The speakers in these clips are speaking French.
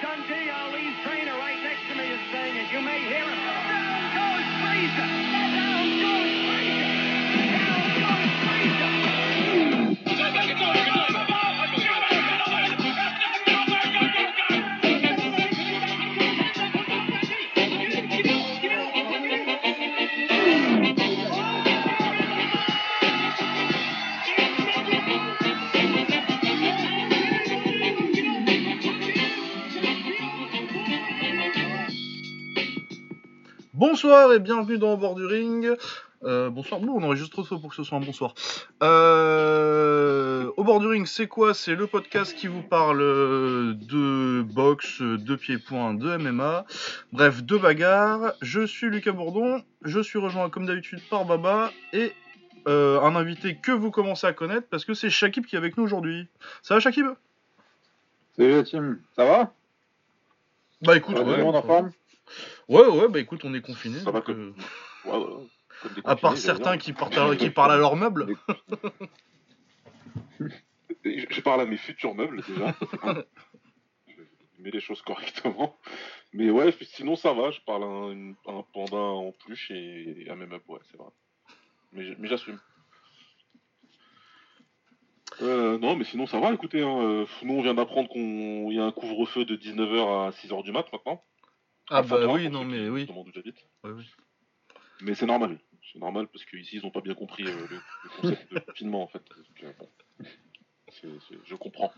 Dundee, Ali's trainer, right next to me, is saying it. You may hear it. Bonsoir et bienvenue dans Au bord du ring. Euh, bonsoir, bon, on enregistre trop tôt pour que ce soit un bonsoir. Euh, Au bord du ring, c'est quoi? C'est le podcast qui vous parle de boxe, de pieds-points, de MMA, bref, de bagarre. Je suis Lucas Bourdon, je suis rejoint comme d'habitude par Baba et euh, un invité que vous commencez à connaître parce que c'est Shakib qui est avec nous aujourd'hui. Ça va Shakib? Salut la team, ça va? Bah écoute, va, tout ouais, le monde en forme? Ouais, ouais, bah écoute, on est confiné. Ça va donc, comme- euh, Ouais, ouais, comme des à part confinés, certains qui, partent à- qui parlent à leurs meubles. Je, je parle à mes futurs meubles déjà. je mets les choses correctement. Mais ouais, sinon ça va, je parle à un, une- à un panda en plus et à même up, ouais, c'est vrai. Mais, mais j'assume. Euh, non, mais sinon ça va, écoutez, hein, euh, nous on vient d'apprendre qu'il y a un couvre-feu de 19h à 6h du mat maintenant. Ah bah oui, non mais oui. Ouais. Mais c'est normal. C'est normal parce qu'ici, ils n'ont pas bien compris euh, le, le concept de confinement, en fait. Donc, euh, bon. Je comprends.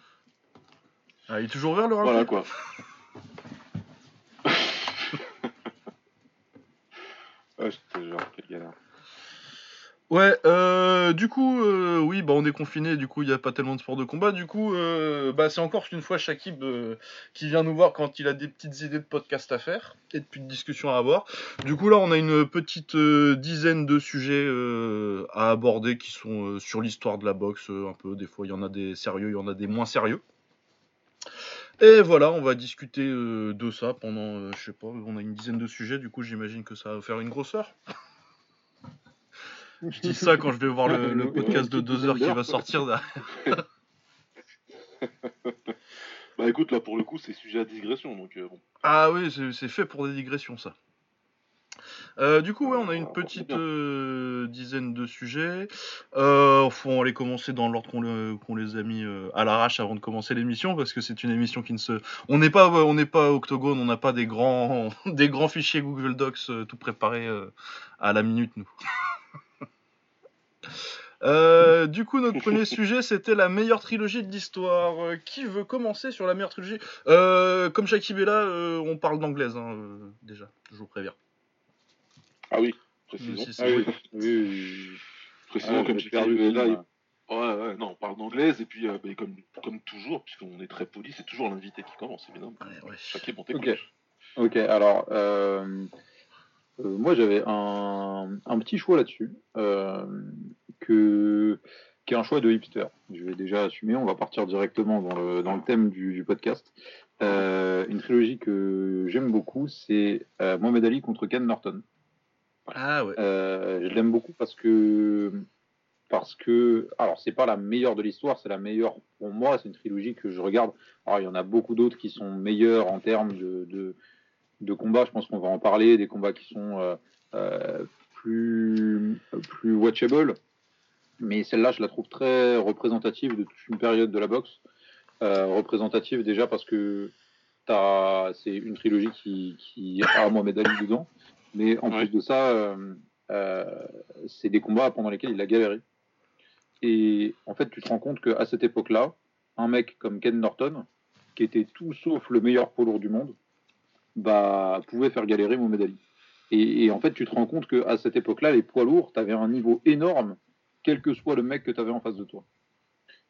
Ah, il est toujours ouvert le Voilà, quoi. ah, je te jure, quelle galère. Ouais, euh, du coup, euh, oui, bah on est confiné, du coup il n'y a pas tellement de sport de combat. Du coup, euh, bah, c'est encore une fois Shakib qui vient nous voir quand il a des petites idées de podcast à faire et de petites discussions à avoir. Du coup là, on a une petite dizaine de sujets à aborder qui sont sur l'histoire de la boxe, un peu. Des fois, il y en a des sérieux, il y en a des moins sérieux. Et voilà, on va discuter de ça pendant, je sais pas, on a une dizaine de sujets, du coup j'imagine que ça va faire une grosse heure. Je dis ça quand je vais voir le, le podcast de deux heures qui va sortir. derrière. Bah écoute, là, pour le coup, c'est sujet à digression, donc euh, bon. Ah oui, c'est fait pour des digressions ça. Euh, du coup, ouais, on a une Ah, petite euh, dizaine de sujets. Euh, faut on les commencer dans l'ordre qu'on le- qu'on les a mis à l'arrache avant de commencer l'émission parce que c'est une émission qui ne se. On n'est pas, on n'est pas octogone, on n'a pas des grands, des grands fichiers Google Docs tout préparés à la minute nous. Euh, du coup, notre premier sujet, c'était la meilleure trilogie de l'histoire. Euh, qui veut commencer sur la meilleure trilogie Euh, Comme Shakib est là, euh, on parle d'anglaise, hein, euh, déjà, je vous préviens. Ah oui. Si, si. Ah oui, oui, Ah, comme j'ai perdu là, il- Ouais, ouais, non, on parle d'anglaise, et puis, euh, bah, comme, comme toujours, puisqu'on est très poli, c'est toujours l'invité qui commence, évidemment. Ouais, ouais. T'écoute. Ok. Ok, alors, euh, moi j'avais un, un petit choix là-dessus, euh, que, qui est un choix de hipster. Je vais déjà assumer, on va partir directement dans le, dans le thème du, du podcast. Euh, une trilogie que j'aime beaucoup, c'est Mohamed Ali contre Ken Norton. Ah ouais. Je l'aime beaucoup parce que parce que alors c'est pas la meilleure de l'histoire, c'est la meilleure pour moi. C'est une trilogie que je regarde. Alors il y en a beaucoup d'autres qui sont meilleurs en termes de de, de combats. Je pense qu'on va en parler, des combats qui sont euh, euh, plus plus watchable. Mais celle-là, je la trouve très représentative de toute une période de la boxe. Euh, représentative déjà parce que c'est une trilogie qui, qui a Mohamed Ali dedans. Mais en Ouais. plus de ça, euh, euh, c'est des combats pendant lesquels il a galéré. Et en fait, tu te rends compte qu'à cette époque-là, un mec comme Ken Norton, qui était tout sauf le meilleur poids lourd du monde, bah, pouvait faire galérer Mohamed Ali. Et, en fait, tu te rends compte qu'à cette époque-là, les poids lourds, tu avais un niveau énorme, quel que soit le mec que tu avais en face de toi.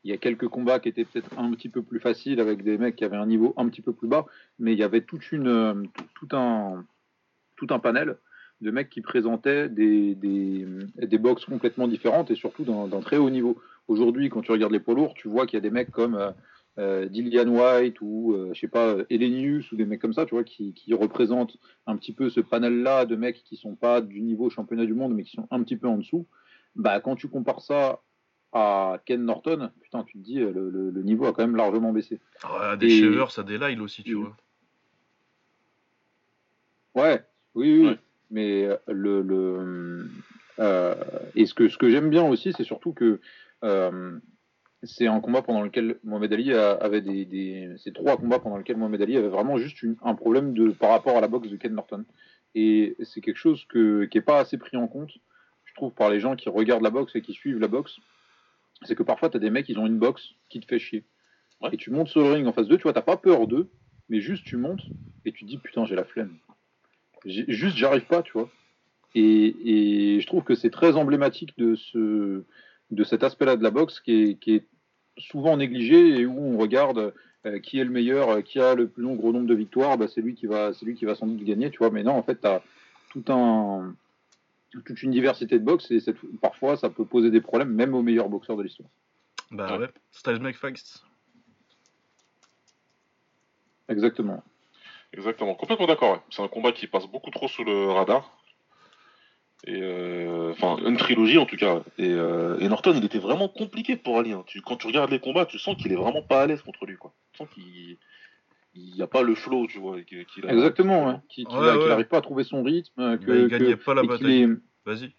Il y a quelques combats qui étaient peut-être un petit peu plus faciles avec des mecs qui avaient un niveau un petit peu plus bas, mais il y avait toute une, euh, tout, un, tout un panel de mecs qui présentaient des, des, des box complètement différentes et surtout d'un d'un très haut niveau. Aujourd'hui, quand tu regardes les poids lourds, tu vois qu'il y a des mecs comme euh, euh, Dillian White ou, euh, je sais pas, Elenius ou des mecs comme ça, tu vois, qui, qui représentent un petit peu ce panel-là de mecs qui sont pas du niveau championnat du monde, mais qui sont un petit peu en dessous. Bah, quand tu compares ça à Ken Norton, putain, tu te dis, euh, le, le- le niveau a quand même largement baissé. Ah, des Shevers, ça des Lyle aussi, tu et- vois. Ouais, oui, oui. Ouais. Mais euh, le, le euh, et ce que ce que j'aime bien aussi, c'est surtout que euh, c'est un combat pendant lequel Mohamed Ali avait des, des c'est trois combats pendant lesquels Mohamed Ali avait vraiment juste une- un problème de par rapport à la boxe de Ken Norton. Et c'est quelque chose que qui est pas assez pris en compte, je trouve, par les gens qui regardent la boxe et qui suivent la boxe. C'est que parfois tu as des mecs, ils ont une boxe qui te fait chier. Ouais. Et tu montes sur le ring en face d'eux, tu vois, t'as pas peur d'eux, mais juste tu montes et tu te dis putain j'ai la flemme. Juste j'arrive pas, tu vois. Et, et je trouve que c'est très emblématique de ce de cet aspect-là de la boxe qui est, qui est souvent négligé et où on regarde euh, qui est le meilleur, euh, qui a le plus long gros nombre de victoires, bah, c'est lui qui va c'est lui qui va sans doute gagner, tu vois. Mais non, en fait, tu as tout un toute une diversité de boxe et cette- parfois ça peut poser des problèmes même aux meilleurs boxeurs de l'histoire. Bah Ouais. Styles. Exactement. Exactement, complètement d'accord. ouais. C'est un combat qui passe beaucoup trop sous le radar. Et euh, enfin, une trilogie en tout cas. Et, euh, et Norton, il était vraiment compliqué pour Ali. hein. Tu, quand tu regardes les combats, tu sens qu'il est vraiment pas à l'aise contre lui. Quoi. Tu sens qu'il il n'y a pas le flow, tu vois. qu'il- a- Exactement, ouais. Qu'il Ouais, ouais. n'arrive pas à trouver son rythme, que, il que- gagnait pas la bataille. est- Vas-y.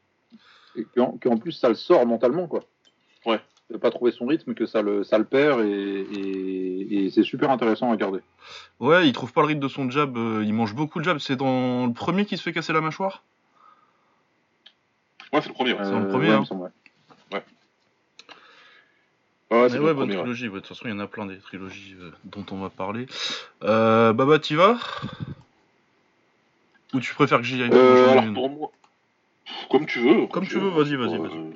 et qu'en plus ça le sort mentalement quoi. Ouais. De pas trouver son rythme, que ça le, ça le perd et, et- et c'est super intéressant à regarder. Ouais, il trouve pas le rythme de son jab, euh, il mange beaucoup de jab. C'est dans le premier qui se fait casser la mâchoire? Ouais, c'est le premier. Ouais, C'est le premier, ouais, hein. semble, ouais. C'est ouais, le bonne premier. ouais. trilogie. ouais. De toute façon, il y en a plein des trilogies euh, dont on va parler. Euh, Baba, t'y vas? Ou tu préfères que j'y aille? Euh, alors une. pour moi, comme tu veux. Comme tu veux, vas-y, vas-y, Euh, vas-y.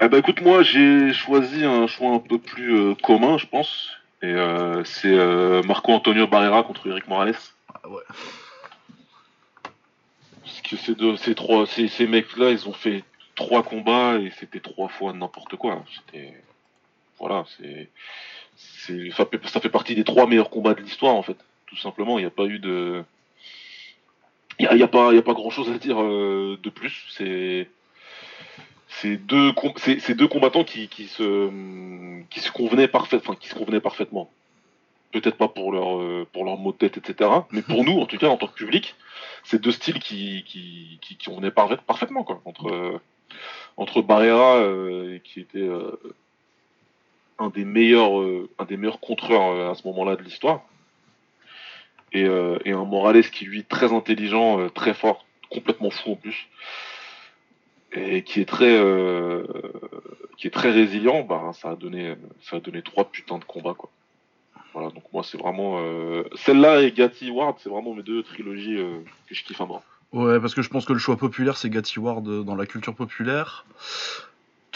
Eh ben écoute, moi j'ai choisi un choix un peu plus euh, commun, je pense. Et euh, c'est euh, Marco Antonio Barrera contre Eric Morales. Ah ouais. Que ces deux, ces trois, ces, ces mecs-là, ils ont fait trois combats et c'était trois fois n'importe quoi. C'était, voilà, c'est, c'est, ça fait, ça fait partie des trois meilleurs combats de l'histoire en fait. Tout simplement, il n'y a pas eu de, il y a, a pas, y a pas grand-chose à dire euh, de plus. C'est, c'est deux, c'est, deux combattants qui, qui se, qui se convenaient parfait, enfin qui se convenaient parfaitement. Peut-être pas pour leur, euh, pour leur mot de tête, etc. Mais pour nous, en tout cas, en tant que public, c'est deux styles qui, qui, qui, qui convenaient parfait- parfaitement, quoi. Entre, euh, entre Barrera, euh, qui était euh, un des meilleurs, euh, un des meilleurs contreurs euh, à ce moment-là de l'histoire, et, et un Morales qui, lui, très intelligent, très fort, complètement fou en plus, et qui est très, euh, qui est très résilient, bah, ça a donné, ça a donné trois putains de combats, quoi. Voilà, donc moi c'est vraiment euh, celle-là et Gatti Ward, c'est vraiment mes deux trilogies euh, que je kiffe à mort. Ouais, parce que je pense que le choix populaire, c'est Gatti Ward euh, dans la culture populaire.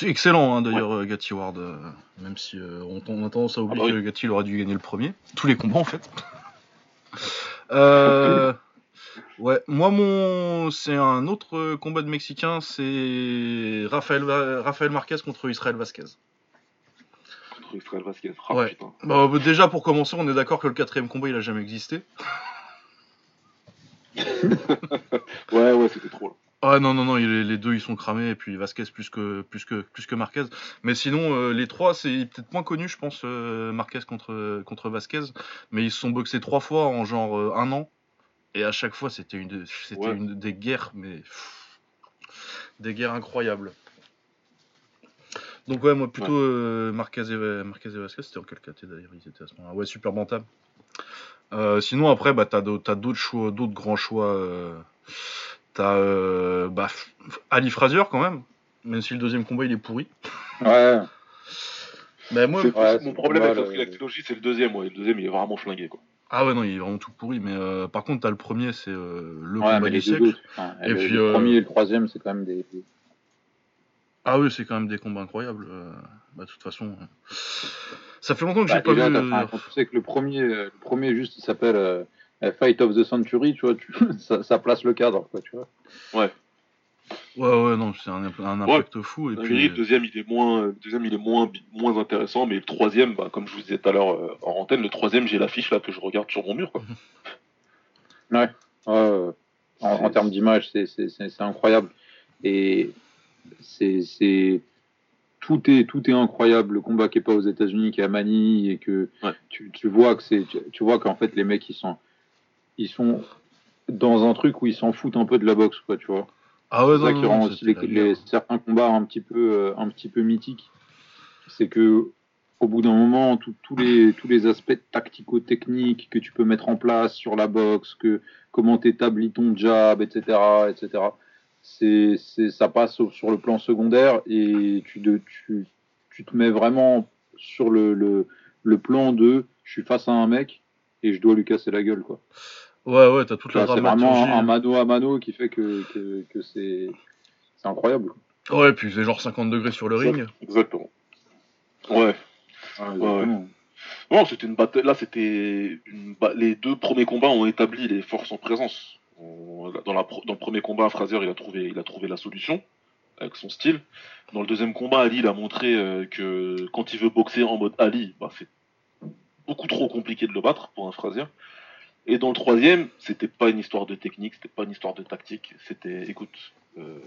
Excellent, hein, d'ailleurs, euh, Gatti Ward. euh, même si euh, on, on a tendance à oublier Ah bah oui. que Gatti aurait dû gagner le premier. Tous les combats, en fait. Euh, ouais, moi, mon. C'est un autre combat de Mexicain, c'est Rafael, Rafael Marquez contre Israël Vasquez. Vasquez. Ah, Ouais. putain. Bah, euh, déjà, pour commencer, on est d'accord que le quatrième combat, il a jamais existé. Ouais, ouais, c'était trop là. Ah non, non, non, les deux ils sont cramés, et puis Vasquez plus que, plus que, plus que Marquez. Mais sinon, euh, les trois, c'est peut-être moins connu, je pense, euh, Marquez contre, contre Vasquez. Mais ils se sont boxés trois fois en genre euh, un an. Et à chaque fois, c'était une, c'était Ouais. une des guerres, mais. pff, des guerres incroyables. Donc, ouais, moi plutôt euh, Marquez, et, Marquez et Vasquez, c'était en quel caté d'ailleurs Ils étaient à ce moment-là? Ouais, super bantam. Euh, sinon, après, bah, t'as d'autres t'as d'autres choix, d'autres grands choix. euh, T'as euh, bah, Ali Frazier quand même, même si le deuxième combat il est pourri. Ouais, Mais moi, C'est- ouais, mon problème avec la euh, trilogie, c'est le deuxième. Ouais. Le deuxième, il est vraiment flingué. Quoi. ah ouais non, il est vraiment tout pourri. Mais euh, par contre, t'as le premier, c'est euh, le ouais, combat du siècle. enfin, Et le, puis, le euh, premier et le troisième, c'est quand même des. des- Ah oui, c'est quand même des combats incroyables. euh, bah, de toute façon, euh, ça fait longtemps que Bah, j'ai pas vu. euh, enfin, quand tu sais que le premier, le premier juste, il s'appelle euh, Fight of the Century, tu vois, tu- ça, ça place le cadre, quoi, tu vois. Ouais, ouais, non, c'est un, un impact fou. Et La puis, vérité, le deuxième, il est moins, le deuxième, il est moins, moins intéressant, mais le troisième, bah, comme je vous disais tout à l'heure euh, en antenne, le troisième, j'ai l'affiche là que je regarde sur mon mur. Quoi. Ouais, euh, en, en termes d'image, c'est- c'est c'est- c'est incroyable. Et c'est tout est tout est incroyable. Le combat qui est pas aux États-Unis, qui est à Manille, et que Ouais. tu, tu vois que c'est tu, tu vois qu'en fait les mecs ils sont ils sont dans un truc où ils s'en foutent un peu de la boxe, quoi, tu vois. Ah ouais, C'est ça qui rend aussi les, les- certains combats un petit peu, euh, un petit peu mythiques. C'est que au bout d'un moment, tous les, tous les aspects tactico-techniques que tu peux mettre en place sur la boxe, que comment tu établis ton jab, etc., etc. C'est, ça passe au- sur le plan secondaire et tu, de, tu, tu te mets vraiment sur le, le, le plan de je suis face à un mec et je dois lui casser la gueule, quoi. Ouais, ouais, t'as toute la C'est vraiment un mano à mano qui fait que, que, que c'est, incroyable. Ouais, puis c'est genre 50 degrés sur le ring. Exactement. Ouais. exactement. Non, c'était une bataille. Là, c'était une les deux premiers combats ont établi les forces en présence. On- Dans, la pro- dans le premier combat, Fraser il a trouvé, il a trouvé la solution avec son style. Dans le deuxième combat, Ali il a montré euh, que quand il veut boxer en mode Ali, bah, c'est beaucoup trop compliqué de le battre pour un Fraser. Et dans le troisième, c'était pas une histoire de technique, c'était pas une histoire de tactique. C'était, écoute, euh,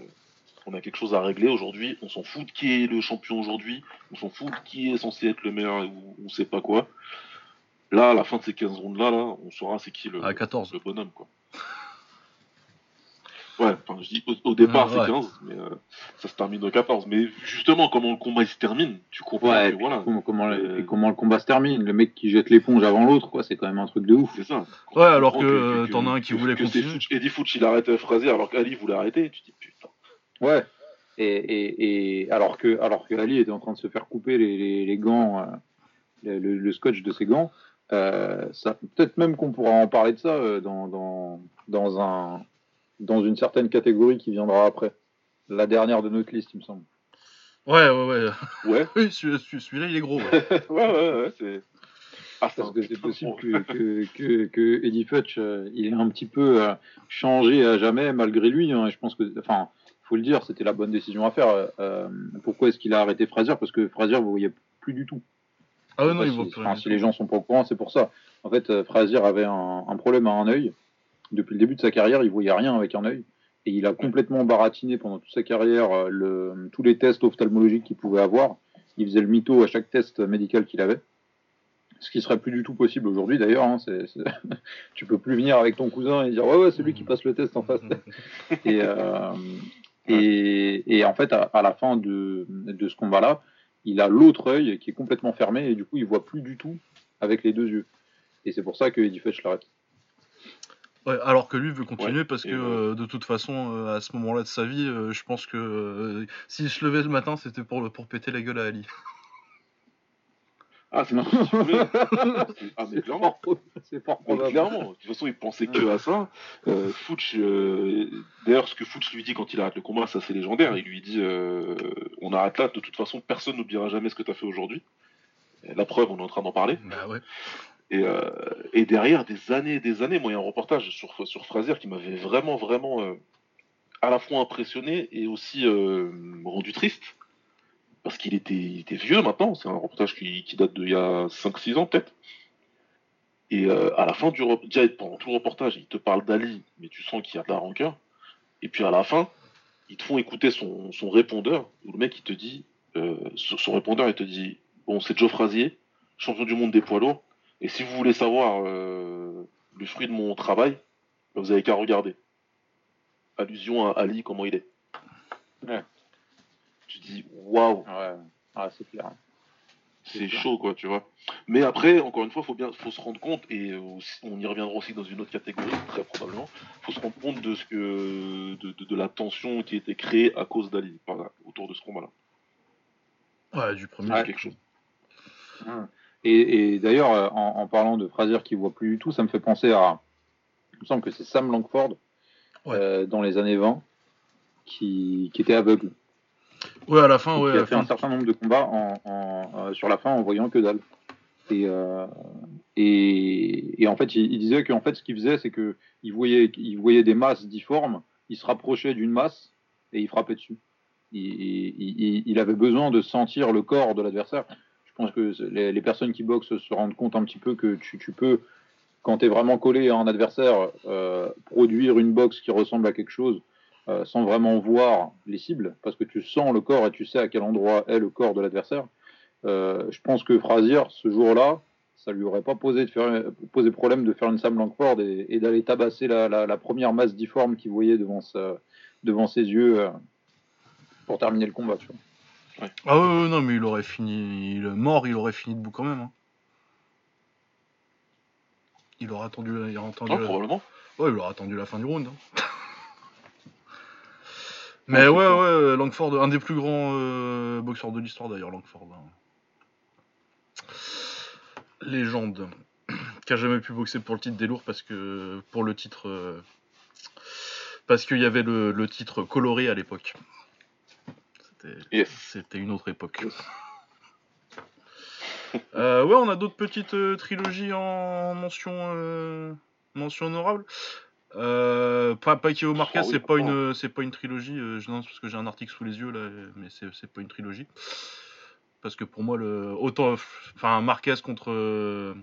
on a quelque chose à régler aujourd'hui. On s'en fout de qui est le champion aujourd'hui. On s'en fout de qui est censé être le meilleur ou on sait pas quoi. Là, à la fin de ces 15 rounds-là, là, on saura c'est qui le, À 14. le bonhomme, quoi. Ouais, enfin, je dis au, au départ Ouais, ouais. c'est 15, mais euh, ça se termine au 14. Mais justement, comment le combat il se termine, tu comprends Ouais, et puis voilà, comment, comment, le- Euh, et comment le combat se termine? Le mec qui jette l'éponge avant l'autre, quoi, c'est quand même un truc de ouf. c'est ça. Ouais, alors que, euh, t'en as un qui voulait que continuer. Eddie Fuchs, il arrête Fraser alors qu'Ali voulait arrêter. Tu dis putain. Ouais. Et, et, et alors que alors que Ali était en train de se faire couper les, les, les gants, euh, le, le- scotch de ses gants, ça peut-être même qu'on pourra en parler de ça dans, dans, dans un dans une certaine catégorie qui viendra après. La dernière de notre liste, il me semble. Ouais, ouais, ouais. Ouais, Oui, celui- celui- celui-là, il est gros. ouais. ouais, ouais, ouais, c'est. Ah, Parce un que c'est possible que, que, que, que Eddie Futch, euh, il ait un petit peu euh, changé à jamais malgré lui. hein. Et je pense que, enfin, faut le dire, c'était la bonne décision à faire. Euh, euh, pourquoi est-ce qu'il a arrêté Frazier? Parce que Frazier, vous voyez plus du tout. Ah ouais, non, il si, voit plus enfin, rien. si les gens sont pas au courant, c'est pour ça. En fait, Frazier avait un, un problème à un œil. Depuis le début de sa carrière, il voyait rien avec un œil. Et il a complètement baratiné pendant toute sa carrière euh, le, tous les tests ophtalmologiques qu'il pouvait avoir. Il faisait le mytho à chaque test médical qu'il avait. Ce qui serait plus du tout possible aujourd'hui d'ailleurs. Hein, tu peux plus venir avec ton cousin et dire ouais ouais c'est lui qui passe le test en face. et, euh, et, et en fait à, à la fin de, de ce combat-là, il a l'autre œil qui est complètement fermé et du coup il voit plus du tout avec les deux yeux. Et c'est pour ça que Eddie Fetch l'arrête. Ouais, alors que lui veut continuer Ouais, parce que euh, euh, de toute façon, euh, à ce moment-là de sa vie, euh, je pense que euh, s'il se levait le matin, c'était pour, pour péter la gueule à Ali. Ah, c'est non. Ah, mais C'est clairement. c'est probable. clairement, de toute façon, il pensait que à ça. Euh, Fuchs, euh, d'ailleurs, ce que Fuchs lui dit quand il arrête le combat, ça c'est légendaire. Il lui dit euh, On arrête là, de toute façon, personne n'oubliera jamais ce que tu as fait aujourd'hui. La preuve, on est en train d'en parler. Bah ouais. Et, euh, et derrière, des années et des années, moi, il y a un reportage sur, sur qui m'avait vraiment, vraiment euh, à la fois impressionné et aussi euh, rendu triste. Parce qu'il était, vieux maintenant, c'est un reportage qui, date d'il y a 5-6 ans peut-être. Et à la fin du déjà, pendant tout le reportage, il te parle d'Ali, mais tu sens qu'il y a de la rancœur. Et puis à la fin, ils te font écouter son, son répondeur, où le mec il te dit, son répondeur il te dit, bon c'est Joe Frazier, champion du monde des poids lourds, et si vous voulez savoir euh, le fruit de mon travail, ben, vous avez qu'à regarder. Allusion à Ali, comment il est. Ouais. Tu dis, waouh, Ouais, ah, c'est clair. c'est chaud, quoi, tu vois. Mais après, encore une fois, faut bien, faut se rendre compte, et aussi- on y reviendra aussi dans une autre catégorie, très probablement. Faut se rendre compte de ce que, de, de- de la tension qui a été créée à cause d'Ali, par là, autour de ce combat-là. Ouais, du premier. Quelque chose. Et, et d'ailleurs, euh, en, en parlant de Fraser qui voit plus du tout, ça me fait penser à. Il me semble que c'est Sam Langford Ouais. euh, dans les années 20 qui, qui était aveugle. Ouais, à la fin, qui à a la fait fin. un certain nombre de combats en, en, euh, sur la fin en voyant que dalle. Et, euh, et, et en fait, il, il disait qu'en fait, ce qu'il faisait, c'est que il voyait, il voyait des masses difformes, il se rapprochait d'une masse et il frappait dessus. Il, il- il- il avait besoin de sentir le corps de l'adversaire. Je pense que les, personnes qui boxent se rendent compte un petit peu que tu, peux, quand tu es vraiment collé à un adversaire, euh, produire une boxe qui ressemble à quelque chose euh, sans vraiment voir les cibles, parce que tu sens le corps et tu sais à quel endroit est le corps de l'adversaire. Euh, je pense que Frazier, ce jour-là, ça lui aurait pas posé, de faire, problème de faire une Sam Langford et, d'aller tabasser la, première masse difforme qu'il voyait devant, sa- devant ses yeux pour terminer le combat. Ah ouais, non, mais il aurait fini. Il... Mort, il aurait fini debout quand même. hein. Il aurait attendu, il aurait attendu Non, la- probablement. Ouais, il aurait attendu la fin du round. hein. Mais ouais, ouais, Langford, un des plus grands euh, boxeurs de l'histoire d'ailleurs, Langford. hein. Légende. Qui a jamais pu boxer pour le titre des lourds parce que. Pour le titre. euh, Parce qu'il y avait le, le titre coloré à l'époque. C'était. Yes. Une autre époque. Euh, ouais, on a d'autres petites euh, trilogies en mention, euh, mention honorable. Pas Pacquiao Marquez, Ah oui, c'est pas une, c'est pas une trilogie. je lance parce que j'ai un article sous les yeux là, mais c'est pas une trilogie. Parce que pour moi, le autant, enfin Marquez contre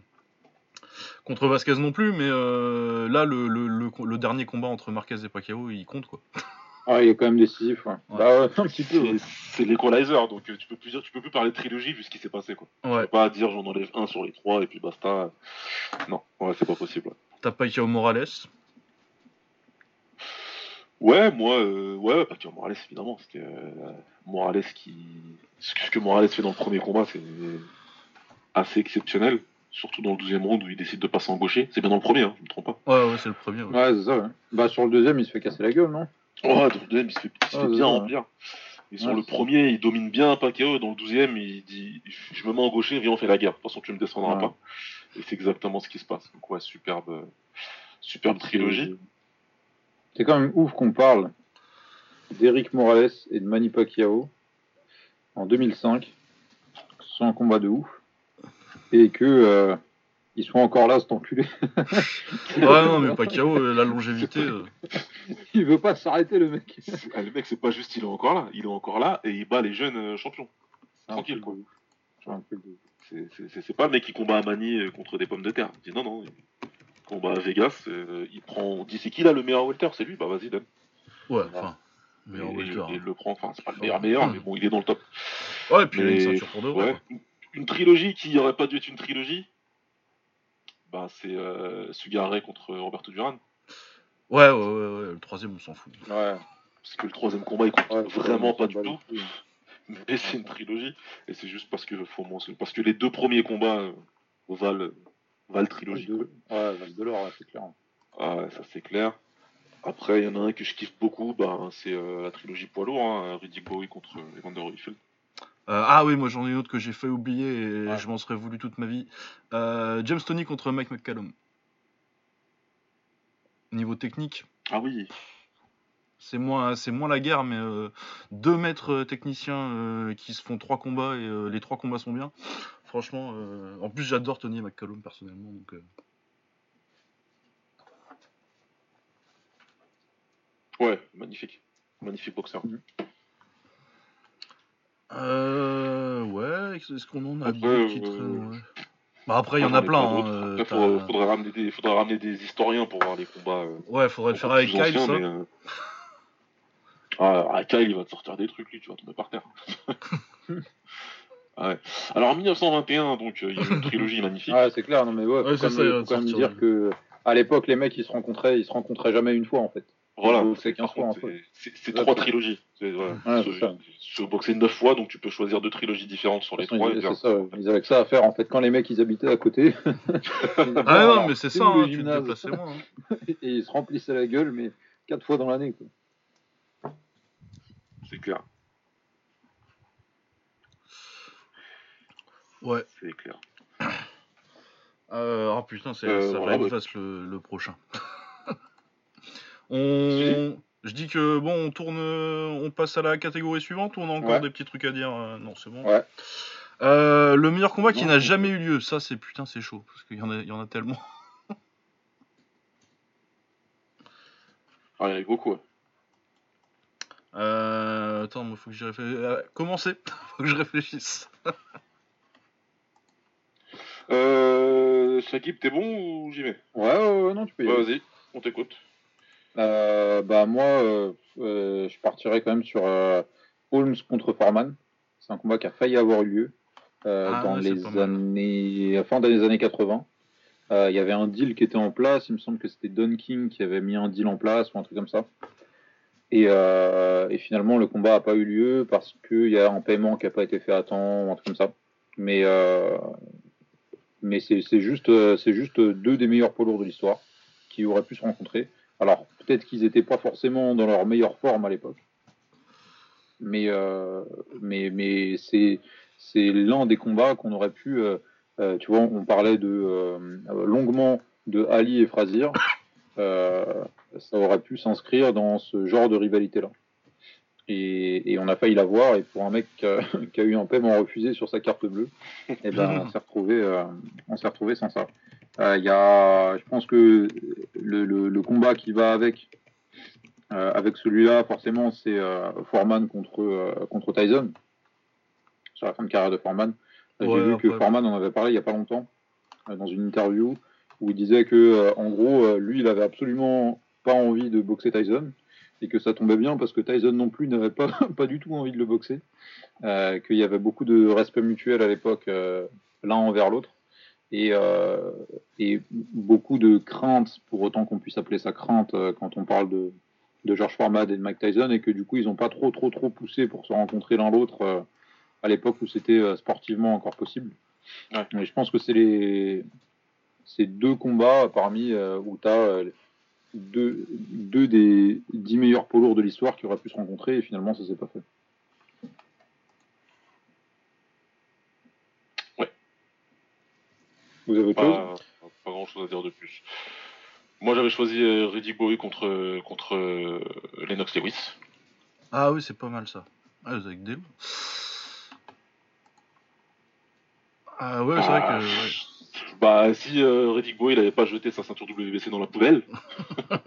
contre Vasquez non plus, mais là le, le, le, le dernier combat entre Marquez et Pacquiao, il compte quoi. Ah, il est quand même décisif. Ouais. Ouais. Bah, ouais, un petit peu. ouais. C'est l'equalizer, donc euh, tu peux plus dire, tu peux plus parler de trilogie vu ce qui s'est passé quoi. Tu peux pas dire j'en enlève un sur les trois et puis basta. Non, ouais, c'est pas possible. T'as Pacquiao Morales? Ouais, moi, euh, ouais, Pacquiao Morales évidemment, c'était euh, Morales qui, ce que, que Morales fait dans le premier combat, c'est assez exceptionnel, surtout dans le 12 round où il décide de passer en gaucher. C'est bien dans le premier, hein, je me trompe pas. Ouais, ouais, c'est le premier. ouais. Ouais, c'est ça. ouais. Bah, sur le deuxième, il se fait casser la gueule, non? Ouais, dans le deuxième, il se fait, il se Ouais, fait bien remplir. Et sur Ouais, le premier, il domine bien Pacquiao. Dans le douzième, il dit Je me mets en gaucher, viens, on fait la guerre. De toute façon, tu me descendras Ouais. pas. Et c'est exactement ce qui se passe. Donc, ouais, superbe, euh, superbe trilogie. C'est quand même ouf qu'on parle d'Eric Morales et de Manny Pacquiao en 2005. que Ce soit un combat de ouf. Et que euh, ils soient encore là, cet enculé. Ouais, non, mais Pacquiao, euh, la longévité. euh, il veut pas s'arrêter, le mec. Ah, le mec, c'est pas juste il est encore là. Il est encore là et il bat les jeunes euh, champions. Tranquille, quoi. C'est pas le mec qui combat euh, contre des pommes de terre. Il dit non, non. Il combat à Vegas. euh, il prend. On dit c'est qui là le meilleur welter C'est lui Bah vas-y, donne. Ouais, enfin. Meilleur Et- et- welter. et il hein. le prend. Enfin, c'est pas le meilleur, meilleur, mais bon, il est dans le top. Ouais, et puis il a une ceinture pour. Ouais. Une trilogie qui aurait pas dû être une trilogie, bah, c'est euh, Sugar Ray contre Roberto Duran. Ouais, ouais, ouais, ouais, le troisième, on s'en fout. Ouais. Parce que le troisième combat, il compte Ouais, vraiment pas du tout. Mais c'est une trilogie. Et c'est juste parce que faut mentionner- Parce que les deux premiers combats euh, valent, valent trilogie. Ouais, Val de l'or, ouais, c'est clair. Ah ouais, ça c'est clair. Après, il y en a un que je kiffe beaucoup, bah, c'est euh, la trilogie poids lourd, hein, Riddick Bowie contre Evander Holyfield. Euh, ah oui, moi j'en ai une autre que j'ai fait oublier et Ouais. je m'en serais voulu toute ma vie. Euh, James Tony contre Mike McCallum. Niveau technique, Ah oui, c'est moins, c'est moins la guerre, mais euh, deux maîtres techniciens euh, qui se font trois combats et euh, les trois combats sont bien. Franchement, en plus j'adore Tony McCallum personnellement. Donc, ouais, magnifique. Magnifique boxeur. Euh, ouais, est-ce qu'on en a Après, d'autres qui euh, traînent, ouais. Bah après, il y en a plein. hein, euh, Après, faudrait, faudrait ramener des, faudrait ramener des historiens pour voir les combats. euh, Ouais, faudrait le faire avec Kyle, anciens, ça. mais, euh, Ah, ah, Kyle, il va te sortir des trucs, lui, tu vas tomber par terre. Ah ouais. Alors en 1921, donc, euh, il y a une trilogie magnifique. Ouais, c'est clair. Non, mais ouais, faut Ouais, quand même, faut quand même dire que à l'époque, les mecs, ils se rencontraient, ils se rencontraient jamais une fois, en fait. Voilà, Ils boxaient 15 par fois, en contre, fait. c'est- trois trilogies. C'est- voilà. Ouais, boxer neuf fois, donc tu peux choisir deux trilogies différentes sur les trois. ils- ça, avaient que ça à faire, en fait. Quand les mecs, ils habitaient à côté. Ah non, mais c'est ça, hein, tu te gymnase déplaçais moins. hein. Et ils se remplissaient la gueule, mais quatre fois dans l'année. C'est clair, Ouais. c'est clair. Euh, oh putain, c'est, Euh, ça voilà, va être ouais. le, le prochain. On... Je dis que bon, on tourne, on passe à la catégorie suivante ou on a encore Ouais. des petits trucs à dire euh, Non, c'est bon. Ouais. Euh, le meilleur combat qui n'a jamais eu lieu, ça c'est putain, c'est chaud parce qu'il y en a, il y en a tellement. Ah, il y en a beaucoup. ouais. Euh, attends, moi faut que j'y réfléchisse. Euh, commencez, faut que je réfléchisse. Euh, Shakib, t'es bon ou j'y vais? Ouais, ouais, ouais, non, tu peux y Ouais, aller. Vas-y, on t'écoute. Euh, bah, moi, euh, euh, je partirais quand même sur euh, Holmes contre Foreman. C'est un combat qui a failli avoir eu lieu. euh, Ah dans ouais, les années, fin des années 80. Euh, Il y avait un deal qui était en place. Il me semble que c'était Don King qui avait mis un deal en place ou un truc comme ça. Et, euh, et finalement, le combat n'a pas eu lieu parce qu'il y a un paiement qui n'a pas été fait à temps ou un truc comme ça. Mais, euh, mais c'est juste, c'est juste deux des meilleurs poids lourds de l'histoire qui auraient pu se rencontrer. Alors, peut-être qu'ils n'étaient pas forcément dans leur meilleure forme à l'époque. Mais, euh, mais, mais c'est c'est l'un des combats qu'on aurait pu. euh, euh, tu vois, on parlait de, longuement de Ali et Frazier. Ça aurait pu s'inscrire dans ce genre de rivalité-là. Et, et on a failli l'avoir. Et pour un mec qui a, eu un paiement refusé sur sa carte bleue, eh ben, on s'est retrouvé sans ça. Euh, Il y a, je pense que le, le- le combat qui va avec, euh, avec celui-là, forcément, c'est euh, Foreman contre, euh, contre Tyson, sur la fin de carrière de Foreman. Euh, Ouais, J'ai vu que Foreman en avait parlé il n'y a pas longtemps, euh, dans une interview, où il disait que, euh, en gros, euh, lui, il avait absolument pas envie de boxer Tyson, et que ça tombait bien parce que Tyson non plus n'avait pas, pas du tout envie de le boxer, euh, qu'il y avait beaucoup de respect mutuel à l'époque, euh, l'un envers l'autre et, euh, et beaucoup de crainte, pour autant qu'on puisse appeler ça crainte euh, quand on parle de, de George Foreman et de Mike Tyson, et que du coup ils n'ont pas trop trop trop poussé pour se rencontrer l'un l'autre euh, à l'époque où c'était sportivement encore possible. Ouais. Mais je pense que c'est les ces deux combats parmi où tu as deux, deux des dix meilleurs poids lourds de l'histoire qui auraient pu se rencontrer, et finalement ça s'est pas fait. Vous avez Pas, pas grand chose à dire de plus. Moi j'avais choisi euh, Reddick Bowie contre, contre euh, Lennox Lewis. Ah oui, c'est pas mal ça. Ah, vous avez que des loups. Ah ouais, c'est vrai Ah, que. ouais. Bah si euh, Reddick Bowie il avait pas jeté sa ceinture WBC dans la poubelle,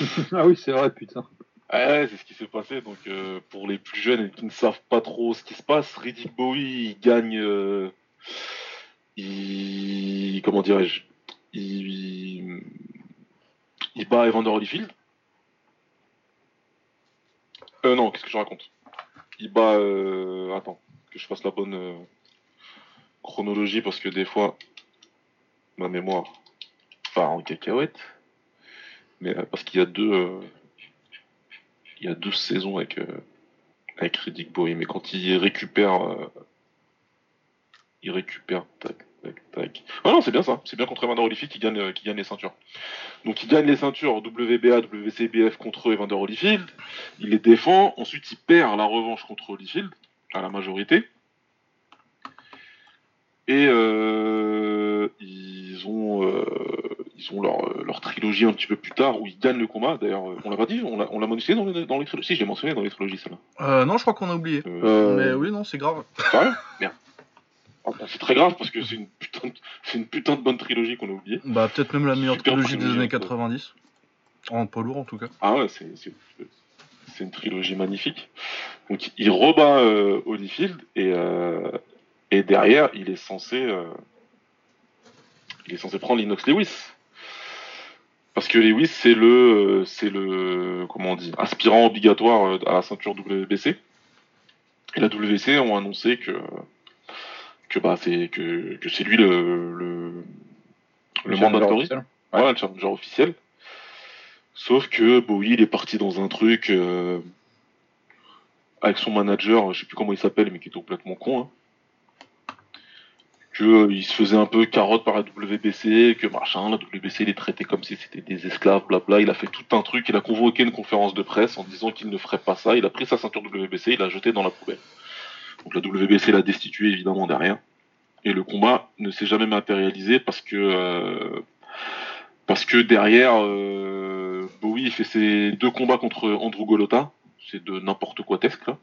Ah oui, c'est vrai, putain. ouais, ouais, c'est ce qui s'est passé. Donc euh, pour les plus jeunes et qui ne savent pas trop ce qui se passe, Reddick Bowie il gagne, euh, il comment dirais-je, il, il, bat Evander Holyfield. Euh non, qu'est-ce que je raconte? Il bat, euh, attends, que je fasse la bonne euh, chronologie parce que des fois ma mémoire part en cacahuète. Mais euh, parce qu'il y a deux, il y a deux saisons avec avec Riddick Bowie, mais quand il récupère, il récupère, tac, tac, tac. Ah non, c'est bien ça, c'est bien contre Evander Holyfield qui gagne, euh, qui gagne les ceintures. Donc il gagne les ceintures WBA, WCBF contre Evander Holyfield, il les défend, ensuite il perd la revanche contre Holyfield à la majorité. Et euh, ils ont, euh, ils ont leur, leur trilogie un petit peu plus tard où ils gagnent le combat. D'ailleurs, on l'a pas dit, on l'a on l'a mentionné dans les, dans les trilogies. Si, j'ai mentionné dans les trilogies, celle-là. Euh, non, je crois qu'on a oublié. Mais oui, non, c'est grave. Sérieux Merde. Ah, bah, c'est très grave parce que c'est une putain de, c'est une putain de bonne trilogie qu'on a oubliée. Bah, peut-être même la meilleure Super trilogie des années en fait. 90. En poids lourd, en tout cas. Ah ouais, c'est, une trilogie magnifique. Donc il rebat euh, Holyfield et, euh, et derrière il est censé euh, il est censé prendre Linux Lewis. Parce que Lewis c'est le euh, c'est le comment on dit aspirant obligatoire à la ceinture WBC. Et la WBC ont annoncé que que bah c'est que, que c'est lui le le, le mandatory. officiel. Ouais, le challenger officiel. Sauf que Bowie, il est parti dans un truc euh, avec son manager, je sais plus comment il s'appelle, mais qui est complètement con. Hein. Que euh, il se faisait un peu carotte par la WBC, que machin, la WBC les traitait comme si c'était des esclaves, blabla. Il a fait tout un truc, il a convoqué une conférence de presse en disant qu'il ne ferait pas ça. Il a pris sa ceinture WBC, il l'a jetée dans la poubelle. Donc la WBC l'a destitué évidemment derrière. Et le combat ne s'est jamais matérialisé parce que euh, parce que derrière, euh, Bowie il fait ses deux combats contre Andrew Golota. C'est de n'importe quoi tesque là.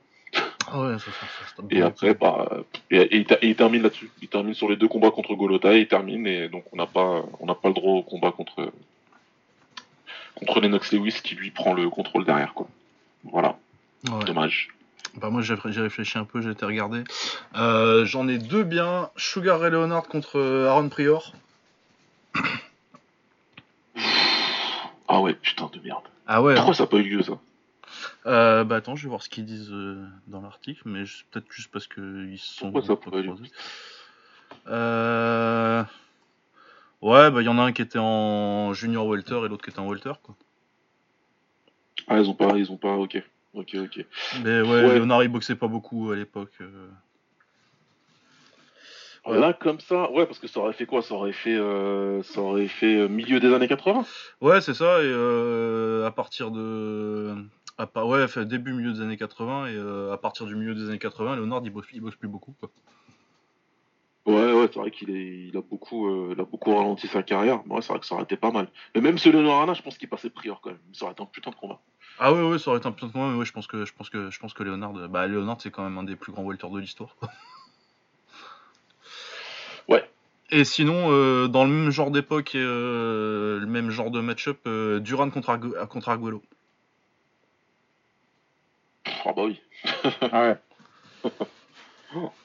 Ah ouais, ça, ça, ça, ça Et après, bah, et, et il ter- et il termine là-dessus. Il termine sur les deux combats contre Golota et il termine. Et donc on n'a pas, on n'a pas le droit au combat contre contre Lennox Lewis qui lui prend le contrôle derrière quoi. Voilà, Ouais. dommage. Bah moi j'ai réfléchi un peu, j'ai été regardé. Euh, J'en ai deux bien. Sugar Ray Leonard contre euh, Aaron Prior. Ah ouais, putain de merde. Ah ouais. Pourquoi ça n'a pas eu lieu ça? Euh, bah attends, je vais voir ce qu'ils disent dans l'article, mais peut-être juste parce qu'ils se sont. Pourquoi ça pas aller croisés. Euh... Ouais, bah il y en a un qui était en junior welter et l'autre qui était en welter, quoi. Ah, ils ont pas, ils ont pas, ok. Ok, ok. Mais ouais, Ouais. Léonard il boxait pas beaucoup à l'époque. euh. Ouais. Là, comme ça, ouais, parce que ça aurait fait quoi? Ça aurait fait, euh, ça aurait fait euh, milieu des années 80 Ouais, c'est ça, et euh, à partir de. À part... Ouais, début milieu des années 80, et euh, à partir du milieu des années 80, Léonard il bosse, il bosse plus beaucoup, quoi. Ouais, c'est vrai qu'il est, il a beaucoup, euh, il a beaucoup ralenti sa carrière. Ouais, c'est vrai que ça aurait été pas mal. Mais même ce Léonard Arana, je pense qu'il passait prior quand même. Ça aurait été un putain de combat. Ah ouais, ouais, ça aurait été un peu de moins, mais ouais, je pense que, je pense que, je pense que Léonard, bah Léonard c'est quand même un des plus grands welters de l'histoire. Ouais. Et sinon, euh, dans le même genre d'époque et euh, le même genre de match-up, euh, Duran contre, Argu- contre Arguello. Ah bah oui. Ah ouais.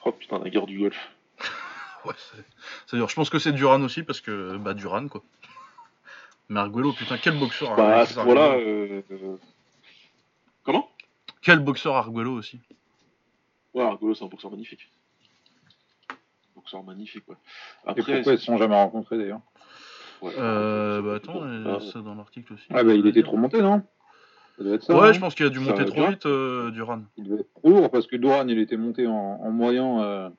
Oh putain, la guerre du golf. Ouais, c'est- dur. Je pense que c'est Duran aussi parce que bah Duran quoi. Mais Arguello, putain, quel boxeur. Bah, à Arguello. ce euh, euh, comment? Quel boxeur Arguello aussi. Ouais, Arguello, c'est un boxeur magnifique. Boxeur magnifique, ouais. Et Après, pourquoi ils se sont jamais rencontrés d'ailleurs? Ouais, Euh, bah attends, Ah, ça dans l'article aussi. Ah bah il était trop monté, non? Ça devait être ça. Ouais, non? je pense qu'il a dû Ça monter trop vite, euh, Duran. Il devait être trop lourd parce que Doran il était monté en, en moyen euh,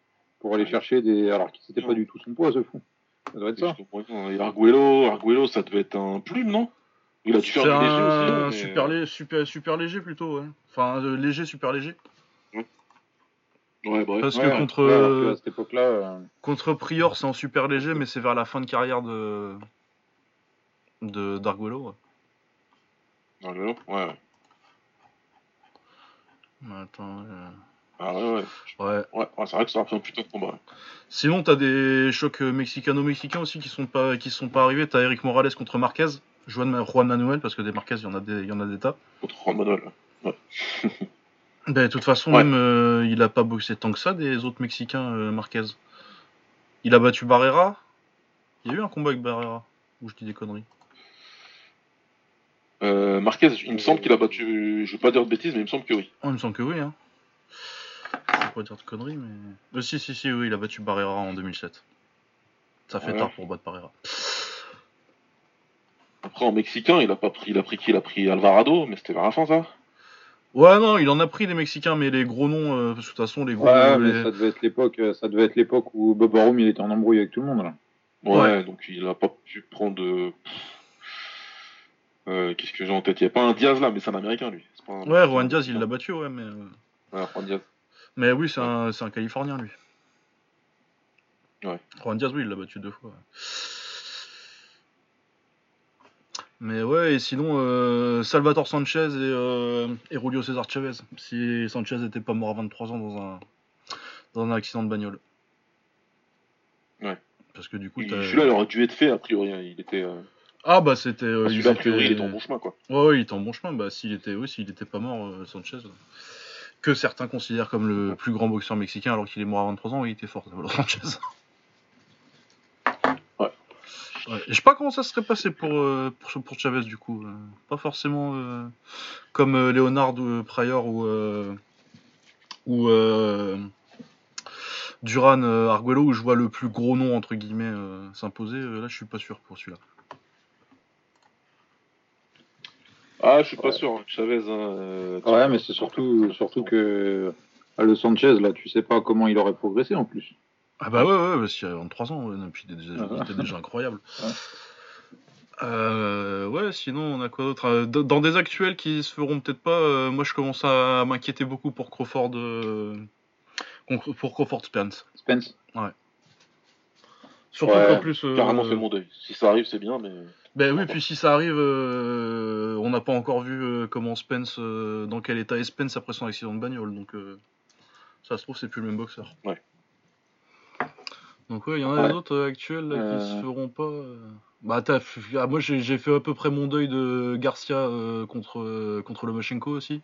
pour aller chercher des. Alors c'était pas du tout son poids ce fou. Ça doit être ça. Je comprends pas. Et Arguello, Arguello, ça devait être un plume, non? Il a dû C'est faire léger un aussi. mais- super, lé- super, super léger plutôt, ouais. Enfin, euh, léger, super léger. Ouais, bref. Parce Ouais, que ouais. contre, Ouais, alors que euh, à cette époque-là. euh, contre Prior, c'est en super léger, mais c'est vers la fin de carrière de de d'Arguello. ouais. Arguello, ouais. ouais. Attends, euh, Ah ouais, ouais. ouais. Ouais, ouais, c'est vrai que ça un putain de combat. Sinon, t'as des chocs euh, mexicano-mexicains aussi qui sont pas qui sont pas arrivés. T'as Eric Morales contre Marquez, Juan, Juan Manuel, parce que des Marquez, il y en a des, il y en a des tas. Contre Juan Manuel. Ben, de toute façon, Ouais. même euh, il a pas boxé tant que ça des autres Mexicains, euh, Marquez. Il a battu Barrera. Il y a eu un combat avec Barrera. Ou je dis des conneries. Euh, Marquez, il me semble qu'il a battu. Je vais pas dire de bêtises, mais il me semble que oui. Oh, il me semble que oui, hein. Pas dire de conneries, mais. Euh, si, si, si, oui, il a battu Barrera en 2007. Ça fait Ouais. tard pour battre Barrera. Après, en mexicain, il a pas pris. Il a pris qui? Il a pris Alvarado, mais c'était vers la fin, ça Ouais, non, il en a pris des Mexicains, mais les gros noms, euh, parce que de toute façon, les gros Ouais, les- mais ça devait être l'époque. euh, Ça devait être l'époque où Bob Arum il était en embrouille avec tout le monde là. Ouais, Ouais. donc il a pas pu prendre. euh, euh, Qu'est-ce que j'ai en tête? Il y a pas un Diaz là, mais c'est un américain lui. Pas un- Ouais, Juan Diaz, il l'a battu, ouais, mais. Ouais, Juan Diaz. Mais oui, c'est un, Californien, lui. Ouais. Juan Diaz, oui, il l'a battu deux fois. Mais ouais, et sinon, euh, Salvatore Sanchez et, euh, et Julio César Chavez. Si Sanchez n'était pas mort à 23 ans dans un, dans un accident de bagnole. Ouais. Parce que du coup, Celui-là, il aurait dû être fait a priori. hein. Il était. euh, Ah bah c'était... euh, enfin, ils Celui-là, a priori, il était en bon chemin quoi. Ouais, ouais, il était en bon chemin. Bah, s'il était, oui, s'il était pas mort, Sanchez, que certains considèrent comme le plus grand boxeur mexicain alors qu'il est mort à 23 ans, oui, il était fort, Salvador Sanchez. Ouais. Je sais pas comment ça serait passé pour, euh, pour, pour Chavez du coup. euh, pas forcément euh, comme euh, Leonard ou Pryor ou, euh, ou Duran Arguello où je vois le plus gros nom entre guillemets s'imposer. là, je suis pas sûr pour celui-là. Ah, je suis pas Ouais. sûr. hein. Chavez. hein, euh, Ouais, mais c'est surtout, surtout que à Le Sanchez là, tu sais pas comment il aurait progressé en plus. Ah bah ouais, ouais, parce qu'il y a 23 ans, ouais, puis il était déjà, Ah. déjà incroyable. Ouais. Euh, ouais, sinon on a quoi d'autre Euh, Dans des actuels qui se feront peut-être pas, euh, moi je commence à m'inquiéter beaucoup pour Crawford, euh, pour Crawford Spence. Spence. Surtout Ouais, qu'en plus, euh, Carrément fait mon deuil. Si ça arrive, c'est bien, mais. ben oui, puis si ça arrive, euh, on n'a pas encore vu euh, comment Spence, euh, dans quel état est Spence après son accident de bagnole, donc ça se trouve c'est plus le même boxeur. Ouais. Donc ouais, il y en a Ouais. d'autres actuels là, qui se feront pas. Bah t'as, ah, moi j'ai j'ai fait à peu près mon deuil de Garcia contre contre Lomachenko aussi.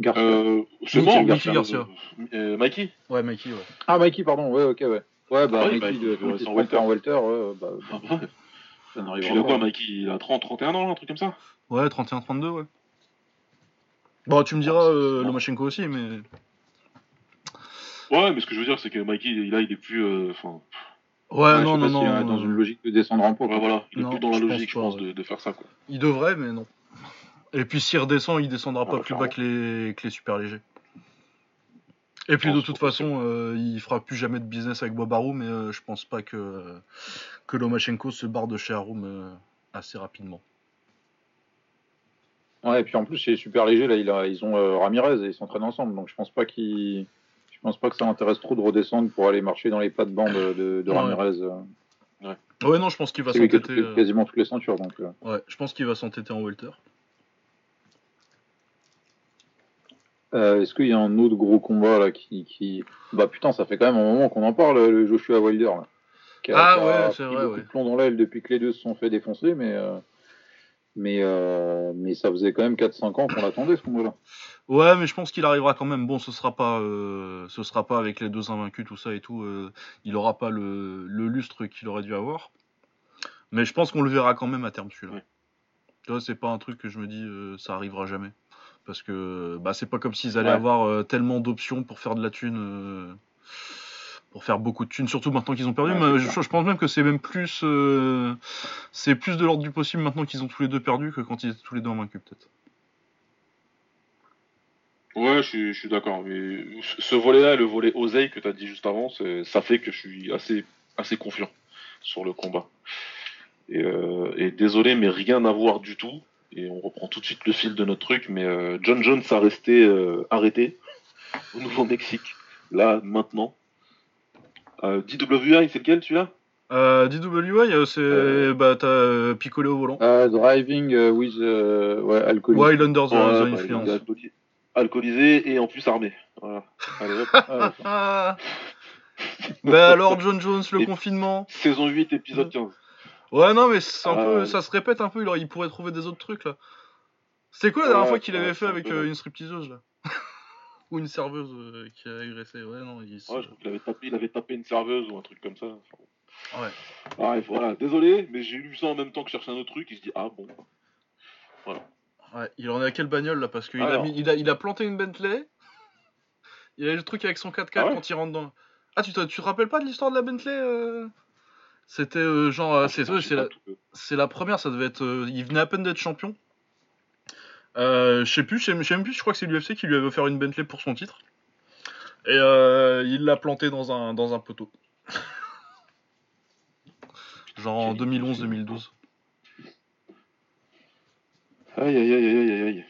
Garcia. Euh, c'est Mickey Garcia. Euh, Mikey Ouais, Mikey, ouais. Ah Mikey, pardon. Ouais, ok, ouais. Ouais, bah Ah oui, Mikey, bah, de, en en welter, ouais, bah, Ah bah, Ça Puis n'arrivera il a pas. quoi, Mikey Il a 30, 31 ans, un truc comme ça Ouais, 31-32, ouais. Bon, tu me diras, euh, Lomachenko aussi, mais. Ouais, mais ce que je veux dire, c'est que Mikey, là, il est plus. euh, Enfin, Ouais, non, non, pas s'il non. est dans une logique de descendre en pot. ouais, voilà, il est Non, plus dans la je pense logique, je pas, pense, ouais. de, de faire ça, quoi. Il devrait, mais non. Et puis s'il redescend, il descendra Ah, pas bah, plus bas que les, que les super légers. Et puis de toute façon, euh, il fera plus jamais de business avec Bob Arum, mais euh, je pense pas que, que Lomachenko se barre de chez Arum euh, assez rapidement. Ouais, et puis en plus, chez Super Léger, là, il a, ils ont euh, Ramirez et ils s'entraînent ensemble. Donc je pense pas qu'il. Je pense pas que ça intéresse trop de redescendre pour aller marcher dans les plates-bandes de, de, de Ouais. Ramirez. Ouais, non, je pense qu'il va s'entêter. les- quasiment toutes les ceintures. Donc. Ouais, je pense qu'il va s'entêter en welter. Euh, Est-ce qu'il y a un autre gros combat là qui, qui. Bah putain, ça fait quand même un moment qu'on en parle, le Joshua Wilder. Là, qui a, Ah qui a ouais, c'est vrai, beaucoup ouais. de plomb dans l'aile depuis que les deux se sont fait défoncer, mais. euh, Mais, euh, mais ça faisait quand même 4-5 ans qu'on l'attendait ce combat-là. Ouais, mais je pense qu'il arrivera quand même. Bon, ce sera pas, euh, ce sera pas avec les deux invaincus, tout ça et tout. euh, il aura pas le, le lustre qu'il aurait dû avoir. Mais je pense qu'on le verra quand même à terme celui-là. Ouais. Tu vois, c'est pas un truc que je me dis, euh, ça arrivera jamais. Parce que bah, c'est pas comme s'ils allaient Ouais. avoir euh, tellement d'options pour faire de la thune. euh, pour faire beaucoup de thunes, surtout maintenant qu'ils ont perdu. Ouais, mais je, pense même que c'est même plus, euh, c'est plus de l'ordre du possible maintenant qu'ils ont tous les deux perdu que quand ils étaient tous les deux invaincus peut-être. Ouais, je suis, je suis d'accord. Mais ce volet-là, le volet oseille que tu as dit juste avant, ça fait que je suis assez, assez confiant sur le combat. Et, euh, et désolé, mais rien à voir du tout. Et on reprend tout de suite le fil de notre truc. Mais euh, John Jones a resté euh, arrêté au Nouveau-Mexique. Là, maintenant. Euh, DWI, c'est lequel celui-là? Euh, DWI, c'est Euh. bah t'as euh, picolé au volant. Euh, driving with ouais, alcool. Wild Under the, the bah, Influence. alcooli- alcoolisé et en plus armé. Voilà. Allez, hop. Ah, Ah. bah alors John Jones, le Et- confinement. Saison 8, épisode 15. Ouais non mais c'est un Ah, peu, ouais. ça se répète un peu. Il, il pourrait trouver des autres trucs là. C'était quoi la Ouais, dernière fois qu'il avait fait avec peu euh, une stripteaseuse là? Ou une serveuse euh, qui a agressé. Ouais non. Il, se- Ouais, je crois qu'il avait tapé, il avait tapé une serveuse ou un truc comme ça. Enfin, ouais. Bref, voilà, désolé, mais j'ai lu ça en même temps que je cherchais un autre truc et je dis ah bon. Ouais, il en est à quelle bagnole là? Parce qu'il a, mis- il a, il a planté une Bentley. Il a eu le truc avec son 4x4 Ah ouais? quand il rentre dans. Ah, tu te, tu te rappelles pas de l'histoire de la Bentley euh? C'était euh, genre. euh, c'est la, première, ça devait être. euh, il venait à peine d'être champion. Euh, je sais plus, je sais même plus, je crois que c'est l'UFC qui lui avait offert une Bentley pour son titre. Et il l'a planté dans un, dans un poteau. Genre en Quelle idée, 2011-2012. Aïe aïe aïe aïe aïe aïe.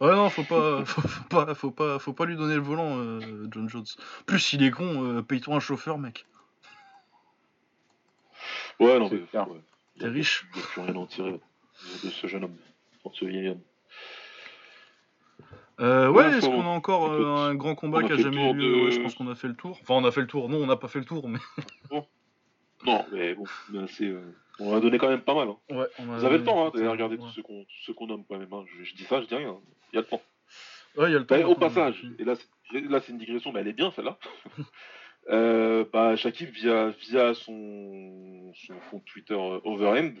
Ouais non, faut pas, faut, faut pas, faut pas, faut pas lui donner le volant, John Jones. Plus il est con, paye-toi un chauffeur, mec. Ouais, non, mais. ouais. T'es riche. Il n'y a plus rien à en tirer de ce jeune homme. De ce vieil homme. Euh, ouais, Ouais, est-ce qu'on a encore euh, écoute, un grand combat a qui a jamais eu lieu de- Ouais, je pense qu'on a fait le tour. Enfin, on a fait le tour. Non, on n'a pas fait le tour, mais. Non, mais bon, c'est, euh, on a donné quand même pas mal. hein. Ouais, on a Vous avez le temps hein, Ouais. d'aller regarder tous ceux qu'on tous ceux qu'on nomme quand même. hein. Je, je dis ça, je dis rien. Il y a le temps. Ouais, il y a le temps. Bah, au maintenant, passage, et là c'est une digression, mais elle est bien celle-là. euh, bah, Shakib via, via son, son compte Twitter euh, Overend,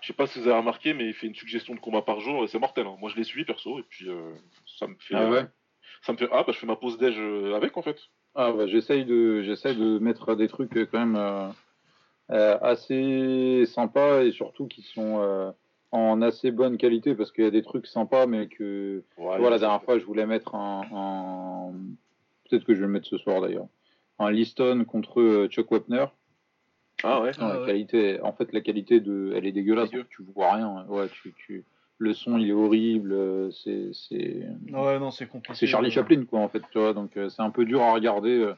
je sais pas si vous avez remarqué, mais il fait une suggestion de combat par jour et c'est mortel. hein. Moi je l'ai suivi perso et puis euh, ça me fait. Ah ouais ça me fait. Ah bah je fais ma pause déj euh, avec en fait. Ah bah, j'essaye de j'essaye de mettre des trucs quand même assez sympas et surtout qui sont en assez bonne qualité parce qu'il y a des trucs sympas mais que Ouais, voilà la dernière fois je voulais mettre un, un- peut-être que je vais le mettre ce soir d'ailleurs un Liston contre euh, Chuck Wepner Ah ouais. Ah la ouais. qualité en fait la qualité de elle est dégueulasse Dégueu. tu vois rien ouais tu, tu le son il est horrible euh, c'est c'est Ouais, non, c'est compliqué. c'est Charlie. Chaplin quoi en fait tu vois donc euh, c'est un peu dur à regarder euh,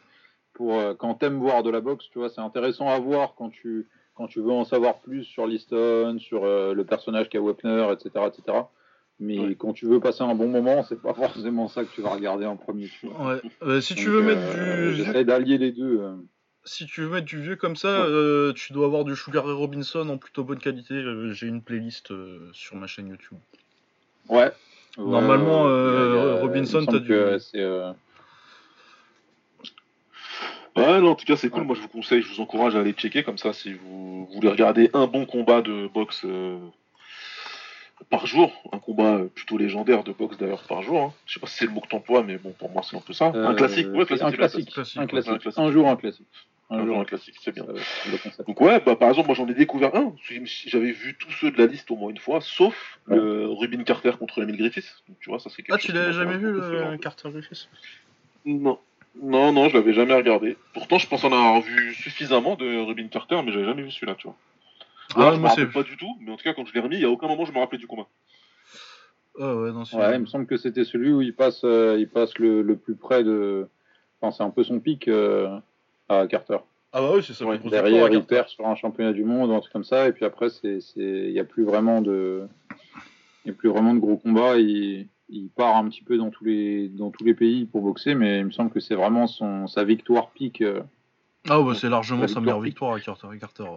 pour euh, quand t'aimes voir de la boxe tu vois c'est intéressant à voir quand tu quand tu veux en savoir plus sur Liston sur euh, le personnage qu'a Wepner etc etc mais Ouais. quand tu veux passer un bon moment c'est pas forcément ça que tu vas regarder en premier. Ouais. Euh, si tu Donc, veux euh, mettre du vieux, j'essaie d'allier les deux euh. si tu veux mettre du vieux comme ça, euh, tu dois avoir du Sugar Ray Robinson en plutôt bonne qualité. J'ai une playlist euh, sur ma chaîne YouTube. ouais Normalement, euh, Robinson, t'as du- euh, Ouais, non, en tout cas, c'est cool. Moi, je vous conseille, je vous encourage à aller checker comme ça si vous voulez regarder un bon combat de boxe euh, par jour. Un combat euh, plutôt légendaire de boxe d'ailleurs par jour. hein. Je sais pas si c'est le mot que t'emploies, mais bon, pour moi, c'est un peu ça. un Euh, classique, ouais, c'est classique, un classique, classique. un classique, un classique. un jour un classique. Un jour un classique, c'est bien. Euh. Donc ouais, bah, par exemple, moi j'en ai découvert un. J'avais vu tous ceux de la liste au moins une fois, sauf Ouais. le Rubin Carter contre Emile Griffiths. Donc tu vois, ça c'est Ah, tu m'a jamais vu, le. Carter Griffiths? Non. Non, non, je l'avais jamais regardé. Pourtant, je pense en avoir vu suffisamment de Rubin Carter, mais j'avais jamais vu celui-là, tu vois. Ah, je me moi, c'est. pas du tout, mais en tout cas, quand je l'ai remis, il y a aucun moment je me rappelais du combat. Ah, ouais, non, c'est. Ouais, il me semble que c'était celui où il passe, euh, il passe le, le plus près de. Enfin, c'est un peu son pic euh, à Carter. Ah, bah oui, c'est ça. Ouais, Derrière, il Carter. perd sur un championnat du monde, un truc comme ça, et puis après, c'est, c'est, il n'y a plus vraiment de, il y a plus vraiment de gros combats. Il, il part un petit peu dans tous les, dans tous les pays pour boxer, mais il me semble que c'est vraiment son, sa victoire pic. euh, Ah, bah c'est largement La sa meilleure victoire à Carter. à Carter ouais.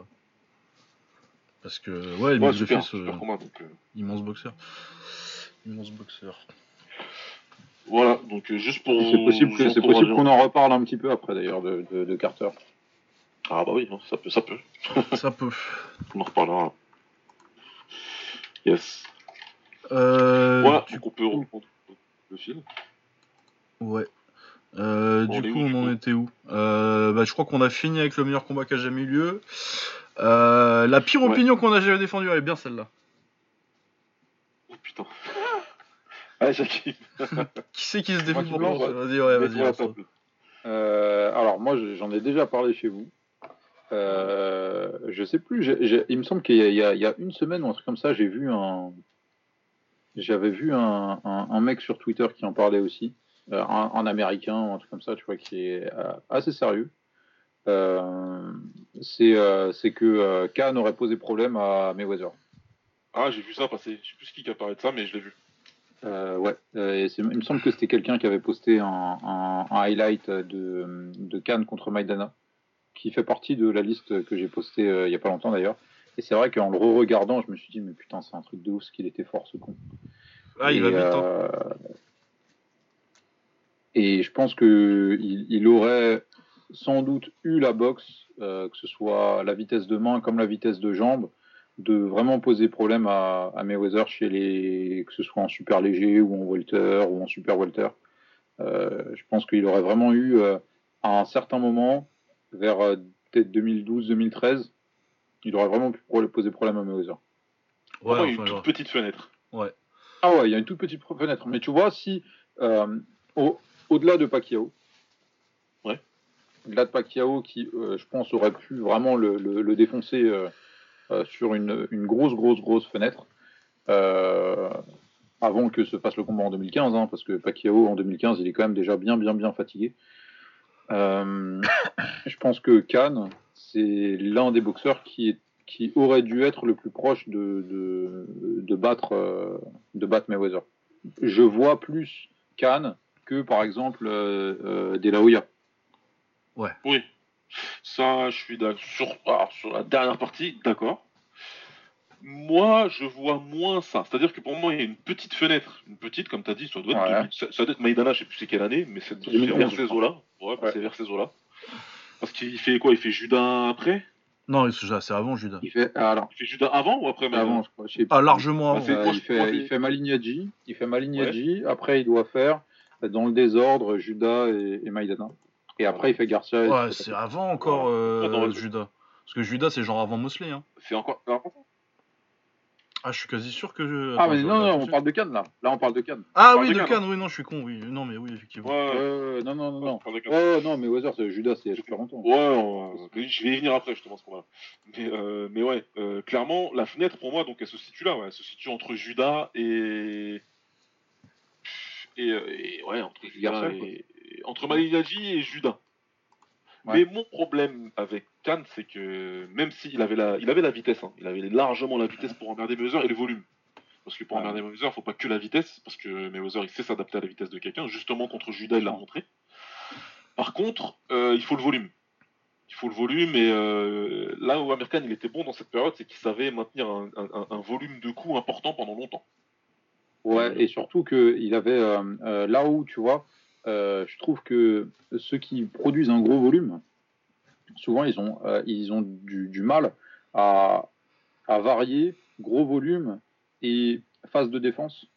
Parce que, ouais, Ouais, Emile super, Griffiths, euh, combat. Donc, euh, immense boxeur. Immense boxeur. voilà, donc euh, juste pour. C'est possible, que, c'est possible qu'on en reparle un petit peu après d'ailleurs de, de, de Carter. Ah bah oui, hein, ça peut, ça peut. Ça peut. On en reparlera. Yes. Euh, voilà, du donc on peut reprendre le fil. Ouais. Euh, du coup, où, on en était où? Euh, bah, Je crois qu'on a fini avec le meilleur combat qui a jamais eu lieu. Euh, la pire Ouais. opinion qu'on a jamais défendue, elle est bien celle-là. Oh putain. Allez, Jackie, Qui c'est qui se défend pour Vas-y, ouais, vas-y. Euh, alors moi, je- j'en ai déjà parlé chez vous. Euh, je sais plus. il me semble qu'il y, a- y une semaine ou un truc comme ça, j'ai vu un, j'avais vu un, un- un mec sur Twitter qui en parlait aussi, euh, un, un américain ou un truc comme ça, tu vois, qui est euh, assez sérieux. Euh, c'est euh, c'est que euh, Khan aurait posé problème à Mayweather. Ah, j'ai vu ça passer. Je sais plus qui qui a parlé de ça, mais je l'ai vu. Euh, ouais, Euh, il me semble que c'était quelqu'un qui avait posté un, un- un highlight de, de Cannes contre Maidana, qui fait partie de la liste que j'ai postée euh, il y a pas longtemps d'ailleurs. Et c'est vrai qu'en le re-regardant, je me suis dit, mais putain, c'est un truc de ouf ce qu'il était fort ce con. Ah, il et, va vite. hein. et je pense que il, il aurait sans doute eu la boxe, euh, que ce soit la vitesse de main comme la vitesse de jambe, de vraiment poser problème à, à Mayweather chez les, que ce soit en super léger ou en welter ou en super welter. Euh, je pense qu'il aurait vraiment eu euh, à un certain moment, vers euh, peut-être 2012-2013, il aurait vraiment pu poser problème à Mayweather. Moi, il y a Ouais, une toute petite fenêtre. Ah ouais, il y a une toute petite fenêtre. Mais tu vois, si euh, au, au-delà de Pacquiao, Ouais. De Pacquiao qui, euh, je pense, aurait pu vraiment le, défoncer euh, euh, sur une, grosse, grosse, grosse fenêtre, avant que se fasse le combat en 2015, hein, parce que Pacquiao en 2015, il est quand même déjà bien, bien, bien fatigué. Je pense que Khan, c'est l'un des boxeurs qui, aurait dû être le plus proche de, battre, de battre Mayweather. Je vois plus Khan que par exemple euh, euh, De La Hoya. Oui. Ça, je suis d'accord. Sur, alors, sur la dernière partie, d'accord. Moi, je vois moins ça. C'est-à-dire que pour moi, il y a une petite fenêtre. Une petite, comme tu as dit, ça doit être, Ouais. 2000 ça, ça doit être Maïdana, je sais plus c'est quelle année, mais c'est c'est 2011, vers ces eaux-là. Ouais, Ouais. c'est vers ces eaux-là. Parce qu'il fait quoi? Il fait Judas après? Non, c'est avant Judas. Il fait ah, alors Il fait Judas avant ou après Maïdana? Avant, je crois. je sais plus. Ah, largement Bah, avant. Euh, il fait, il fait Malignaggi, il fait Malignaggi. Après, il doit faire dans le désordre Judas et, et Maïdana. Et après, il fait Garcia. Ouais, c'est avant encore Ouais. euh, Judas. Parce que Judas, c'est genre avant Mosley. Hein. C'est encore. Ah, je suis quasi sûr que. Je... Ah, Attends, mais je non, regarde non, tout on parle de Cannes là. Là, on parle de Cannes. Ah oui, de Cannes, Cannes, oui, non, je suis con, oui. Non, mais oui, effectivement. Ouais, Euh, non, non, non, non. Oh non, mais Weather, c'est Judas, c'est super longtemps. Ouais, on- je vais y venir après justement ce combat. Mais, euh, mais ouais, euh, clairement, la fenêtre pour moi, donc elle se situe là, ouais, elle se situe entre Judas et et, euh, et- ouais entre Judas et- entre Malignaggi et Judas. Ouais. Mais mon problème avec Khan, c'est que même s'il avait la, il avait la vitesse, hein, il avait largement la vitesse pour emmerder Mayweather et le volume. Parce que pour Ouais. emmerder il faut pas que la vitesse, parce que Mayweather il sait s'adapter à la vitesse de quelqu'un. Justement contre Judas, il l'a montré. Par contre, euh, il faut le volume. Il faut le volume et euh, là où Amir Khan il était bon dans cette période, c'est qu'il savait maintenir un, un- un volume de coups important pendant longtemps. Ouais, et surtout qu'il avait euh, euh, là où, tu vois, euh, je trouve que ceux qui produisent un gros volume, souvent ils ont, euh, ils ont du, du mal à, à varier gros volume et phase de défense.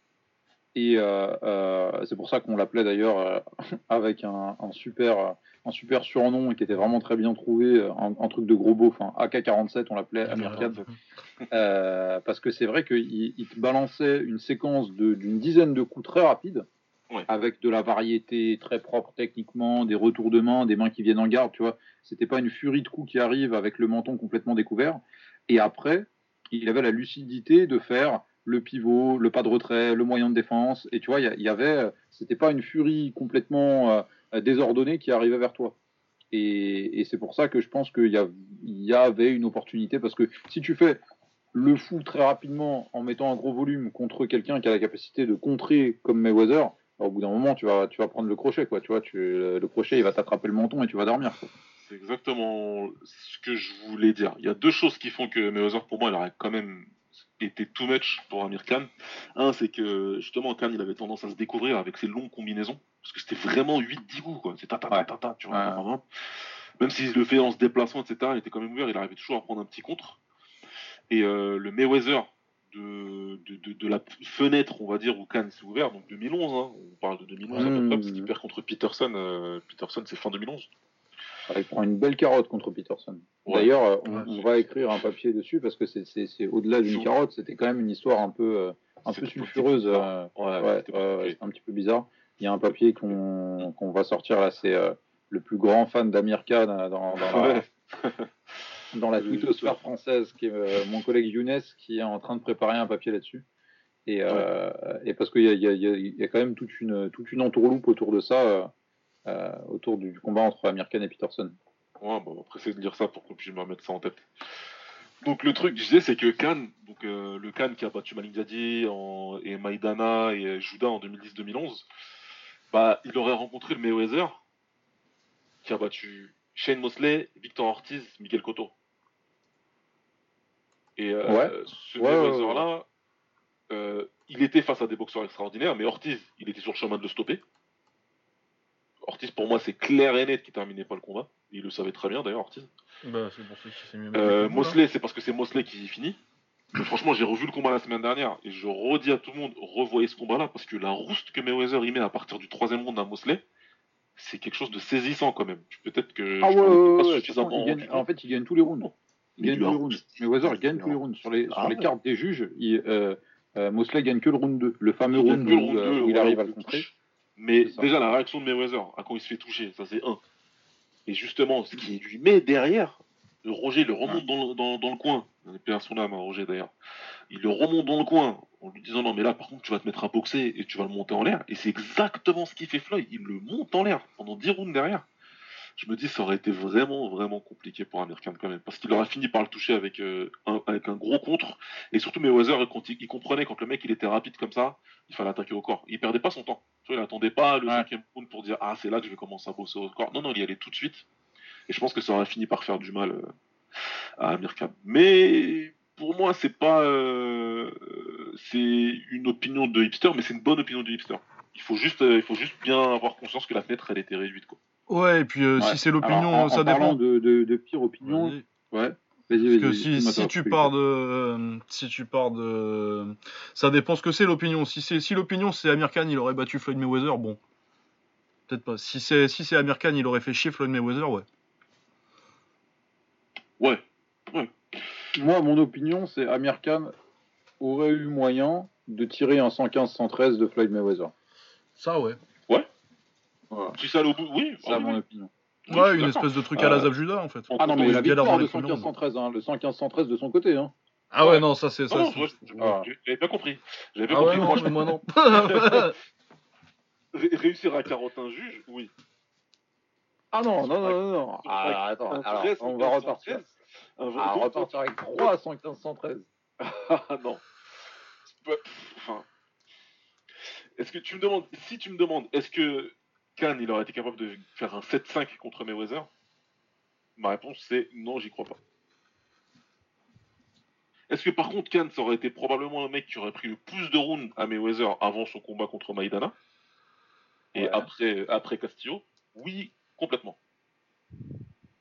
Et euh, c'est pour ça qu'on l'appelait d'ailleurs avec un, un super, un super surnom et qui était vraiment très bien trouvé, un, un truc de gros beau, enfin AK-47, on l'appelait American. Euh, parce que c'est vrai qu'il il te balançait une séquence d'une dizaine de coups très rapides, Avec de la variété très propre techniquement, des retours de main, des mains qui viennent en garde, tu vois. C'était pas une furie de coups qui arrive avec le menton complètement découvert. Et après, il avait la lucidité de faire le pivot, le pas de retrait, le moyen de défense. Et tu vois, il y avait, c'était pas une furie complètement euh, désordonnée qui arrivait vers toi. Et, c'est pour ça que je pense qu'il y, y avait une opportunité parce que si tu fais le fou très rapidement en mettant un gros volume contre quelqu'un qui a la capacité de contrer comme Mayweather, au bout d'un moment, tu vas, tu vas prendre le crochet, quoi. Tu vois, tu, le crochet, il va t'attraper le menton et tu vas dormir. C'est exactement ce que je voulais dire. Il y a deux choses qui font que Mayweather, pour moi, il aurait quand même été too much pour Amir Khan. Un, c'est que justement, Khan, il avait tendance à se découvrir avec ses longues combinaisons. Parce que c'était vraiment 8-10 coups, quoi. C'est ta ta ta ta ta, tu vois. Ouais. vraiment. Même s'il le fait en se déplaçant, etc., il était quand même ouvert, il arrivait toujours à prendre un petit contre. Et euh, le Mayweather de, de, de, de la fenêtre, on va dire, où Khan s'est ouvert, donc 2011, hein, on parle de 2011 à peu Mmh. près, parce qu'il perd contre Peterson. euh, Peterson, c'est fin 2011. Il prend une belle carotte contre Peterson. Ouais. D'ailleurs, euh, on, Ouais, on c'est- va écrire un papier dessus parce que c'est, c'est, c'est au-delà d'une carotte. C'était quand même une histoire un peu, euh, un peu sulfureuse. euh, Ouais, un petit peu bizarre. Il y a un papier qu'on, qu'on va sortir là. C'est euh, le plus grand fan d'Amir Khan euh, dans, dans la, Ouais. dans la twittosphère française, qui est euh, mon collègue Younes, qui est en train de préparer un papier là-dessus. Et, euh, et parce qu'il y a, y, y quand même toute une, toute une entourloupe autour de ça, euh, autour du combat entre Amir Khan et Peterson. Ouais, bon, on va essayer de lire ça pour qu'on puisse me remettre ça en tête. Donc le truc, je disais, c'est que Khan, donc le Khan qui a battu Malik Zadi en, et Maïdana et Judah en 2010-2011, bah il aurait rencontré le Mayweather qui a battu Shane Mosley, Victor Ortiz, Miguel Cotto. Et euh, Ouais. ce Ouais, ouais, Mayweather-là, euh, il était face à des boxeurs extraordinaires, mais Ortiz, il était sur le chemin de le stopper. Ortiz, pour moi, c'est clair et net qu'il terminait pas le combat. Il le savait très bien, d'ailleurs, Ortiz. Bah, c'est pour ça qu'il s'est mis. Euh, Mosley, c'est parce que c'est Mosley qui finit. Mais franchement, j'ai revu le combat la semaine dernière et je redis à tout le monde, revoyez ce combat-là parce que la rouste que Mayweather y met à partir du troisième round à Mosley, c'est quelque chose de saisissant quand même. Peut-être que Ah je ouais, ouais, pas ouais, suffisamment gagne- en fait, il gagne tous les rounds. Gagne lui, tous les un rounds. rouste. Mais gagne tous les rounds. Sur les, Ah sur les ouais. cartes des juges, il, euh, euh, Mosley gagne que le round 2. Le fameux round, que le où, round euh, deux, où il arrive à le contrer. Mais déjà, la réaction de Mayweather, à quand il se fait toucher, ça c'est un. Et justement, ce qui lui met derrière, le Roger le remonte dans, le- dans, dans le coin. Il son âme, hein, Roger d'ailleurs. Il le remonte dans le coin en lui disant non mais là par contre tu vas te mettre à boxer et tu vas le monter en l'air. Et c'est exactement ce qu'il fait Floyd. Il le monte en l'air pendant 10 rounds derrière. Je me dis ça aurait été vraiment vraiment compliqué pour Amir Khan quand même. Parce qu'il aurait fini par le toucher avec, euh, un, avec un gros contre. Et surtout Mayweather, quand il, il comprenait quand le mec il était rapide comme ça, il fallait attaquer au corps. Il perdait pas son temps. Tu vois, il attendait pas le cinquième round pour dire ah c'est là que je vais commencer à bosser au corps. Non non, il y allait tout de suite. Et je pense que ça aurait fini par faire du mal euh, à Amir Khan. Mais pour moi c'est pas euh, c'est une opinion de hipster, mais c'est une bonne opinion de hipster. Il faut juste euh, il faut juste bien avoir conscience que la fenêtre elle était réduite quoi. Ouais, et puis euh, Ouais. si c'est l'opinion, Alors, en, ça en dépend. de, de, de pire opinion, Vas-y. ouais. Vas-y, Parce vas-y. que si, tu pars de, euh, si tu pars de, ça dépend ce que c'est l'opinion. Si c'est, si l'opinion c'est Amir Khan, il aurait battu Floyd Mayweather, bon, peut-être pas. Si c'est, si c'est Amir Khan, il aurait fait chier Floyd Mayweather, ouais. Ouais. Moi, mon opinion, c'est Amir Khan aurait eu moyen de tirer un 115-113 de Floyd Mayweather. Ça, ouais. Voilà. Si ça bout, oui. C'est mon oui. opinion. Ouais, une espèce de truc à la Zab Judah, en fait. Ah non, mais il dans victoire de premiers rounds. 115-113, hein, le 115-113 de son côté. Hein. Ah ouais, non, ça c'est ça. Non, Ah. J'avais bien compris. J'avais bien Ah ouais, compris. non, Franchement, mais moi non. ré- réussir à carotter un juge, oui. Ah non, non, non, non, Ah, attends, on va 115, repartir. 113, Un vrai Ah, on va repartir avec 3 115-113. Ah non. Pas- Enfin. Est-ce que tu me demandes, si tu me demandes, est-ce que Khan il aurait été capable de faire un 7-5 contre Mayweather? Ma réponse c'est non, j'y crois pas. Est-ce que par contre Khan ça aurait été probablement le mec qui aurait pris le plus de rounds à Mayweather avant son combat contre Maïdana? Et Ouais. après après Castillo? Oui, complètement.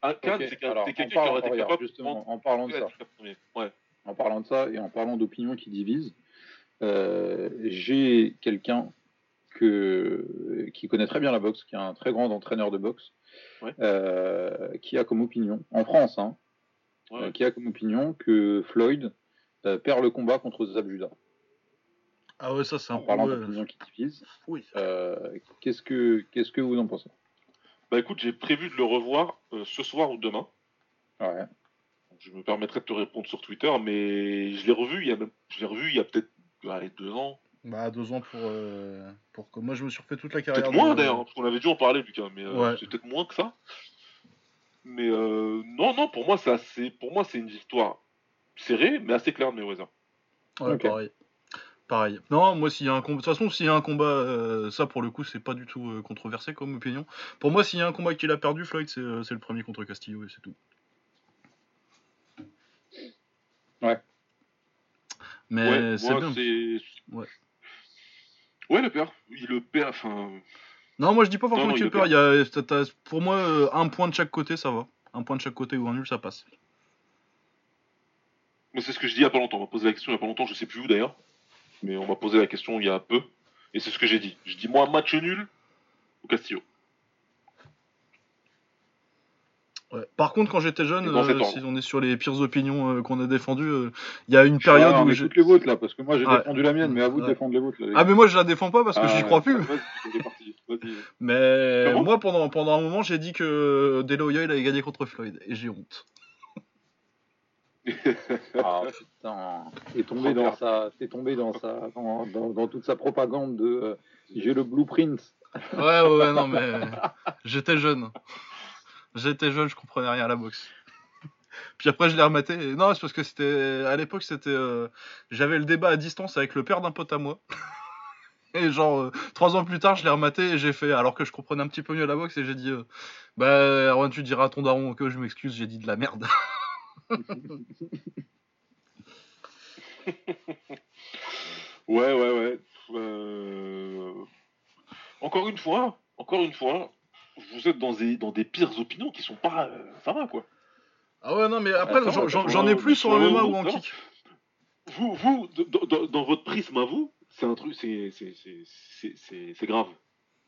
Un Khan, c'est quelqu'un qui aurait été capable justement, en parlant de ça. Ouais. en parlant de ça et en parlant d'opinions qui divisent, euh, j'ai quelqu'un que, qui connaît très bien la boxe, qui est un très grand entraîneur de boxe, Ouais. euh, qui a comme opinion, en France, hein, Ouais. euh, qui a comme opinion que Floyd euh, perd le combat contre Zab Judah. Ah ouais, ça c'est un En peu. parlant qui divisent, Oui. euh, qu'est-ce que qu'est-ce que vous en pensez? Bah écoute, j'ai prévu de le revoir euh, ce soir ou demain. Ouais. Je me permettrai de te répondre sur Twitter, mais je l'ai revu il y a même, je l'ai revu il y a peut-être allez, deux ans, Bah, deux ans pour, euh, pour que moi je me suis refait toute la carrière. peut-être moins d'ailleurs, parce qu'on avait dû en parler Lucas, mais euh, Ouais. c'est peut-être moins que ça. Mais euh, non, non, pour moi c'est assez, pour moi c'est une victoire serrée, mais assez claire de Mayweather. Ouais, pareil. Pareil. Non, moi, s'il y a un combat. De toute façon, s'il y a un combat, euh, ça pour le coup, c'est pas du tout euh, controversé comme opinion. Pour moi, s'il y a un combat qu'il a perdu, Floyd, c'est euh, c'est le premier contre Castillo et c'est tout. Ouais. Mais ouais, c'est bien. c'est. Ouais. Ouais, le père. Il le perd, enfin. Non, moi je dis pas forcément qu'il il perd. Il y a, pour moi, euh, un point de chaque côté, ça va. Un point de chaque côté ou un nul, ça passe. Mais c'est ce que je dis il y a pas longtemps. On m'a posé la question il y a pas longtemps, je sais plus où d'ailleurs. Mais on m'a posé la question il y a peu. Et c'est ce que j'ai dit. Je dis moi match nul au Castillo. Ouais. Par contre, quand j'étais jeune, euh, si on est sur les pires opinions euh, qu'on a défendues, euh, il y a une période où j'ai. les vôtres là, parce que moi j'ai Ouais. défendu la mienne, mais à vous de défendre les vôtres. Là, les Ah, mais moi je la défends pas parce que Ah, j'y crois plus. Mais Comment moi, pendant, pendant un moment, j'ai dit que Deloya il avait gagné contre Floyd et j'ai honte. Ah putain, t'es tombé dans sa, t'es tombé dans sa, dans, dans- dans toute sa propagande de euh, j'ai le blueprint. Ouais, ouais, ouais, non, mais j'étais jeune. J'étais jeune, je comprenais rien à la boxe. Puis après, je l'ai rematé. Non, c'est parce que c'était. À l'époque, c'était. euh, J'avais le débat à distance avec le père d'un pote à moi. Et genre, euh, trois ans plus tard, je l'ai rematé et j'ai fait. Alors que je comprenais un petit peu mieux la boxe et j'ai dit. euh, Bah, tu diras à ton daron que je m'excuse, j'ai dit de la merde. Ouais, ouais, ouais. Euh, Encore une fois, encore une fois, vous êtes dans des, dans des pires opinions qui sont pas. euh, Ça va quoi. Ah ouais, non, mais après, j'en- ai plus sur MMA ou en kick. Vous, vous dans votre prisme à vous, c'est un truc, c'est grave.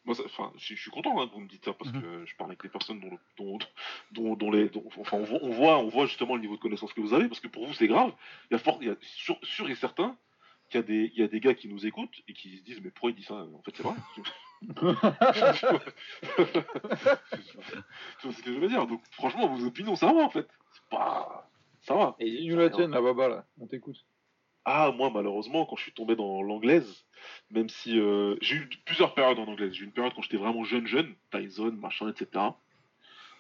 Moi, enfin, je, suis content hein, que vous me dites ça parce Mhm. que je parle avec des personnes dont, le- dont, dont, dont les, enfin, on voit, on voit, on voit justement le niveau de connaissance que vous avez parce que pour vous c'est grave. Il y a fort, il y a sûr, sûr et certain qu'il y a des, il y a des gars qui nous écoutent et qui se disent mais pourquoi il dit ça? En fait, c'est vrai. tu vois ce que je veux dire? Donc, franchement, vos opinions, ça va en fait. C'est pas, ça va. Et dis-nous la tienne, la baba là, on t'écoute. Ah, moi, malheureusement, quand je suis tombé dans l'anglaise, même si euh, j'ai eu plusieurs périodes en anglaise. J'ai eu une période quand j'étais vraiment jeune, jeune, Tyson, machin, etc.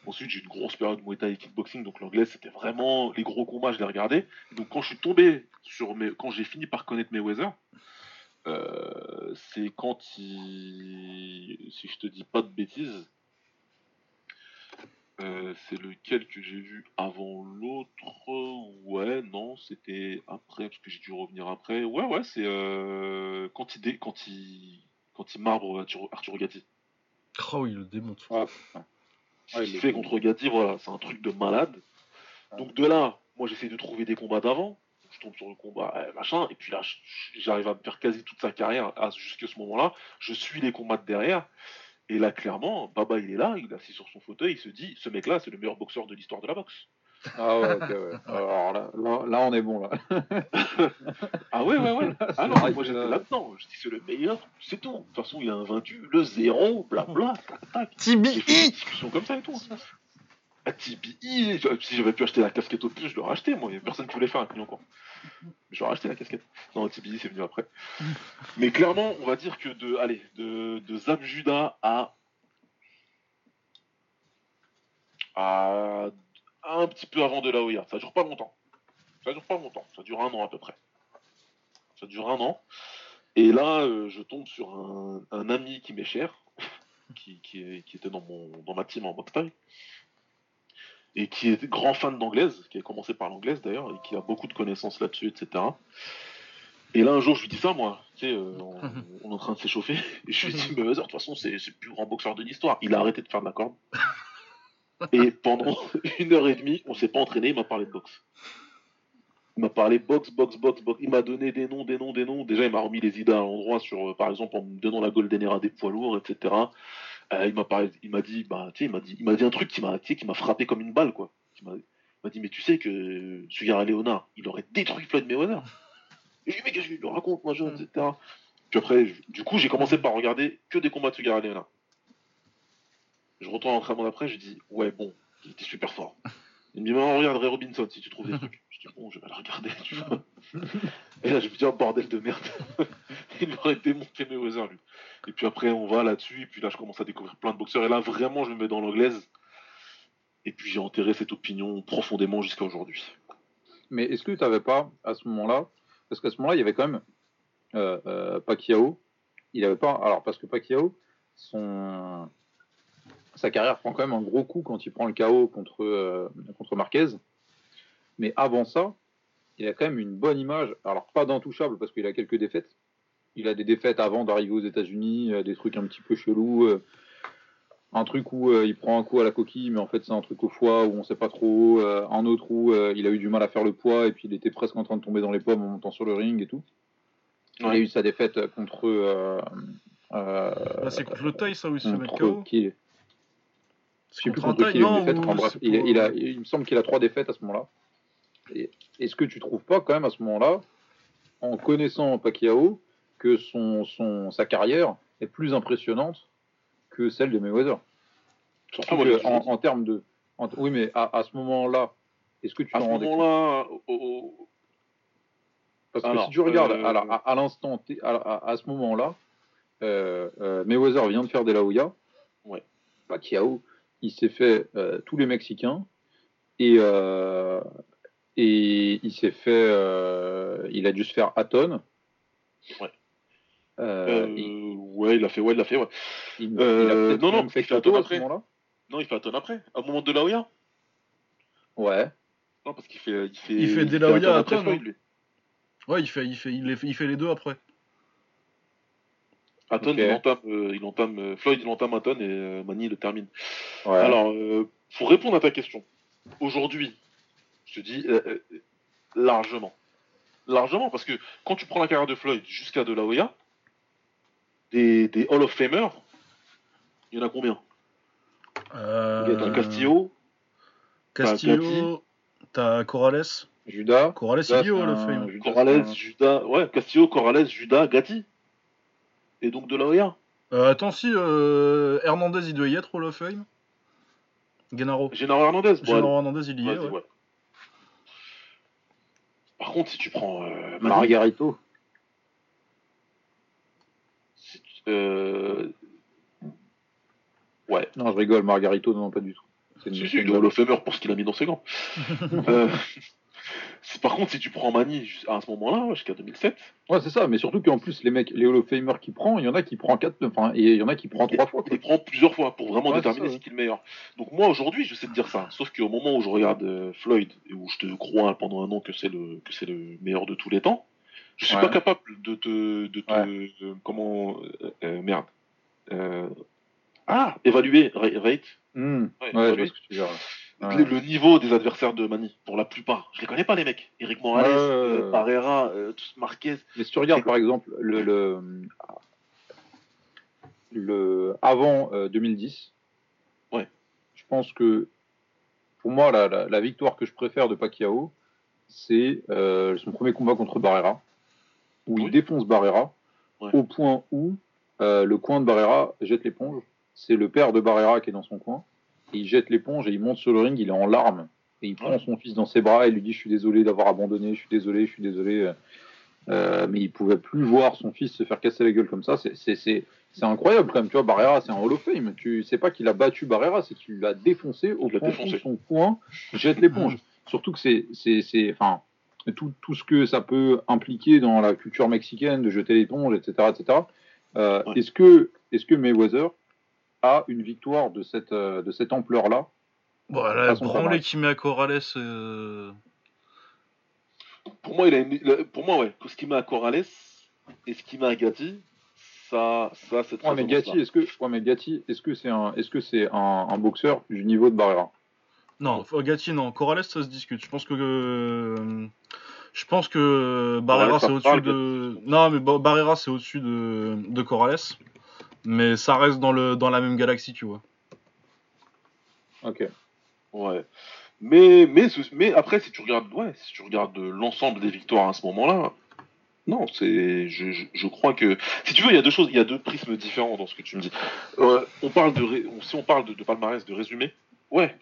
Ensuite, j'ai eu une grosse période Muay Thai et kickboxing, donc l'anglaise, c'était vraiment les gros combats, je les regardais. Donc, quand je suis tombé sur mes. Quand j'ai fini par connaître Mayweather, euh, c'est quand il. Si je te dis pas de bêtises. euh, c'est lequel que j'ai vu avant l'autre? Ouais, non, c'était après, parce que j'ai dû revenir après. Ouais, ouais, c'est euh, quand, il dé- quand, il... quand il marbre Arturo, Arturo Gatti. Oh, il le démonte. Putain. Ce Ouais, qu'il fait contre Gatti, voilà, c'est un truc de malade. Ouais. Donc de là, moi j'essaie de trouver des combats d'avant. Je tombe sur le combat, machin, et puis là, j'arrive à me faire quasi toute sa carrière jusqu'à ce moment-là. Je suis les combats de derrière. Et là, clairement, Baba, il est là, il est assis sur son fauteuil, il se dit, ce mec-là, c'est le meilleur boxeur de l'histoire de la boxe. Ah ouais, ok, ouais. Alors là, là, là, on est bon là. Ah ouais, ouais, ouais. Ah non, moi j'étais là- là-dedans. Je dis, c'est le meilleur, c'est tout. De toute façon, il a invaincu le zéro, blabla, tac, tac. TBI discussions comme ça et tout. À TBI, si j'avais pu acheter la casquette au plus, je l'aurais acheté, moi. Il n'y a personne qui voulait faire un client encore. J'aurais acheté la casquette. Non, TBI, c'est venu après. Mais clairement, on va dire que de, allez, de, de Zab à, à un petit peu avant de la Hoya. Ça dure pas longtemps. Ça dure pas longtemps. Ça dure un an à peu près. Ça dure un an. Et là, euh, je tombe sur un, un ami qui m'est cher, qui, qui, est- qui était dans, mon, dans ma team en boxe Thai, et qui est grand fan d'anglaise, qui a commencé par l'anglaise d'ailleurs, et qui a beaucoup de connaissances là-dessus, etc. Et là, un jour, je lui dis ça, moi, tu sais, euh, on, on est en train de s'échauffer, et je lui dis, mais vas-y, de toute façon, c'est c'est le plus grand boxeur de l'histoire. Il a arrêté de faire de la corde. Et pendant une heure et demie, on s'est pas entraîné, il m'a parlé de boxe. Il m'a parlé boxe, boxe, boxe, boxe. Il m'a donné des noms, des noms, des noms. Déjà, il m'a remis les idées à l'endroit sur, euh, par exemple, en me donnant la Golden Era des poids lourds, etc. Euh, il m'a parlé, il m'a dit, bah, il m'a dit, il m'a dit un truc qui m'a, qui m'a frappé comme une balle, quoi. Il m'a, dit, mais tu sais que Sugara Leonard, il aurait détruit Floyd Mayweather. Et je lui ai dit, mais qu'est-ce que tu racontes, moi, Mm. etc. Puis après, du coup, j'ai commencé par regarder que des combats de Sugara Leonard. Je retourne à l'entraînement d'après, je dis, ouais, bon, il était super fort. Il me dit, mais regarde Ray Robinson si tu trouves des trucs. Je dis, bon, je vais la regarder, tu vois. Et là, je me dis, oh bordel de merde. il aurait démonté Mayweather, lui. Et puis après, on va là-dessus, et puis là, je commence à découvrir plein de boxeurs, et là, vraiment, je me mets dans l'anglaise. Et puis j'ai enterré cette opinion profondément jusqu'à aujourd'hui. Mais est-ce que tu n'avais pas, à ce moment-là, parce qu'à ce moment-là, il y avait quand même euh, euh, Pacquiao, il avait pas, alors parce que Pacquiao, son, sa carrière prend quand même un gros coup quand il prend le KO contre, euh, contre Marquez. Mais avant ça, il a quand même une bonne image, alors pas d'intouchable parce qu'il a quelques défaites. Il a des défaites avant d'arriver aux États-Unis, des trucs un petit peu chelous. euh, un truc où euh, il prend un coup à la coquille, mais en fait c'est un truc au foie où on sait pas trop. euh, un autre où euh, il a eu du mal à faire le poids et puis il était presque en train de tomber dans les pommes en montant sur le ring et tout. Il a eu sa défaite contre. Euh, euh, c'est contre le taille, ça, où il se KO qui Je C'est sais plus contre un contre taille, qui il a eu non une défaite. ou Enfin, bref, c'est il, pour- il a, il me semble qu'il a trois défaites à ce moment-là. Est-ce que tu trouves pas quand même à ce moment-là, en connaissant Pacquiao, que son, son, sa carrière est plus impressionnante que celle de Mayweather Surtout Ah, moi, que j'ai en, termes de. en- oui, mais à, à ce moment-là, est-ce que tu t'en rendais compte Parce que si tu regardes euh, à, la- à- à l'instant, à, à- ce moment-là, euh, euh, Mayweather vient de faire De La Hoya. Ouais. Pacquiao, il s'est fait euh, tous les Mexicains et, euh, et il s'est fait, euh, il a dû se faire Hatton. Ouais. Euh, euh, il, ouais, il a fait, ouais, il l'a fait, ouais. il- euh, il a peut-être non, non, fait il fait à ce après. moment-là. Non, il fait un tonne après. Au moment de la Hoya Ouais. Non, parce qu'il fait, il fait. Il fait un à après hein. lui. Ouais, il fait, il, fait, il, les fait, il fait les deux après. Il entame, euh, il entame euh, Floyd, il entame Hatton et euh, Manny le termine. ouais. Alors, euh, pour répondre à ta question, aujourd'hui, je te dis euh, euh, largement. Largement, parce que quand tu prends la carrière de Floyd jusqu'à De La Hoya, des, des Hall of Famers, il y en a combien? Euh, T'as Castillo, Castillo, t'as Corrales. Judas. Corrales, Judas, il Hall of Fame. Corrales, Judas, ouais, Castillo, Corrales, Judas, Gatti. Et donc De La. Euh, attends, si, euh, Hernandez, il doit y être Hall of Fame. Genaro. Genaro Hernandez. bon, Genaro Hernandez, il y est, vas-y, ouais. ouais. Par contre, si tu prends euh, Margarito. si tu- euh, ouais, Non, je rigole. Margarito, non, pas du tout. C'est une- Si, si, une le Hall of Famer pour ce qu'il a mis dans ses gants. Euh, par contre, si tu prends Mani à ce moment-là, ouais, jusqu'à 2007, Ouais, c'est ça, mais surtout qu'en plus, les mecs, les Hall of Famers qui prend, il y en a qui prend quatre, enfin, et il y en a qui prend trois fois. il prend plusieurs fois pour vraiment Ouais, déterminer ce qui est le meilleur. Donc moi, aujourd'hui, je sais te dire ça. Sauf qu'au moment où je regarde euh, Floyd, et où je te crois pendant un an que c'est le, que c'est le meilleur de tous les temps, je suis Ouais. pas capable de te... De te euh, comment... euh, merde. Euh, ah, évaluer, ra- rate, Hmm. Ouais, Ouais, je ouais. vois ce que tu veux dire. Ouais. le, le niveau des adversaires de Mani, pour la plupart. Je les connais pas, les mecs. Eric Morales, Ouais, euh. Barrera, euh, tous Marquez. Mais si tu regardes par exemple le, le, le avant euh, 2010, Ouais. je pense que pour moi la, la, la victoire que je préfère de Pacquiao, c'est euh, son premier combat contre Barrera, où Oui. il défonce Barrera Ouais. au point où euh, le coin de Barrera jette l'éponge. C'est le père de Barrera qui est dans son coin. Et il jette l'éponge et il monte sur le ring, il est en larmes. Et il prend son fils dans ses bras et lui dit Je suis désolé d'avoir abandonné, je suis désolé, je suis désolé. Euh, mais il pouvait plus voir son fils se faire casser la gueule comme ça. C'est- incroyable quand même. Tu vois, Barrera, c'est un Hall of Fame. Tu sais pas qu'il a battu Barrera, c'est qu'il l'a défoncé au point défoncé. où son coin jette l'éponge. Surtout que c'est, enfin, tout, tout ce que ça peut impliquer dans la culture mexicaine de jeter l'éponge, etc., etc. Euh, Ouais. Est-ce que, est-ce que Mayweather a une victoire de cette, euh, de cette ampleur-là Bon, là, Façon branlé palmarès. qui met à Corrales. euh, Pour moi, il a une- pour moi, ouais, ce qu'il met à Corrales et ce qu'il met à Gatti, Ça, ça c'est très Ouais, mais Gatti, est-ce que, ouais, mais Gatti, est-ce que c'est un, est-ce que c'est un, un boxeur du niveau de Barrera? Non, Gatti, non. Corrales, ça se discute. Je pense que. euh, Je pense que Barrera, c'est au-dessus de. Non, mais Ba- Barrera, c'est au-dessus de... de Corrales. Mais ça reste dans, le... dans la même galaxie, tu vois. Ok. Ouais. Mais, mais, mais après, si tu regardes, ouais, si tu regardes l'ensemble des victoires à ce moment-là, non, c'est, je, je, je crois que, si tu veux, il y a deux choses, il y a deux prismes différents dans ce que tu me dis. Euh, on parle de, ré- on- si on parle de, de palmarès, de résumé, ouais,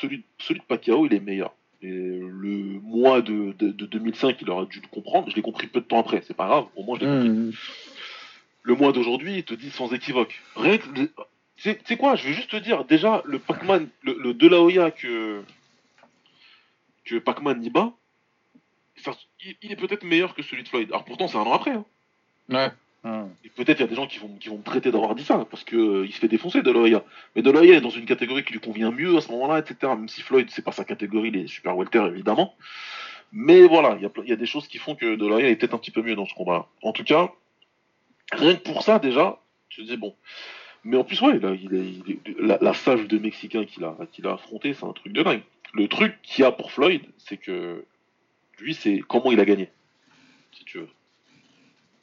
celui, celui de Pacquiao, il est meilleur. Et le mois de, de, de 2005, il aurait dû le comprendre. Je l'ai compris peu de temps après. C'est pas grave. Au moins, je l'ai compris. Le mois d'aujourd'hui, il te dit sans équivoque. Rien que. le- Tu sais- quoi, je vais juste te dire, déjà, le Pac-Man, le, le De La Hoya que. que Pac-Man y bat, ça- il, il est peut-être meilleur que celui de Floyd. Alors pourtant, c'est un an après. hein. Ouais. Mmh. Et peut-être il y a des gens qui vont, qui vont me traiter d'avoir dit ça, parce que euh, il se fait défoncer De La Hoya. Mais De La Hoya est dans une catégorie qui lui convient mieux à ce moment-là, etc. Même si Floyd, c'est pas sa catégorie, il est super welter, évidemment. Mais voilà, il y a, ple- il y a des choses qui font que De La Hoya est peut-être un petit peu mieux dans ce combat. En tout cas, rien que pour ça, déjà, tu te dis bon. Mais en plus, ouais, il la, la salve de Mexicain qu'il a, qu'il a affronté, c'est un truc de dingue. Le truc qu'il y a pour Floyd, c'est que lui, c'est comment il a gagné, si tu veux.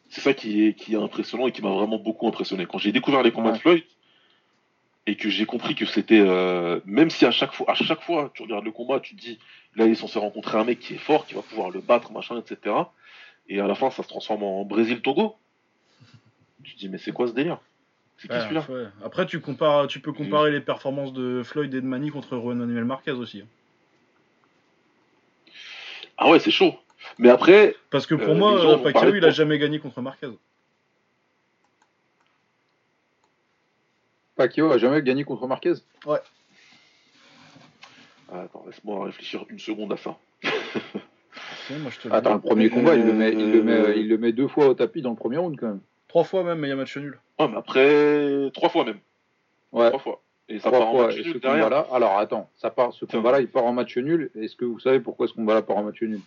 C'est ça qui est, qui est impressionnant et qui m'a vraiment beaucoup impressionné. Quand j'ai découvert les combats Ouais. de Floyd et que j'ai compris que c'était, euh, même si à chaque fois, à chaque fois, tu regardes le combat, tu te dis, là, il est censé rencontrer un mec qui est fort, qui va pouvoir le battre, machin, etc. Et à la fin, ça se transforme en Brésil-Togo. Tu te dis, mais c'est quoi ce délire? C'est qui Ouais, celui-là? ouais. Après, tu, compares, tu peux comparer les performances de Floyd et de Manny contre Juan Manuel Marquez aussi. hein. Ah ouais, c'est chaud. Mais après, Parce que pour Euh, moi, Pacquiao, il a jamais gagné contre Marquez. Pacquiao a jamais gagné contre Marquez? Ah, attends, laisse-moi réfléchir une seconde à ça. Si, moi, je te le Attends, le premier combat, il le, met, il, le met, Euh. il le met deux fois au tapis dans le premier round quand même. Trois fois même, mais il y a match nul. Ah, mais après, trois fois même. Ouais, Trois fois. Et ça trois part en fois. match Et ce nul derrière. combat-là, alors attends, ça part, ce combat-là, il part en match nul. Est-ce que vous savez pourquoi ce combat-là part en match nul?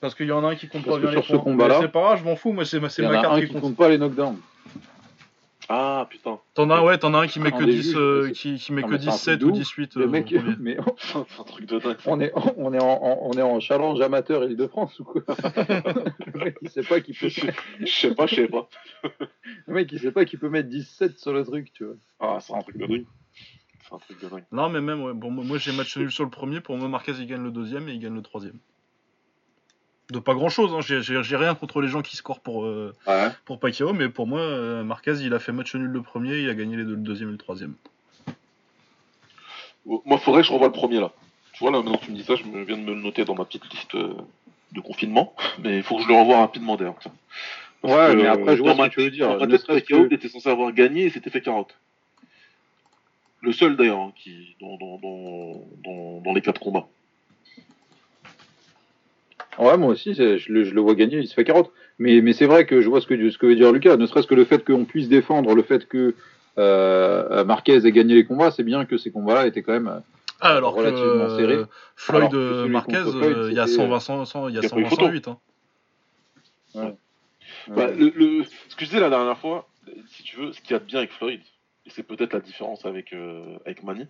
Parce qu'il y en a un qui compte pas bien les sur ce combat-là- Mais C'est pas grave, je m'en fous, moi c'est ma, en carte qui compte. compte pas les knockdowns. Ah, putain. T'en as, ouais, t'en as un qui met que des 10, juges, euh, c'est- qui, qui met Non, que mais c'est un 17 truc de ou ouf. 18. Le euh, mec, mais c'est un truc de dingue. on est, on est, en, en- on est en challenge amateur Île-de-France ou quoi Le mec, il sait pas qu'il Je peut, sais je sais pas, je sais pas. le mec, il sait pas qu'il peut mettre 17 sur le truc, tu vois. Ah, c'est un truc de dingue. C'est un truc de dingue. Non, mais même, ouais, bon, moi moi, j'ai match nul sur le premier. Pour moi, Marquez il gagne le deuxième et il gagne le troisième. De pas grand chose, hein. j'ai- rien contre les gens qui scorent pour, euh, Ouais. pour Pacquiao, mais pour moi, euh, Marquez il a fait match nul le premier, il a gagné les deux, le deuxième et le troisième. Moi, faudrait que je revoie le premier là. Tu vois, là, maintenant que tu me dis ça, je viens de me le noter dans ma petite liste euh, de confinement. Mais il faut que je le revoie rapidement d'ailleurs. Ouais, que, mais après, je vois ce que tu veux dire. Serait-ce Pacquiao, que- était censé avoir gagné et s'était fait carotte. Le seul d'ailleurs, hein, qui dans, dans, dans, dans, dans les quatre combats. Ouais, moi aussi, je le, je le vois gagner, il se fait carotte. Mais, mais c'est vrai que je vois ce que, ce que veut dire Lucas. Ne serait-ce que le fait qu'on puisse défendre le fait que euh, Marquez ait gagné les combats, c'est bien que ces combats-là étaient quand même. Ah, alors que Relativement euh, serré. Floyd Alors que euh, Marquez, Floyd, euh, il y a c'était, 120, 100, 100, il y a il y a pas eu 120, photo. 108. Hein. Bah, euh, le, le- ce que je disais la dernière fois, si tu veux, ce qu'il y a de bien avec Floyd, et c'est peut-être la différence avec, euh, avec Manny,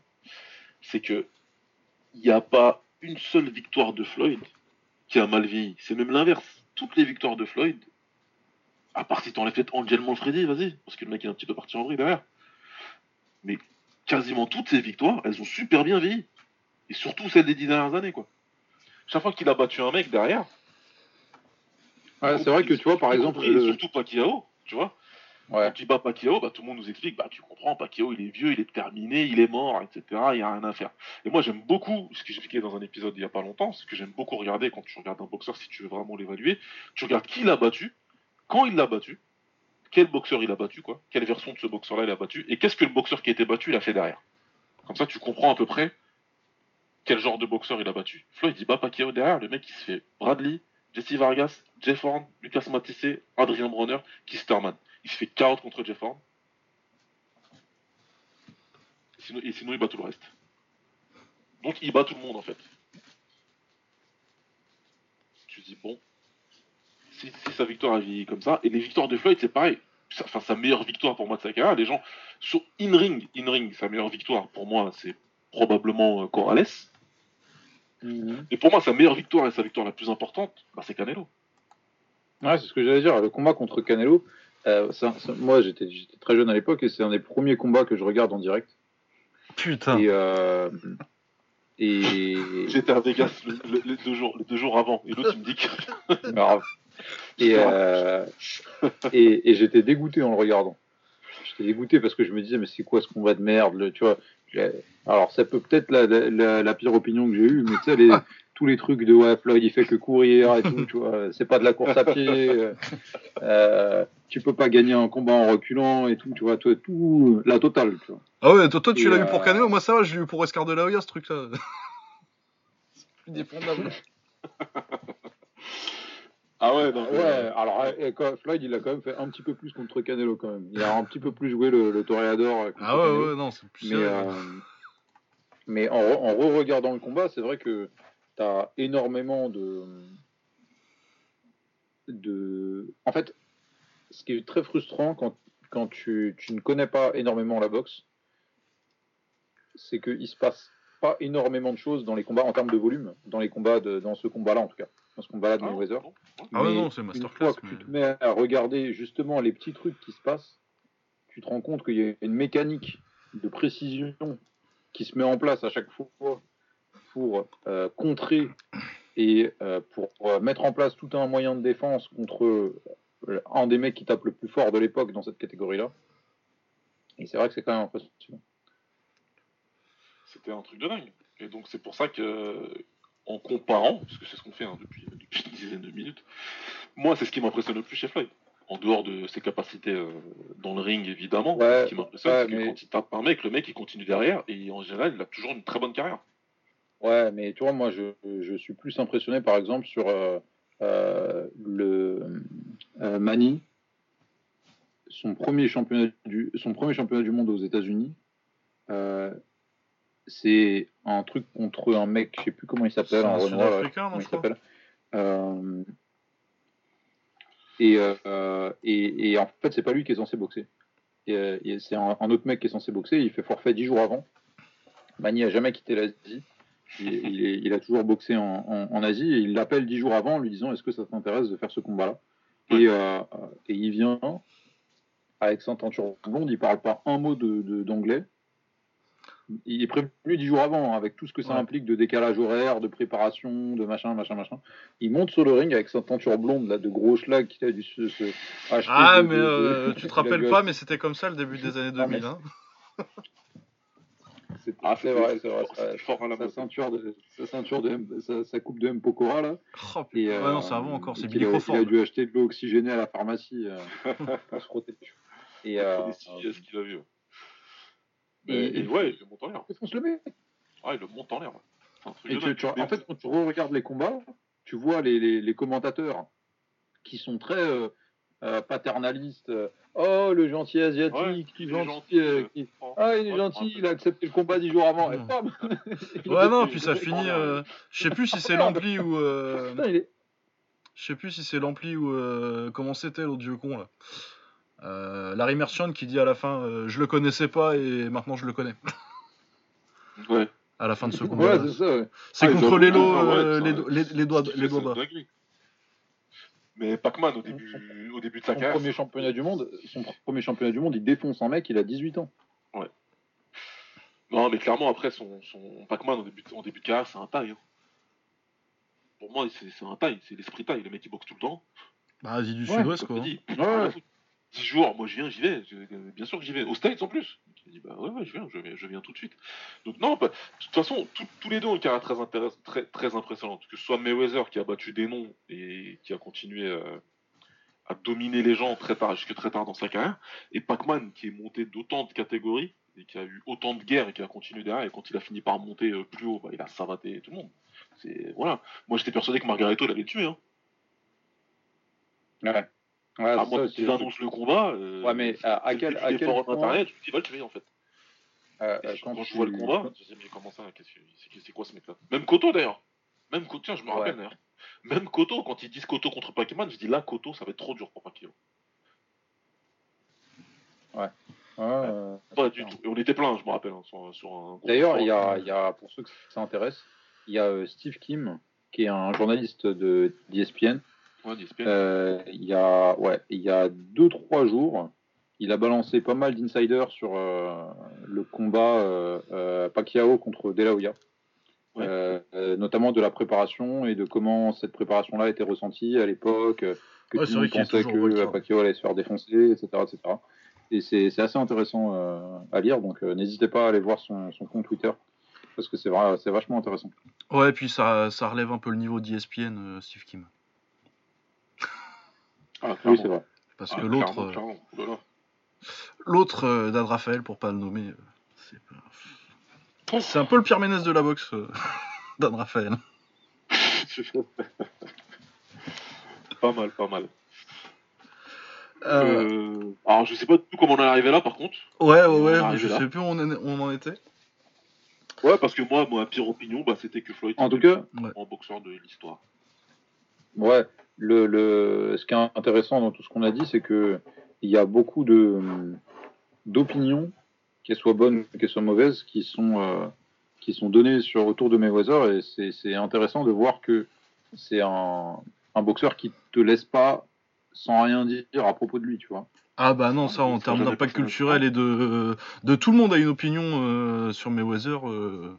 c'est que il n'y a pas une seule victoire de Floyd qui a mal vieilli. C'est même l'inverse. Toutes les victoires de Floyd, à part si t'enlèves peut-être Angel Manfredi, vas-y, parce que le mec est un petit peu parti en vrille derrière. Mais quasiment toutes ces victoires, elles ont super bien vieilli. Et surtout celles des dix dernières années, quoi. Chaque fois qu'il a battu un mec derrière, ouais, c'est vrai que tu vois, par exemple, le- surtout Pacquiao, tu vois, ouais. quand il bat Pacquiao, bah, tout le monde nous explique, bah, tu comprends, Pacquiao, il est vieux, il est terminé, il est mort, etc. Il n'y a rien à faire. Et moi, j'aime beaucoup, ce que j'expliquais dans un épisode il n'y a pas longtemps, ce que j'aime beaucoup regarder quand tu regardes un boxeur, si tu veux vraiment l'évaluer, tu regardes qui l'a battu, quand il l'a battu, quel boxeur il a battu, quoi, quelle version de ce boxeur-là il a battu, et qu'est-ce que le boxeur qui a été battu, il a fait derrière. Comme ça, tu comprends à peu près quel genre de boxeur il a battu. Floyd, il bat Pacquiao derrière, le mec, il se fait Bradley, Jesse Vargas, Jeff Horn, Lucas Matisse, Adrien Bronner, Kisterman. Il se fait 40 contre Jeff Horn. Sinon, et sinon, il bat tout le reste. Donc, il bat tout le monde, en fait. Tu dis, bon, si, si sa victoire a vieilli comme ça, et les victoires de Floyd, c'est pareil. enfin, sa meilleure victoire pour moi de sa carrière. Les gens, sur in-ring, in-ring, sa meilleure victoire pour moi, c'est probablement euh, Corrales. Mhm. Et pour moi, sa meilleure victoire et sa victoire la plus importante, bah, c'est Canelo. Ouais, c'est ce que j'allais dire. Le combat contre Canelo, euh, ça- ça- moi j'étais très jeune à l'époque et c'est un des premiers combats que je regarde en direct. Putain. Et, euh, et J'étais à Vegas le- le- les, deux jours, les deux jours avant, et l'autre il me dit que. grave. Et, euh, et, et j'étais dégoûté en le regardant. J'étais dégoûté parce que je me disais mais c'est quoi ce combat de merde, le- tu vois. Alors ça peut peut-être la, la, la pire opinion que j'ai eue, mais tu sais les tous les trucs de ouais Floyd il fait que courir et tout, tu vois, c'est pas de la course à pied. euh, euh, tu peux pas gagner un combat en reculant et tout, tu vois, tout, tout la totale, tu vois. Ah ouais, toi, toi tu l'as eu pour euh, Canelo, moi ça va, je l'ai eu pour Oscar de la Hoya ce truc-là. c'est plus défendable. Ah ouais, non, mais- Ouais, alors euh, quand- Floyd il a quand même fait un petit peu plus contre Canelo quand même. Il a un petit peu plus joué le, le toréador. euh, Ah ouais, Canelo. ouais, non, c'est plus euh, mais en, re- en re-regardant le combat, c'est vrai que tu as énormément de, de. En fait, ce qui est très frustrant quand, quand tu, tu ne connais pas énormément la boxe, c'est qu'il se passe pas énormément de choses dans les combats en termes de volume, dans les combats de, dans ce combat-là en tout cas, dans ce combat-là de Ah, Mayweather. Ah ouais, Mais non, c'est Une masterclass. fois que mais- tu te mets à regarder justement les petits trucs qui se passent, tu te rends compte qu'il y a une mécanique de précision qui se met en place à chaque fois pour euh, contrer et euh, pour euh, mettre en place tout un moyen de défense contre un des mecs qui tape le plus fort de l'époque dans cette catégorie-là. Et c'est vrai que c'est quand même impressionnant. C'était un truc de dingue. Et donc c'est pour ça que, en comparant, parce que c'est ce qu'on fait hein, depuis, depuis une dizaine de minutes, moi c'est ce qui m'impressionne le plus chez Floyd. En dehors de ses capacités euh, dans le ring évidemment, Ouais, ce qui m'impressionne ouais, c'est que mais- quand il tape un mec, le mec il continue derrière et en général il a toujours une très bonne carrière. Ouais, mais tu vois, moi, je, je suis plus impressionné, par exemple, sur euh, euh, le euh, Mani, son premier championnat du, son premier championnat du monde aux États-Unis. c'est un truc contre un mec, je sais plus comment il s'appelle, un Sud-Africain, non, je crois. Euh, et, euh, et, et en fait, c'est pas lui qui est censé boxer. Et, c'est un, un autre mec qui est censé boxer. Il fait forfait dix jours avant. Mani a jamais quitté l'Asie. Il, il est- il a toujours boxé en, en- en Asie et il l'appelle dix jours avant en lui disant Est-ce que ça t'intéresse de faire ce combat-là? Et, euh, et il vient avec sa teinture blonde. Il parle pas un mot de- de- d'anglais. il est prévenu dix jours avant, hein, avec tout ce que ça Ouais. implique de décalage horaire, de préparation, de machin, machin, machin. Il monte sur le ring avec sa teinture blonde, là, de gros schlag qu'il a dû se, se acheter Ah, de- mais euh, tu te rappelles pas, mais c'était comme ça le début des années Non, mais 2000. Hein. C'est Ah, c'est vrai, c'est vrai. fort- à la Sa ceinture de, sa ceinture de, M- sa, sa coupe de M. Pokora, là. Oh, putain. Et, ouais, euh, non, c'est avant encore, c'est Billy a- Crawford. Il a dû acheter de l'eau oxygénée à la pharmacie euh, pour se frotter dessus. Et, euh, ce qu'il a vu. ouais. et- Et, et et- ouais, il le monte en l'air. défonce le mec. Ah, il le monte en l'air. Et tu- tu- en fait, quand tu regardes les combats, tu vois les, les- les commentateurs qui sont très euh, euh, paternalistes. euh, oh, le gentil asiatique, Ouais, qui gentil. gentil, euh, qui- Ah, il est ouais, gentil, il a accepté le combat dix jours avant. Et bam Ouais, non, il- puis ça finit. euh, Je sais plus si c'est l'ampli ou. euh, Putain, il est- Je sais plus si c'est l'ampli ou. euh, Comment c'était l'autre vieux con là Euh, Larry Merchant qui dit à la fin euh, Je le connaissais pas et maintenant je le connais. Ouais. À la fin de ce combat. Ouais, c'est ça. ouais. c'est Ah, contre les lots, ah, euh, ça- les, do- les, les doigts, les doigts bas. Mais Pac-Man, au début, au début de sa Son carrière, premier championnat du monde, son premier championnat du monde, il défonce un mec, il a 18 ans. Non, mais clairement, après, son, son Pac-Man, en début, de- en début de carrière, c'est un taille. hein. Pour moi, c'est un taille, c'est l'esprit taille. Le mec, il boxe tout le temps. Bah, Asie du Ouais, Sud-Ouest quoi. je te dis, Ouais. Rien à foutre. 10 jours, moi je viens, j'y vais. Euh, bien sûr que j'y vais. Aux States en plus. Il dit, bah ouais, ouais, je viens, je viens, tout de suite. Donc, non, de toute façon, tous les deux ont une carrière très, très, très impressionnante. Que ce soit Mayweather qui a battu des noms et qui a continué euh, à dominer les gens très tard, jusque très tard dans sa carrière, et Pac-Man qui est monté d'autant de catégories et qui a eu autant de guerres et qui a continué derrière. Et quand il a fini par monter euh, plus haut, bah, il a savaté tout le monde. Voilà. Moi j'étais persuadé que Margareto l'avait tué. Hein. Ouais. Ouais, c'est moins ça aussi, le truc. annoncent le combat. euh, Ouais, mais à, à quel, à quel forums point, internet, tu te dis, va le tuer en fait. euh, euh, quand, quand je vois le tu- combat, je me dis, mais comment ça C'est quoi ce mec-là? Même Koto d'ailleurs. Même Koto, tiens, je me Ouais. rappelle d'ailleurs. Même Koto, quand ils disent Koto contre Pac-Man, je dis là, Koto, ça va être trop dur pour Pacquiao. Ouais, Pas du tout. Et on était plein, je me rappelle, hein, sur, sur un. D'ailleurs, il y a, il y a, pour ceux que ça intéresse, il y a euh, Steve Kim, qui est un journaliste de d'ESPN. Ouais. Euh, il y a, ouais, il y a deux trois jours, il a balancé pas mal d'insiders sur euh, le combat euh, euh, Pacquiao contre De La Hoya. Ouais. Euh, euh, notamment de la préparation et de comment cette préparation-là a été ressentie à l'époque, que Ouais, tout le monde pensait que Pacquiao allait se faire défoncer, etc. etc. Et c'est assez intéressant euh, à lire, donc euh, n'hésitez pas à aller voir son, son compte Twitter, parce que c'est vachement intéressant. Ouais, puis ça, ça relève un peu le niveau d'ESPN, euh, Steve Kim. Ah, Oui, c'est vrai. Parce Ah, que l'autre, clairement, euh. Oh l'autre euh, d'Ad Raphaël, pour pas le nommer, euh, c'est pas- c'est un peu le pire ménès de la boxe, euh, d'Ad Raphaël. pas mal, pas mal. Euh, Euh, Alors, je sais pas du tout comment on est arrivé là, par contre. ouais, ouais, ouais, mais je là. sais plus où on, en- où on en était. Ouais, parce que moi, ma pire opinion, bah, c'était que Floyd En tout était cas, le Ouais. grand boxeur de l'histoire. Ouais, le, le, ce qui est intéressant dans tout ce qu'on a dit, c'est que il y a beaucoup de d'opinions, qu'elles soient bonnes, qu'elles soient mauvaises, qui sont euh, qui sont données sur autour de Mayweather, et c'est c'est intéressant de voir que c'est un, un boxeur qui te laisse pas sans rien dire à propos de lui, tu vois. Ah bah non, ça en termes d'impact culturel et de, de tout le monde a une opinion euh, sur Mayweather. euh.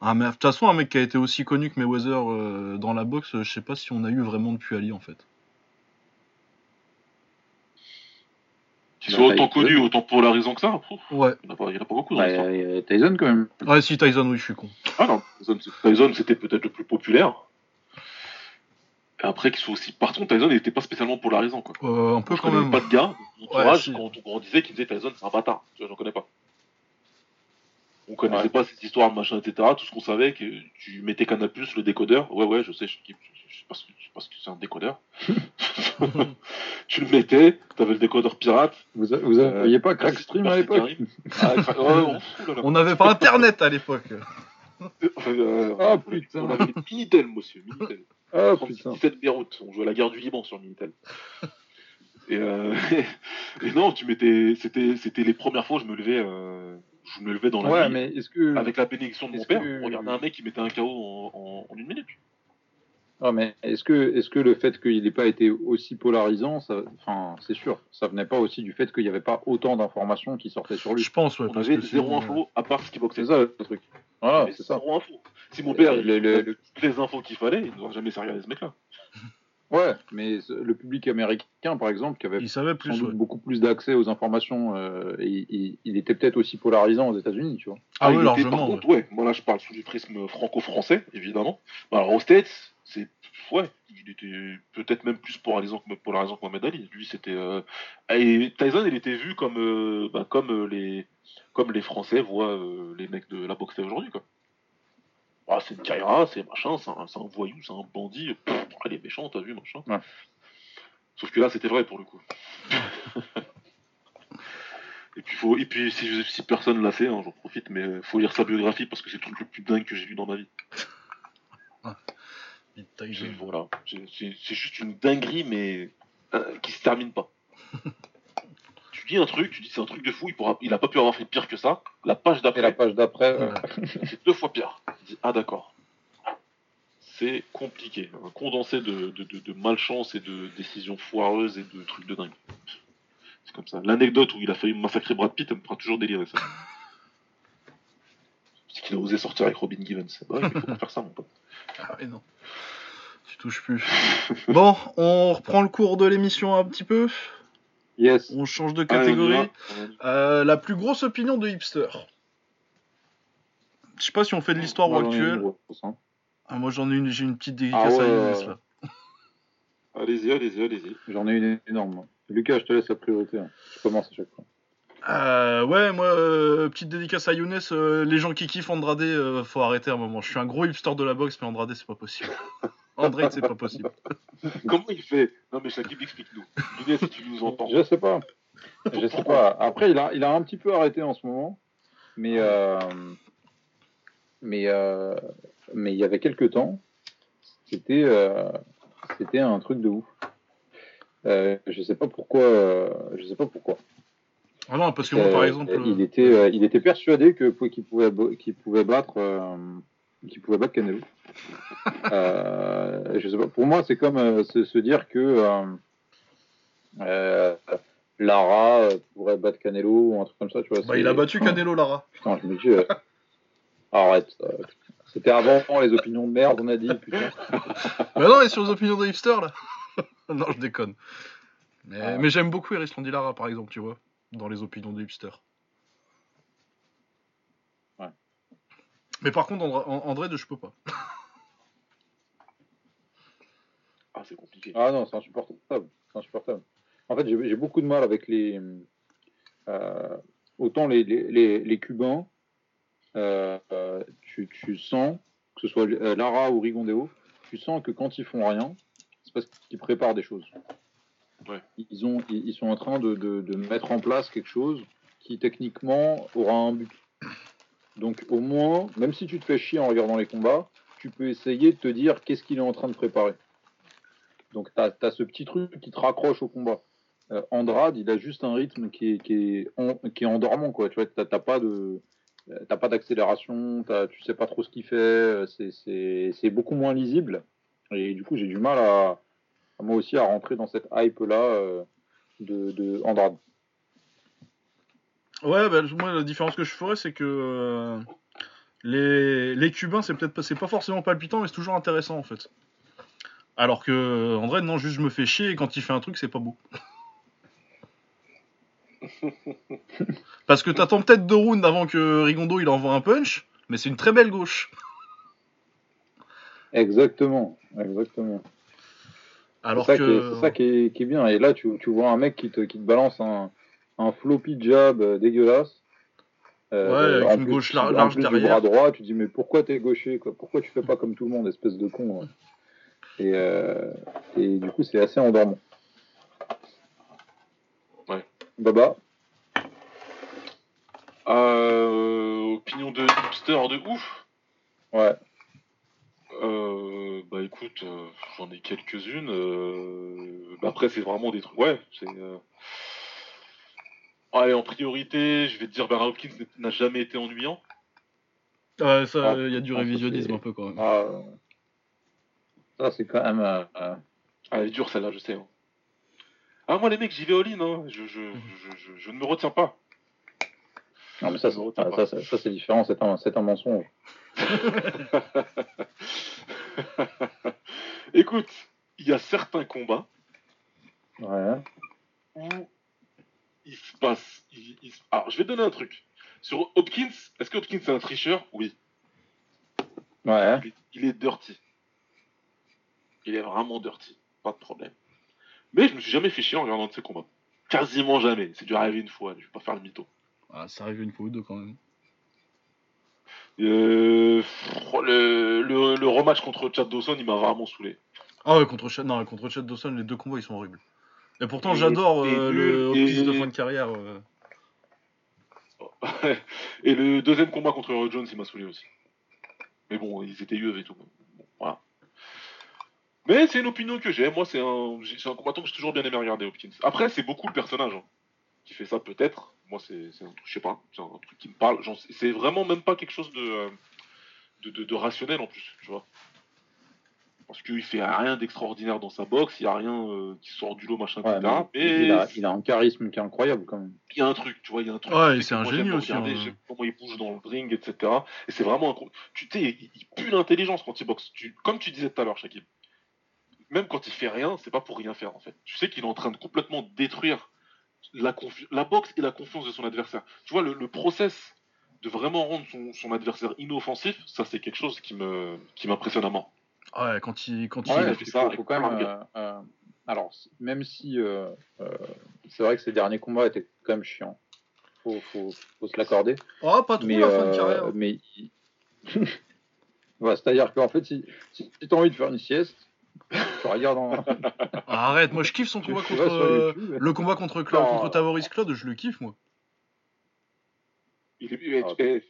Ah, mais de toute façon, un mec qui a été aussi connu que Mayweather euh, dans la boxe, euh, je sais pas si on a eu vraiment depuis Ali en fait. Qui Bah, soit autant Tyson. connu, autant polarisant que ça, pff, Ouais. il n'y en, a pas- il y en a pas beaucoup dans Ouais, l'histoire. euh, Tyson quand même. Ouais, si Tyson, oui, je suis con. Ah non, Tyson, c'est- Tyson, c'était peut-être le plus populaire. Et après, qu'il soit aussi. Par contre, Tyson n'était pas spécialement polarisant, quoi. Euh, un peu je quand connais même. pas de gars, mon entourage, si. quand on disait qu'il disait Tyson, c'est un bâtard. Tu vois, j'en connais pas. On connaissait Ouais. pas cette histoire, machin, etc. Tout ce qu'on savait, que tu mettais Canal+, le décodeur. Ouais, ouais, je sais, je, je, je sais pas ce que, c'est un décodeur. tu le mettais, t'avais le décodeur pirate. Vous, a- vous Euh, aviez pas Crackstream à l'époque. Ah, ouais, on n'avait pas internet à l'époque. Euh, Ah, on- putain. On avait Minitel, monsieur, Minitel. Ah 36, putain. 17 Beyrouth, on jouait à la guerre du Liban sur Minitel. Et, euh, et non, tu mettais, c'était, c'était les premières fois où je me levais, euh, je me levais dans la Ouais, nuit mais est-ce que avec la bénédiction de mon père. que- regarder un mec qui mettait un KO en, en- en une minute. Ah, mais est-ce que, est-ce que le fait qu'il n'ait pas été aussi polarisant, ça, enfin, c'est sûr, ça venait pas aussi du fait qu'il n'y avait pas autant d'informations qui sortaient sur lui. Je pense, ouais. On avait zéro sinon, euh, info à part ce qui boxait. C'est ça le truc. Voilà, c'est ça. Zéro info. Si mon père Le- il le- toutes les infos qu'il fallait, il n'aurait jamais servi à ce mec-là. Ouais, mais le public américain, par exemple, qui avait Il savait sans plus, doute ouais. beaucoup plus d'accès aux informations, euh, et il, il était peut-être aussi polarisant aux États-Unis, tu vois. Ah il oui, était- largement. Par ouais. contre, ouais, moi là je parle sous du prisme franco-français, évidemment. Bah, Alors aux States, c'est. Ouais, il était peut-être même plus polarisant que, polarisant que Mohamed Ali. Lui, c'était. euh, Et Tyson, il était vu comme, euh, bah, comme, euh, les... comme les Français voient euh, les mecs de la boxe aujourd'hui, quoi. Ah, c'est une carrière, c'est machin, c'est un, voyou, c'est un bandit. Pff, il est méchant, t'as vu, machin. Ouais. Sauf que là, c'était vrai pour le coup. Et puis, faut... Et puis si, si personne l'a fait, hein, j'en profite, mais euh, faut lire sa biographie parce que c'est le truc le plus dingue que j'ai vu dans ma vie. Voilà. C'est juste une dinguerie, mais euh, qui se termine pas. tu un truc, tu dis c'est un truc de fou, il, pourra... il a pas pu avoir fait pire que ça. La page Et la d'après, page d'après, euh, c'est deux fois pire. Tu dis, ah d'accord. C'est compliqué. Un condensé de, de, de, de malchance et de décisions foireuses et de trucs de dingue. C'est comme ça. L'anecdote où il a failli massacrer Brad Pitt, elle me fera toujours délirer ça. C'est qu'il a osé sortir avec Robin Givens. Ouais, mais faut pas faire ça, mon pote. Ah oui, non. Tu touches plus. bon, on reprend le cours de l'émission un petit peu. Yes. On change de y catégorie. Euh, la plus grosse opinion de hipster. Je sais pas si on fait de l'histoire ou actuelle. hein. Ah, moi j'en ai une, j'ai une petite dédicace Ah ouais, à Younes là. Allez-y, allez-y, allez-y. J'en ai une énorme. Lucas, je te laisse la priorité. hein. Je commence à chaque fois. Euh, ouais, moi, euh, petite dédicace à Younes. euh, les gens qui kiffent Andrade, euh, faut arrêter un moment. Je suis un gros hipster de la boxe, mais Andrade, c'est pas possible. Andrade, c'est pas possible. Comment il fait? Non, mais Shakib, explique-nous. Younes, si tu nous entends. Je sais pas. Je sais pas. Après, il a, il a un petit peu arrêté en ce moment, mais euh, mais euh, mais il y avait quelques temps, c'était euh, c'était un truc de ouf. Euh, je sais pas pourquoi. euh, je sais pas pourquoi. Ah non, parce que moi, par Euh, exemple. il euh, était, euh, il était persuadé qu'il pouvait, battre, pouvait battre Canelo. Je sais pas. Pour moi, c'est comme se, dire que Lara pourrait battre Canelo ou un truc comme ça, tu vois. Bah, il a battu Canelo Lara. Putain, je me dis, euh, arrête. C'était avant les opinions de merde, on a dit. Putain. Mais non, et sur les opinions des hipsters, là Non, je déconne. Mais, Ah. mais j'aime beaucoup Eris Lara, par exemple, tu vois, dans les opinions des hipsters. Ouais. Mais par contre, André, André de je peux pas. Ah, c'est compliqué. Ah non, c'est insupportable. C'est insupportable. En fait, j'ai beaucoup de mal avec les. euh, autant les, les, les, les Cubains, euh, euh, tu, tu sens, que ce soit Lara ou Rigondeo, tu sens que quand ils font rien, c'est parce qu'ils préparent des choses. Ils, ont, ils, ils sont en train de, mettre en place quelque chose qui techniquement aura un but. Donc au moins, même si tu te fais chier en regardant les combats, tu peux essayer de te dire qu'est-ce qu'il est en train de préparer. Donc tu as, ce petit truc qui te raccroche au combat. Euh, Andrade, il a juste un rythme qui est, endormant. Quoi. Tu vois, t'as pas T'as pas d'accélération, tu sais pas trop ce qu'il fait, euh, c'est- beaucoup moins lisible. Et du coup, j'ai du mal à moi aussi à rentrer dans cette hype-là euh, de, de Andrade. Ouais, bah, moi, la différence que je ferais, c'est que euh, les, les Cubains, c'est peut-être pas, c'est pas forcément palpitant, mais c'est toujours intéressant, en fait. Alors que euh, André, non, juste je me fais chier, et quand il fait un truc, c'est pas beau. Parce que t'attends peut-être deux rounds avant que Rigondo il envoie un punch, mais c'est une très belle gauche. Exactement, exactement. Alors c'est ça, que. qui est, c'est ça qui, est, qui est bien. Et là, tu, tu vois un mec qui te, qui te balance un, un floppy jab dégueulasse. Euh, Ouais, avec une plus- gauche lar- en large plus du derrière. bras droit, tu te dis, mais pourquoi t'es gaucher quoi? Pourquoi tu fais pas comme tout le monde, espèce de con ouais. et, euh, et du coup, c'est assez endormant. Ouais. Baba? Euh, opinion de hipster de ouf. Ouais. Euh, bah écoute, euh, j'en ai quelques-unes. euh, bah après, c'est vraiment des trucs. Ouais, c'est. euh, Allez, en priorité, je vais te dire Bernard Hopkins n'a jamais été ennuyant. Ouais, ça, Ah, il y a du ah, révisionnisme un peu quand même. Ah, ça, c'est quand même. euh, euh, Ah, elle est dure celle-là, je sais. hein. Ah, moi, les mecs, j'y vais all-in. Hein. Je, je, je, je, je ne me retiens pas. Non, mais ça, c'est, ah, ça, ça, ça, c'est différent, c'est un, c'est un mensonge. Écoute, il y a certains combats Ouais. où il se passe. il- il se- Alors, je vais te donner un truc. Sur Hopkins, est-ce que Hopkins est un tricheur? Oui. Ouais. Il est, il est dirty. Il est vraiment dirty. Pas de problème. Mais je me suis jamais fait chier en regardant de ses combats. Quasiment jamais. C'est dû arriver une fois. Je vais pas faire le mytho. Ah, ça arrive une fois ou deux quand même. Euh, le, le, le rematch contre Chad Dawson, il m'a vraiment saoulé. Ah ouais, contre Chad, non, contre Chad Dawson, les deux combats ils sont horribles. Et pourtant, j'adore euh, le et- de fin de carrière. euh. et le deuxième combat contre Roy Jones, il m'a saoulé aussi. Mais bon, ils étaient UFC et tout. Bon, voilà. Mais c'est une opinion que j'ai. Moi, c'est un, un combattant que j'ai toujours bien aimé regarder, Hopkins. Après, c'est beaucoup le personnage hein, qui fait ça, peut-être. Moi, c'est c'est un truc, je sais pas, c'est un truc qui me parle. C'est vraiment même pas quelque chose de, euh, de, de- de rationnel en plus, tu vois. Parce qu'il fait rien d'extraordinaire dans sa boxe, il y a rien euh, qui sort du lot, machin, Ouais, etc. mais Mais il, a, il a un charisme qui est incroyable quand même. il y a un truc, tu vois, il y a un truc. Ouais, qui et fait c'est un moi, génie aussi, regarder, hein. comment il bouge dans le ring, etc. Et c'est vraiment un. co- Tu sais, il, il pue l'intelligence quand il boxe. Tu, comme tu disais tout à l'heure, Shakib. Même quand il fait rien, c'est pas pour rien faire en fait. Tu sais qu'il est en train de complètement détruire la, boxe et la confiance de son adversaire. Tu vois, le, le process de vraiment rendre son, son adversaire inoffensif, ça c'est quelque chose qui me qui m'impressionne à mort. Ouais, quand il, quand il, il Ouais, fait il ça faut, avec faut quand même. euh, euh, alors, même si euh, euh, c'est vrai que ces derniers combats étaient quand même chiants, faut, faut, faut se l'accorder. Oh, pas trop Mais, la fin de carrière. mais il- Ouais, c'est-à-dire qu'en fait, si, si tu as envie de faire une sieste, en. Ah, arrête, moi je kiffe son combat contre. euh. Le combat contre, Cla- Non. contre Tavoris Claude, je le kiffe moi. Il est, eh, Ah, eh,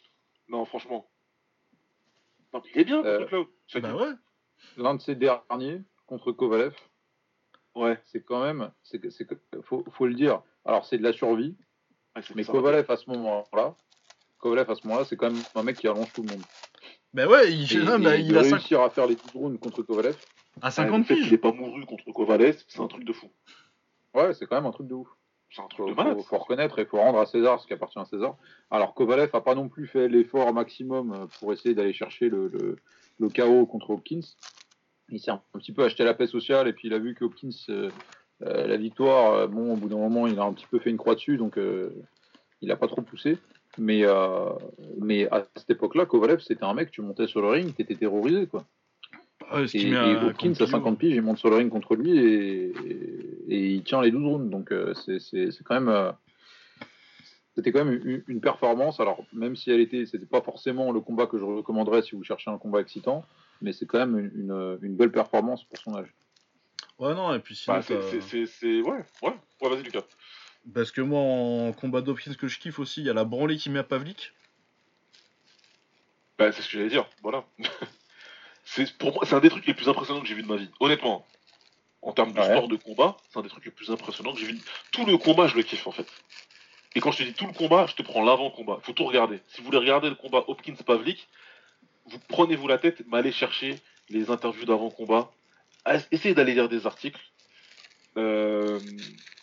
non, franchement. Non, il est bien, Euh, contre Cloud. Shakib. Bah ouais. L'un de ces derniers contre Kovalev, Ouais. c'est quand même. c'est faut, faut le dire. Alors, c'est de la survie. Ouais, Mais. Kovalev à ce moment-là, Kovalev à ce moment-là, c'est quand même un mec qui allonge tout le monde. Ben ouais, il, Et, non, il de a réussir à faire les 12 rounds contre Kovalev, à Ouais, 50 le fait qu'il piges. ait pas mouru contre Kovalev, c'est un truc de fou. ouais, c'est quand même un truc de ouf. C'est un truc Faut, de malade. faut, faut reconnaître et faut rendre à César ce qui appartient à César. Alors Kovalev a pas non plus fait l'effort maximum euh, pour essayer d'aller chercher le, le, le KO contre Hopkins. Il s'est un, petit peu acheté la paix sociale et puis il a vu que Hopkins, euh, euh, la victoire, euh, bon, au bout d'un moment, il a un petit peu fait une croix dessus, donc euh, il a pas trop poussé. Mais, euh, mais à cette époque-là, Kovalev, c'était un mec, tu montais sur le ring, t'étais terrorisé, quoi. Ouais, ce Et, qui met et à Hopkins, à Campillo. 50 piges, il monte sur le ring contre lui et, et- et il tient les 12 rounds. Donc euh, c'est c'est- c'est quand même. euh, c'était quand même une, une performance. Alors, même si elle était. C'était pas forcément le combat que je recommanderais si vous cherchez un combat excitant, mais c'est quand même une, une- une belle performance pour son âge. Ouais, non, et puis sinon, Bah, c'est, t'as- c'est, c'est, c'est- Ouais, ouais. Ouais, vas-y, Lucas. parce que moi, en combat d'Hopkins que je kiffe aussi, il y a la branlée qui met à Pavlik. Bah, c'est ce que j'allais dire, voilà. c'est, pour moi, c'est un des trucs les plus impressionnants que j'ai vu de ma vie. Honnêtement, en termes de Ouais. sport de combat, c'est un des trucs les plus impressionnants que j'ai vu. Tout le combat, je le kiffe en fait. Et quand je te dis tout le combat, je te prends l'avant-combat. Faut tout regarder. Si vous voulez regarder le combat Hopkins-Pavlik, vous prenez-vous la tête, mais allez chercher les interviews d'avant-combat. Essayez d'aller lire des articles. Euh,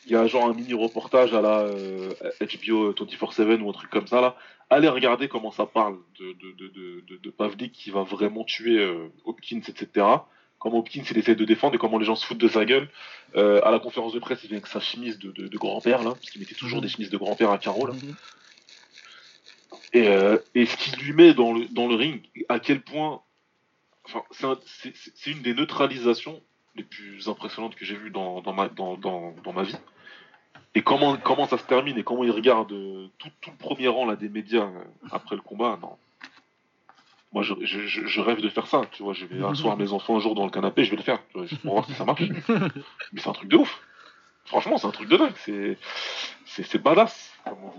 Il y a genre un mini reportage à la euh, HBO 24/7 ou un truc comme ça là. Allez regarder comment ça parle de, de, de, de, de- Pavlik qui va vraiment tuer euh, Hopkins, etc. Comment Hopkins il essaie de défendre et comment les gens se foutent de sa gueule. Euh, à la conférence de presse, il vient avec sa chemise de, de, grand-père là, parce qu'il mettait toujours des chemises de grand-père à carreaux là. Et, euh, et ce qu'il lui met dans le, dans le ring, à quel point. Enfin, c'est un- une des neutralisations les plus impressionnantes que j'ai vues dans, dans, ma, dans, dans, dans ma vie. Et comment, comment ça se termine et comment il regarde euh, tout, tout le premier rang là, des médias euh, après le combat, non. Moi, je, je, rêve de faire ça, tu vois. Je vais asseoir mes enfants un jour dans le canapé, je vais le faire, tu vois, juste pour voir si ça marche. Mais c'est un truc de ouf. Franchement, c'est un truc de dingue. C'est, c'est, c'est badass.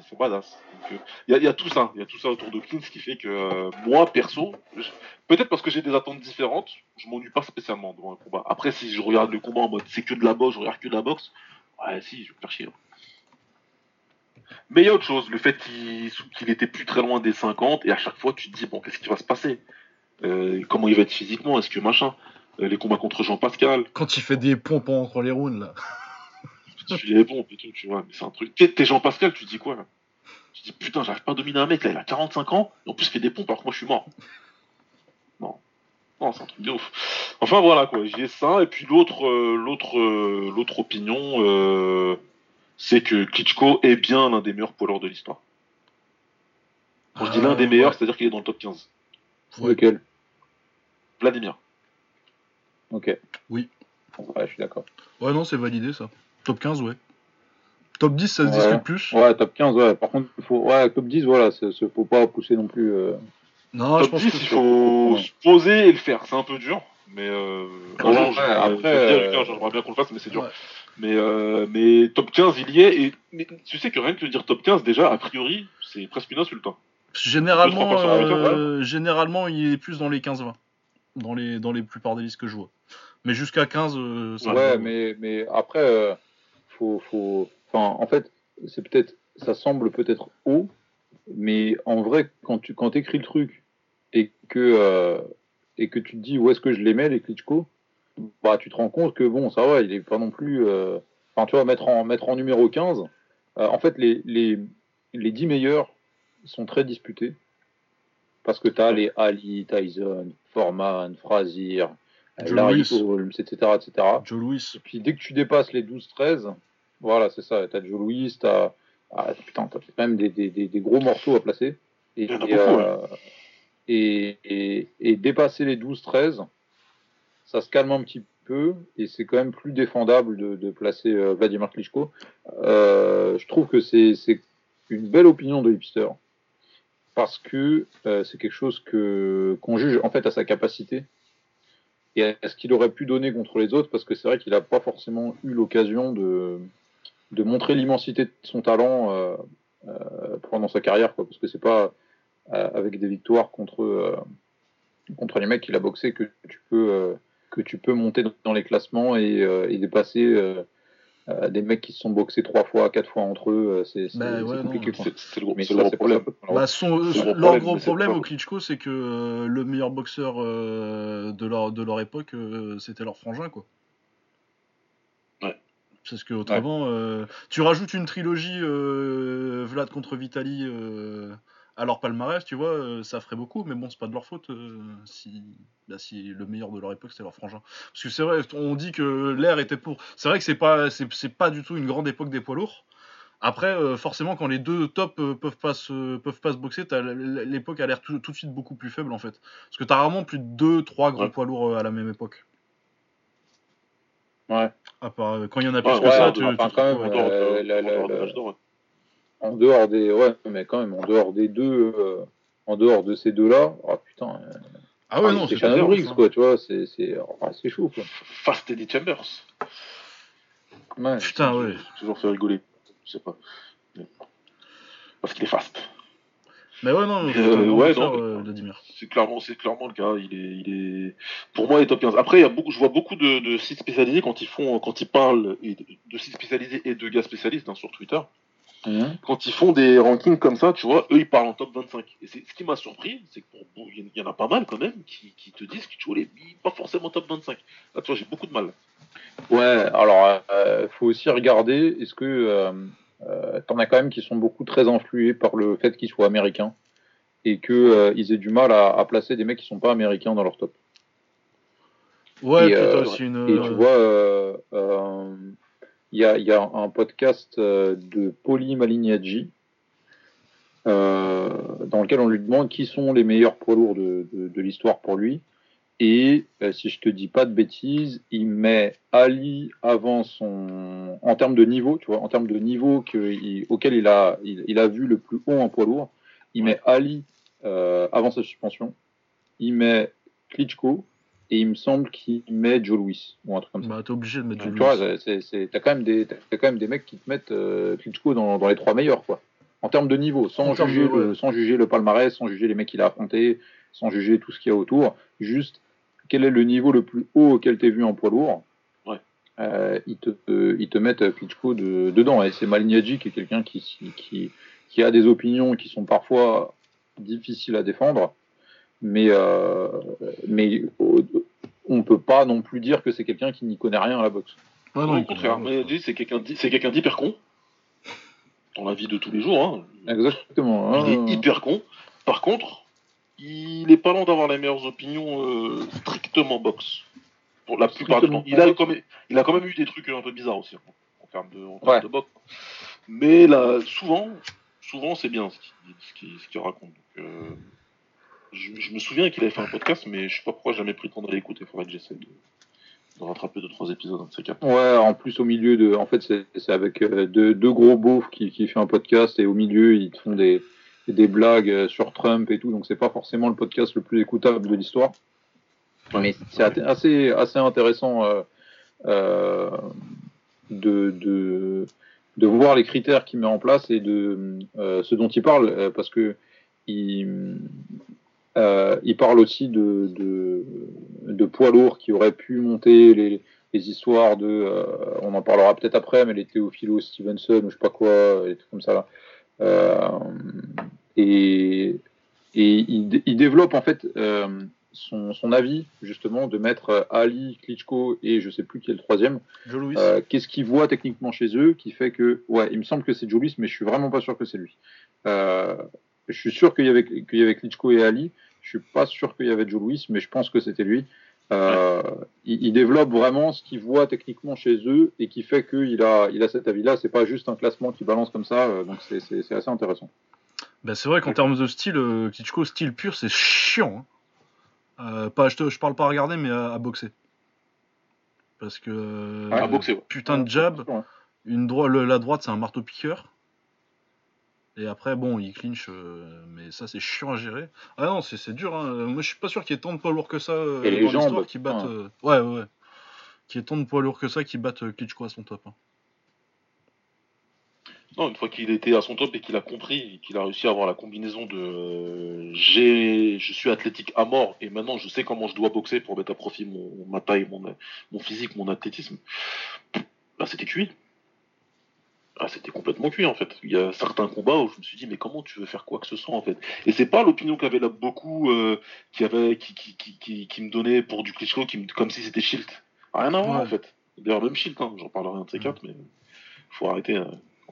C'est badass. Il y, a- y a tout ça. Il y a tout ça autour de Kings qui fait que euh, moi, perso, je- peut-être parce que j'ai des attentes différentes, je m'ennuie pas spécialement devant un combat. Après, si je regarde le combat en mode c'est que de la boxe, je regarde que de la boxe, ouais, si, je vais me faire chier. Mais il y a autre chose, le fait qu'il était plus très loin des 50, et à chaque fois tu te dis, bon, qu'est-ce qui va se passer? Euh, Comment il va être physiquement? Est-ce que machin? Euh, Les combats contre Jean Pascal, Quand il fait des pompes entre les rounds, là. tu dis, eh bon, putain, tu vois, mais c'est un truc. T'es t'es Jean Pascal, tu dis quoi là? Tu dis, putain, j'arrive pas à dominer un mec, là, il a 45 ans, et en plus il fait des pompes alors que moi je suis mort. Non. Non, c'est un truc de ouf. Enfin voilà quoi, j'ai ça, et puis l'autre euh, l'autre l'autre opinion, euh, c'est que Klitschko est bien l'un des meilleurs poileurs de l'histoire. Quand je dis l'un des Euh, meilleurs, ouais. c'est-à-dire qu'il est dans le top 15. Ouais. Lequel? Vladimir. Ok. Oui. Ouais, je suis d'accord. Ouais, non, c'est validé ça. Top 15, ouais. Top 10, ça se Ouais. discute plus. Ouais, top 15, ouais. Par contre, faut, ouais, top 10, voilà, c'est- c'est- faut pas pousser non plus. euh, Non, je top pense 10, que il faut se poser et le faire. C'est un peu dur, mais euh, Ouais, je- après, je dire, euh, j'aimerais bien qu'on le fasse, mais c'est dur. Mais, euh, mais top 15, il y est. Et mais tu sais que rien que de dire top 15, déjà, a priori, c'est presque une insulte. hein. Généralement, Deux, euh, généralement, il est plus dans les 15-20. Dans les, dans les plupart des listes que je vois. Mais jusqu'à 15, euh, ça Ouais, va. mais, mais après, euh, faut, faut, enfin, en fait, c'est peut-être, ça semble peut-être haut, mais en vrai, quand tu, quand écris le truc et que, euh, et que tu te dis où est-ce que je les mets les Klitschko, bah, tu te rends compte que bon, ça va, il est pas non plus, euh, enfin, tu vois, mettre en, mettre en numéro 15, euh, en fait, les, les, les 10 meilleurs sont très disputés. Parce que tu as les Ali, Tyson, Foreman, Frazier, Joe Larry. Holmes, etc., etc. Joe Louis. Et puis dès que tu dépasses les 12-13, voilà, c'est ça. T'as Joe Louis, t'as. Ah, putain, t'as quand même des, des, des, des gros morceaux à placer. Et, Il y en a et, beaucoup, euh, et, et, et dépasser les 12-13, ça se calme un petit peu. Et c'est quand même plus défendable de, de placer euh, Vladimir Klitschko. Euh, je trouve que c'est une belle opinion de hipster. Parce que euh, c'est quelque chose que qu'on juge en fait à sa capacité et à ce qu'il aurait pu donner contre les autres, parce que c'est vrai qu'il n'a pas forcément eu l'occasion de, de montrer l'immensité de son talent euh, euh, pendant sa carrière, quoi, parce que c'est pas avec des victoires contre, contre les mecs qu'il a boxé que tu peux, que tu peux monter dans les classements et, euh, et dépasser euh, euh, des mecs qui se sont boxés trois fois, quatre fois entre eux, euh, c'est Bah ouais, compliqué. C'est le gros, le problème. Bah, son- gros leur problème, gros problème au. Klitschko, c'est que euh, le meilleur boxeur euh, de, leur, de leur époque, euh, c'était leur frangin, quoi. Ouais. Parce que autrement, euh, tu rajoutes une trilogie euh, Vlad contre Vitali euh, à leur palmarès, tu vois, euh, ça ferait beaucoup, mais bon, c'est pas de leur faute euh, si, bah, si le meilleur de leur époque c'était leur frangin. Parce que c'est vrai, on dit que l'ère était pour. C'est vrai que c'est pas, c'est, c'est pas du tout une grande époque des poids lourds. Après, euh, forcément, quand les deux tops euh, peuvent pas se peuvent pas se boxer, t'as l'époque a l'air tout, tout de suite beaucoup plus faible en fait. Parce que t'as rarement plus de deux, trois gros Ouais. poids lourds à la même époque. Ouais. À part euh, quand il y en a plus Ouais, que ouais, ça, tu, enfin, tu te quand même, retrouves En dehors des, ouais, mais quand même, en dehors des deux, euh, en dehors de ces deux-là, oh putain, euh, Ah ouais, non, c'est Shannon Briggs, hein. quoi, tu vois, c'est, c'est, ah, c'est chaud, quoi. Fast Eddie Chambers. Ouais. Putain, ouais. Toujours fait rigoler. Je sais pas. Parce qu'il est fast. Mais ouais, non, c'est Euh, ouais. C'est clairement, c'est clairement le cas. Il est, il est, pour moi, il est top 15. Après, il y a beaucoup, je vois beaucoup de, de sites spécialisés quand ils font, quand ils parlent de sites spécialisés et de gars spécialistes hein, sur Twitter. Mhm. Quand ils font des rankings comme ça, tu vois, eux, ils parlent en top 25. Et c'est ce qui m'a surpris, c'est que pour, bon, il y en a pas mal quand même qui, qui te disent que tu vois, les, pas forcément top 25. Là, tu vois, j'ai beaucoup de mal. Ouais, alors, euh, faut aussi regarder, est-ce que euh, euh, t'en as quand même qui sont beaucoup très influés par le fait qu'ils soient américains et que euh, ils aient du mal à, à placer des mecs qui sont pas américains dans leur top. Ouais, Et, peut-être euh, aussi une. Et tu vois, euh, euh, il y, a, il y a un podcast euh, de Poli Malignaggi euh, dans lequel on lui demande qui sont les meilleurs poids lourds de, de, de l'histoire pour lui. Et euh, si je te dis pas de bêtises, il met Ali avant son, en termes de niveau, tu vois, en termes de niveau que, il- auquel il a, il, il a vu le plus haut en poids lourd. Il met Ali euh, avant sa suspension. Il met Klitschko et il me semble qu'il met Joe Louis ou un truc comme ça. Bah, t'es obligé de mettre Tu c'est, c'est, t'as quand même des, t'as quand même des mecs qui te mettent euh, Klitschko dans, dans les trois meilleurs, quoi. En termes de niveau, sans En juger, de- le, ouais. sans juger le palmarès, sans juger les mecs qu'il a affrontés, sans juger tout ce qu'il y a autour, juste quel est le niveau le plus haut auquel t'es vu en poids lourd? Ouais. Euh, ils te, euh, ils te mettent Klitschko de, dedans. Et c'est Malignaggi qui est quelqu'un qui, qui, qui a des opinions qui sont parfois difficiles à défendre, mais, euh, mais euh, on peut pas non plus dire que c'est quelqu'un qui n'y connaît rien à la boxe. Ouais, Non, non, au il contraire, c'est quelqu'un, quelqu'un d'hyper con dans la vie de tous les jours. Hein. Exactement. Il hein. est hyper con. Par contre, il est pas loin d'avoir les meilleures opinions euh, strictement boxe. Pour la plupart du temps. Il a, quand même, il a quand même eu des trucs un peu bizarres aussi, hein, en termes de, en termes Ouais. de boxe. Mais là, souvent, souvent c'est bien ce qu'il ce qu'il- ce qu'il raconte. Donc, euh, je, je me souviens qu'il avait fait un podcast, mais je sais pas pourquoi j'ai jamais pris le temps d'aller l'écouter. Il faudrait que j'essaie de, de rattraper deux trois épisodes de ces quatre. Ouais, en plus au milieu de, en fait c'est avec euh, deux, deux gros beaufs qui, qui fait un podcast et au milieu ils te font des, des blagues euh, sur Trump et tout, donc c'est pas forcément le podcast le plus écoutable de l'histoire. Mais c'est assez assez intéressant euh, euh, de, de de voir les critères qu'il met en place et de euh, ce dont il parle euh, parce que il euh, il parle aussi de, de, de poids lourds qui auraient pu monter les, les histoires de, euh, on en parlera peut-être après, mais les Théophilo Stevenson ou je sais pas quoi, les trucs comme ça là. Euh, et et il, dé- il développe en fait son, son avis justement de mettre Ali, Klitschko et je sais plus qui est le troisième. Qu'est-ce qu'il voit techniquement chez eux qui fait que, ouais, il me semble que c'est Joe Louis, mais je suis vraiment pas sûr que c'est lui. Je suis sûr qu'il y avait qu'il y avait Klitschko et Ali. Je suis pas sûr qu'il y avait Joe Louis, mais je pense que c'était lui. Euh, il, il développe vraiment ce qu'il voit techniquement chez eux et qui fait qu'il a, il a cet avis-là. C'est pas juste un classement qui balance comme ça, euh, donc c'est- c'est c'est assez intéressant. Bah, c'est vrai qu'en termes de style, euh, Klitschko, style pur, c'est chiant. hein. Euh, pas, je, te- je parle pas à regarder, mais à, à boxer. Parce que. euh, À boxer, ouais. Putain de jab. Ouais. Une le- la droite, c'est un marteau piqueur. Et après, bon, il clinch, euh, mais ça, c'est chiant à gérer. Ah non, c'est dur. Hein. Moi, je suis pas sûr qu'il y ait tant de poids lourds que ça euh, Et les dans l'histoire qui battent. euh, Ouais, ouais, ouais. Qu'il y ait tant de poids lourds que ça qui battent Klitschko à son top. hein. Non, une fois qu'il était à son top et qu'il a compris, qu'il a réussi à avoir la combinaison de euh, j'ai, je suis athlétique à mort et maintenant je sais comment je dois boxer pour mettre à profit mon, ma taille, mon, mon physique, mon athlétisme. Là, c'était cuit. Ah, c'était complètement cuit en fait. Il y a certains combats où je me suis dit mais comment tu veux faire quoi que ce soit en fait? Et c'est pas l'opinion qu'avait là beaucoup euh, qui avait qui, qui, qui, qui, me donnait pour du Klitschko qui me- comme si c'était Shield. Rien à voir Ouais. en fait. D'ailleurs même Shield, hein, j'en parlerai un de ces quatre, mais faut arrêter euh,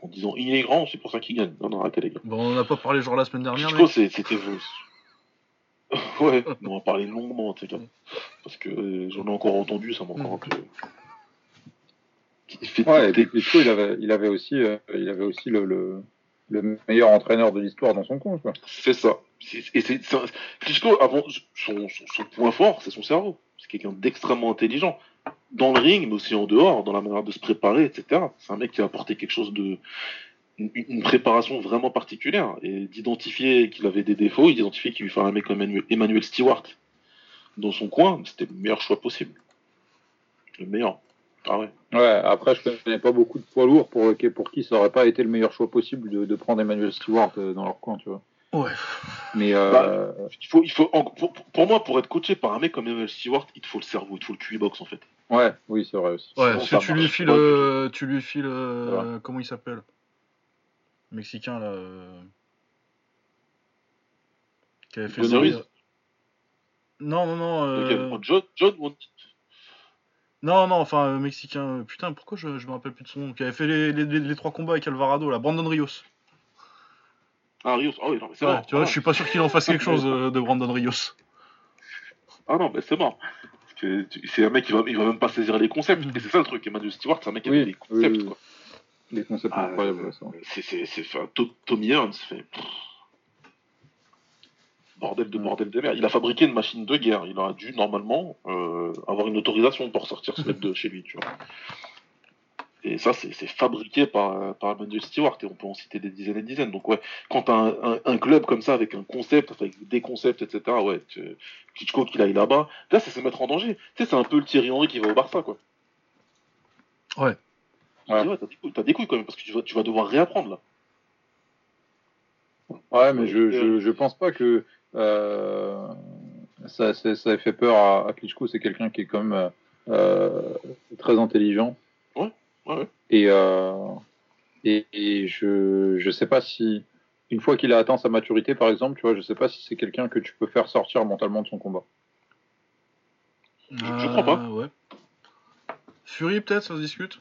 en disant il est grand, c'est pour ça qu'il gagne. Non non arrêtez les gars. Bon, on n'a pas parlé genre la semaine dernière, Klitschko c'est- c'était ouais, on va parler longuement ces gars. Parce que euh, j'en ai encore entendu, ça m'a encore un peu. Ouais, et il avait, il avait aussi, euh, il avait aussi le, le, le meilleur entraîneur de l'histoire dans son. Quoi. C'est ça. Et c'est Klitschko, avant, son, son, son point fort, c'est son cerveau. C'est quelqu'un d'extrêmement intelligent. Dans le ring, mais aussi en dehors, dans la manière de se préparer, etc. C'est un mec qui a apporté quelque chose de. Une, une préparation vraiment particulière. Et d'identifier qu'il avait des défauts, d'identifier qu'il lui fallait un mec comme Emmanuel, Emmanuel Stewart dans son coin, c'était le meilleur choix possible. Le meilleur. Ah ouais. Ouais, après, je connais pas beaucoup de poids lourds pour, pour qui ça aurait pas été le meilleur choix possible de, de prendre Emmanuel Stewart euh, dans leur coin, tu vois. Ouais. Mais euh, Bah, Il faut, il faut, en- pour, pour moi, pour être coaché par un mec comme Emmanuel Stewart, il te faut le cerveau, il te faut le QI box en fait. ouais, oui, c'est vrai aussi. Ouais, si ça tu lui files, euh, tu lui files, euh, comment il s'appelle? Mexicain là, euh, qui avait fait. Non, non, non, euh, John, John ou- non, non, enfin euh, mexicain. euh, Putain, pourquoi je, je me rappelle plus de son nom Qui avait fait les, les, les- les trois combats avec Alvarado là, Brandon Rios. Ah, Rios. Ah oui, non, mais c'est Ouais, mort. tu vois, Ah, je suis pas sûr qu'il en fasse quelque chose euh, de Brandon Rios. Ah non, mais c'est mort. Parce que tu- c'est un mec qui va, il va même pas saisir les concepts. Mhm. Et c'est ça le truc. Emmanuel Stewart, c'est un mec qui a Oui, des concepts. oui, oui. quoi. Des concepts Ah, incroyables, ça. C'est, c'est, c'est, Tommy Hearns fait. pff, Bordel de bordel de merde. Il a fabriqué une machine de guerre. Il aurait dû normalement euh, avoir une autorisation pour sortir se mettre de chez lui, tu vois. Et ça, c'est, fabriqué par, par Emmanuel Stewart, et on peut en citer des dizaines et des dizaines. Donc ouais, quand t'as un, un, un club comme ça, avec un concept, avec des concepts, etc., ouais, tu, Klitschko qu'il aille là-bas, là, c'est se mettre en danger. Tu sais, c'est un peu le Thierry Henry qui va au Barça, quoi. Ouais. Ouais, t'as des couilles, t'as des couilles quand même, parce que tu vas, tu vas devoir réapprendre, là. Ouais, mais je, je, je pense pas que euh, ça, ça, ça ait fait peur à, à Klitschko. C'est quelqu'un qui est quand même euh, très intelligent. Ouais, ouais, ouais. Et, euh, et, et je, je sais pas si, une fois qu'il a atteint sa maturité, par exemple, tu vois, je sais pas si c'est quelqu'un que tu peux faire sortir mentalement de son combat. Je- je crois pas. Euh, Ouais. Fury peut-être, ça se discute.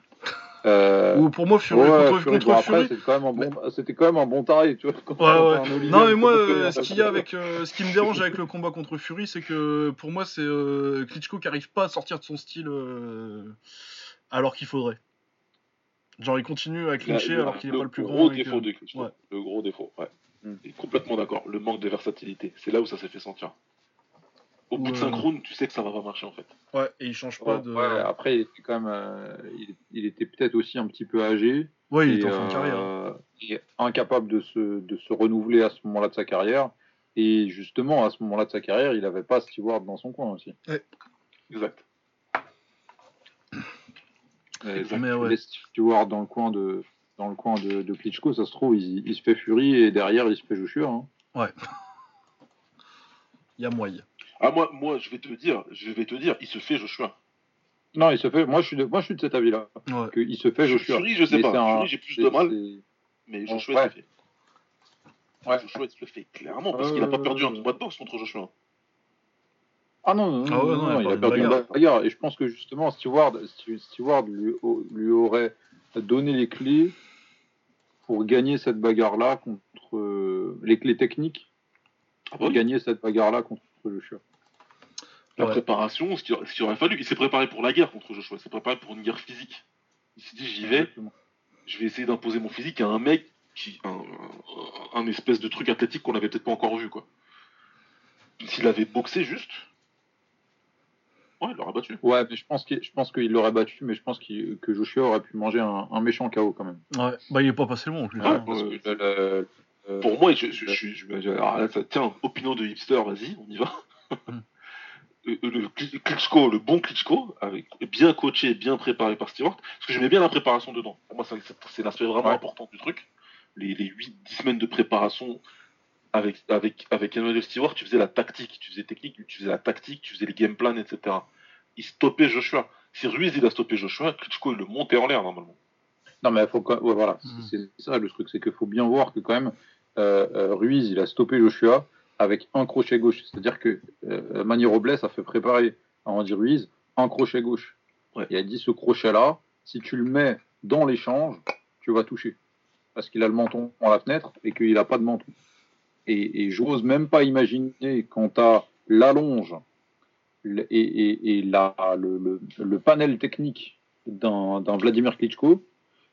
Euh, Ou pour moi Fury ouais, contre, Fury, contre bon, après, Fury. c'était quand même un bon, c'était quand même un bon taré, tu vois. quand Ouais, t'as ouais. un Olivier Non mais moi, euh, ce qu'il y a avec, euh, ce qui me dérange avec le combat contre Fury, c'est que pour moi c'est euh, Klitschko qui arrive pas à sortir de son style euh, alors qu'il faudrait. Genre il continue à clincher alors qu'il est pas le plus gros grand. défaut que- de Klitschko. Ouais. Le gros défaut, ouais. Mm. Et complètement d'accord. Le manque de versatilité. C'est là où ça s'est fait sentir. Au bout de Ouais. 5 rounds, tu sais que ça va pas marcher en fait. Ouais, et il change pas Ouais, de. ouais, après, il était quand même, euh, il, il était peut-être aussi un petit peu âgé. Ouais, il et, était en fin de euh, carrière. et incapable de se, de se renouveler à ce moment-là de sa carrière. Et justement, à ce moment-là de sa carrière, il n'avait pas Stewart dans son coin aussi. Exact. Et Exact. Mais tu ouais. Stewart dans le coin de, dans le coin de, de Klitschko, ça se trouve, il, il se fait Fury et derrière, il se fait Joshua. hein. Il y a moyen. Ah, moi, moi, je vais te dire, je vais te dire, il se fait Joshua. Non, il se fait. Moi, je suis de, moi, je suis de cet avis-là. Ouais. qu'il se fait Joshua. Fury, je sais Mais pas. un- j'ai plus de mal, mais Joshua, Ouais. il se fait. Ouais. Joshua, il se le fait clairement, parce qu'il a pas perdu un combat de boxe contre Joshua. Ah non, non, Ah non, non, non, il il a perdu une une bagarre. Et je pense que justement, Stewart, Stewart lui, au- lui aurait donné les clés pour gagner cette bagarre-là contre euh, les clés techniques Ah pour oui. gagner cette bagarre-là contre Joshua. La Ouais. préparation, ce qu'il aurait fallu. Il s'est préparé pour la guerre contre Joshua. Il s'est préparé pour une guerre physique. Il s'est dit, j'y vais, Exactement. je vais essayer d'imposer mon physique à un mec qui. un, un- espèce de truc athlétique qu'on avait peut-être pas encore vu, quoi. S'il avait boxé juste. Ouais, il l'aurait battu. Ouais, mais je pense qu'il je pense qu'il l'aurait battu, mais je pense que Joshua aurait pu manger un, un méchant KO quand même. Ouais. Bah il est pas passé loin en plus. Ouais. Parce ouais. que le- le- le- Pour moi, je, je, je, je- je- je- alors là, ça- tiens, opinion de hipster, vas-y, on y va. Mm. Euh, le Kli- Klitschko, le bon Klitschko, avec, bien coaché, bien préparé par Stewart, parce que j'aimais bien la préparation dedans. Pour moi, c'est- l'aspect vraiment Ouais. important du truc. Les, les 8-10 semaines de préparation avec, avec, avec Emmanuel Stewart, tu faisais la tactique, tu faisais technique, tu faisais la tactique, tu faisais les game plans, etc. Il stoppait Joshua. Si Ruiz il a stoppé Joshua, Klitschko il le montait en l'air normalement. Non, mais faut quand- ouais, voilà, c'est c'est ça le truc, c'est qu'il faut bien voir que quand même euh, euh, Ruiz, il a stoppé Joshua avec un crochet gauche. C'est-à-dire que euh, Manny Robles a fait préparer à Andy Ruiz un crochet gauche. Ouais. Il a dit ce crochet-là, si tu le mets dans l'échange, tu vas toucher. Parce qu'il a le menton à la fenêtre et qu'il n'a pas de menton. Et, et j'ose même pas imaginer quand tu as l'allonge et, et, et la, le, le, le panel technique d'un d'un Vladimir Klitschko,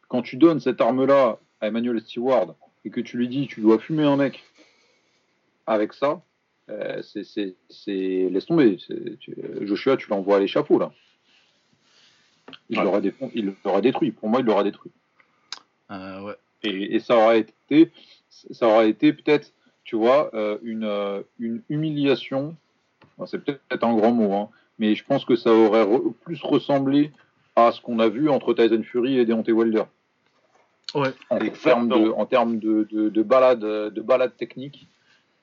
quand tu donnes cette arme-là à Emmanuel Stewart et que tu lui dis tu dois fumer un mec avec ça, euh, c'est- laisse tomber. Tu- Joshua, tu l'envoies à l'échafaud là. Il Ouais. l'aurait détruit. Pour moi, il l'aurait détruit. Euh, ouais. Et, et ça aurait été, ça aurait été peut-être, tu vois, euh, une, euh, une humiliation. C'est peut-être un grand mot, hein, mais je pense que ça aurait re- plus ressemblé à ce qu'on a vu entre Tyson Fury et Deontay Wilder. Ouais. En termes de, en termes de, de, de balade, de balade technique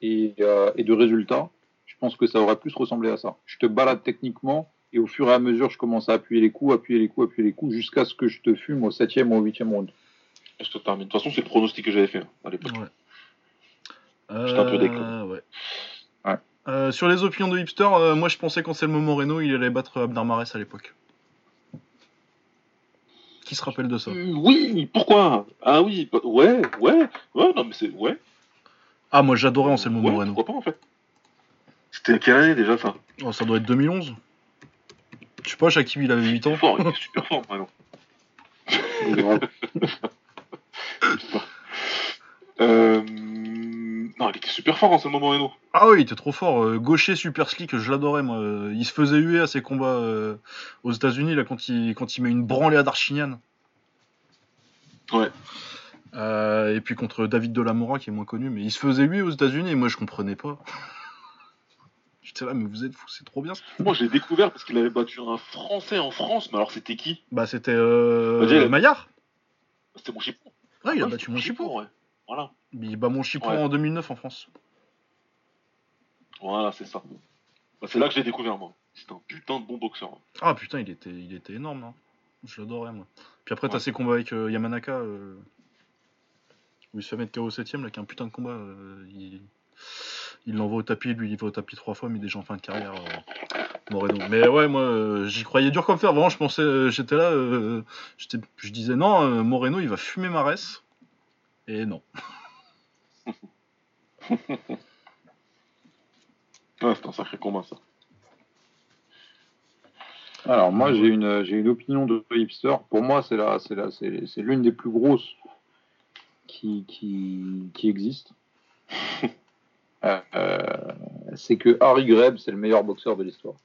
et, euh, et de résultats, je pense que ça aurait plus ressemblé à ça. Je te balade techniquement et au fur et à mesure, je commence à appuyer les coups, appuyer les coups, appuyer les coups, jusqu'à ce que je te fume au septième ou au huitième round. De toute façon, c'est le pronostic que j'avais fait hein, à l'époque. Ouais. J'étais un peu Euh, décalé. ouais. Ouais. Euh, sur les opinions de hipster, euh, moi je pensais qu'Anselmo Moreno il allait battre Abner Mares à l'époque. Qui se rappelle de ça? Oui, pourquoi? Ah oui, bah, ouais, ouais, ouais, non mais c'est ouais. Ah, moi j'adorais Anselmo ouais, Moreno. Pourquoi pas en fait C'était quelle année déjà ça Oh, ça doit être 2011. Je sais pas, Shakib il avait 8 ans. Fort, il est super fort maintenant. Euh... Non, il était super fort en ce moment, Moreno. Ah oui, il était trop fort. euh, gaucher super slick, je l'adorais moi. Il se faisait huer à ses combats euh, aux États-Unis là quand il quand il met une branlée à Darchinian. Ouais. Euh, et puis contre David Delamora qui est moins connu, mais il se faisait huer aux États-Unis et moi je comprenais pas. J'étais là, mais vous êtes fous, c'est trop bien. ça. Moi, je l'ai découvert parce qu'il avait battu un Français en France, mais alors c'était qui? Bah c'était euh, Bah, a- Maillard. C'était mon chipon. Ouais, il a Ouais, battu mon chipon. ouais. Voilà. Il bat mon chipon Ouais. en 2009 en France. Voilà, c'est ça. Bah, c'est là que j'ai découvert, moi. C'était un putain de bon boxeur. Ah putain, il était, il était énorme. hein. Je l'adorais moi. Puis après, t'as ses combats avec euh, Yamanaka. Où il se fait mettre KO au 7ème, là, qui est un putain de combat. euh, il il l'envoie au tapis, lui il va au tapis trois fois, mais déjà en fin de carrière. euh, Moreno. Mais ouais, moi euh, j'y croyais dur comme fer. Vraiment, je pensais, euh, j'étais là, euh, j'étais- je disais non, euh, Moreno il va fumer Marès. Et non. Ouais, c'était un sacré combat, ça. Alors moi j'ai une j'ai une opinion de hipster. Pour moi c'est la c'est la c'est c'est l'une des plus grosses qui qui qui existe. Euh, euh, c'est que Harry Greb c'est le meilleur boxeur de l'histoire.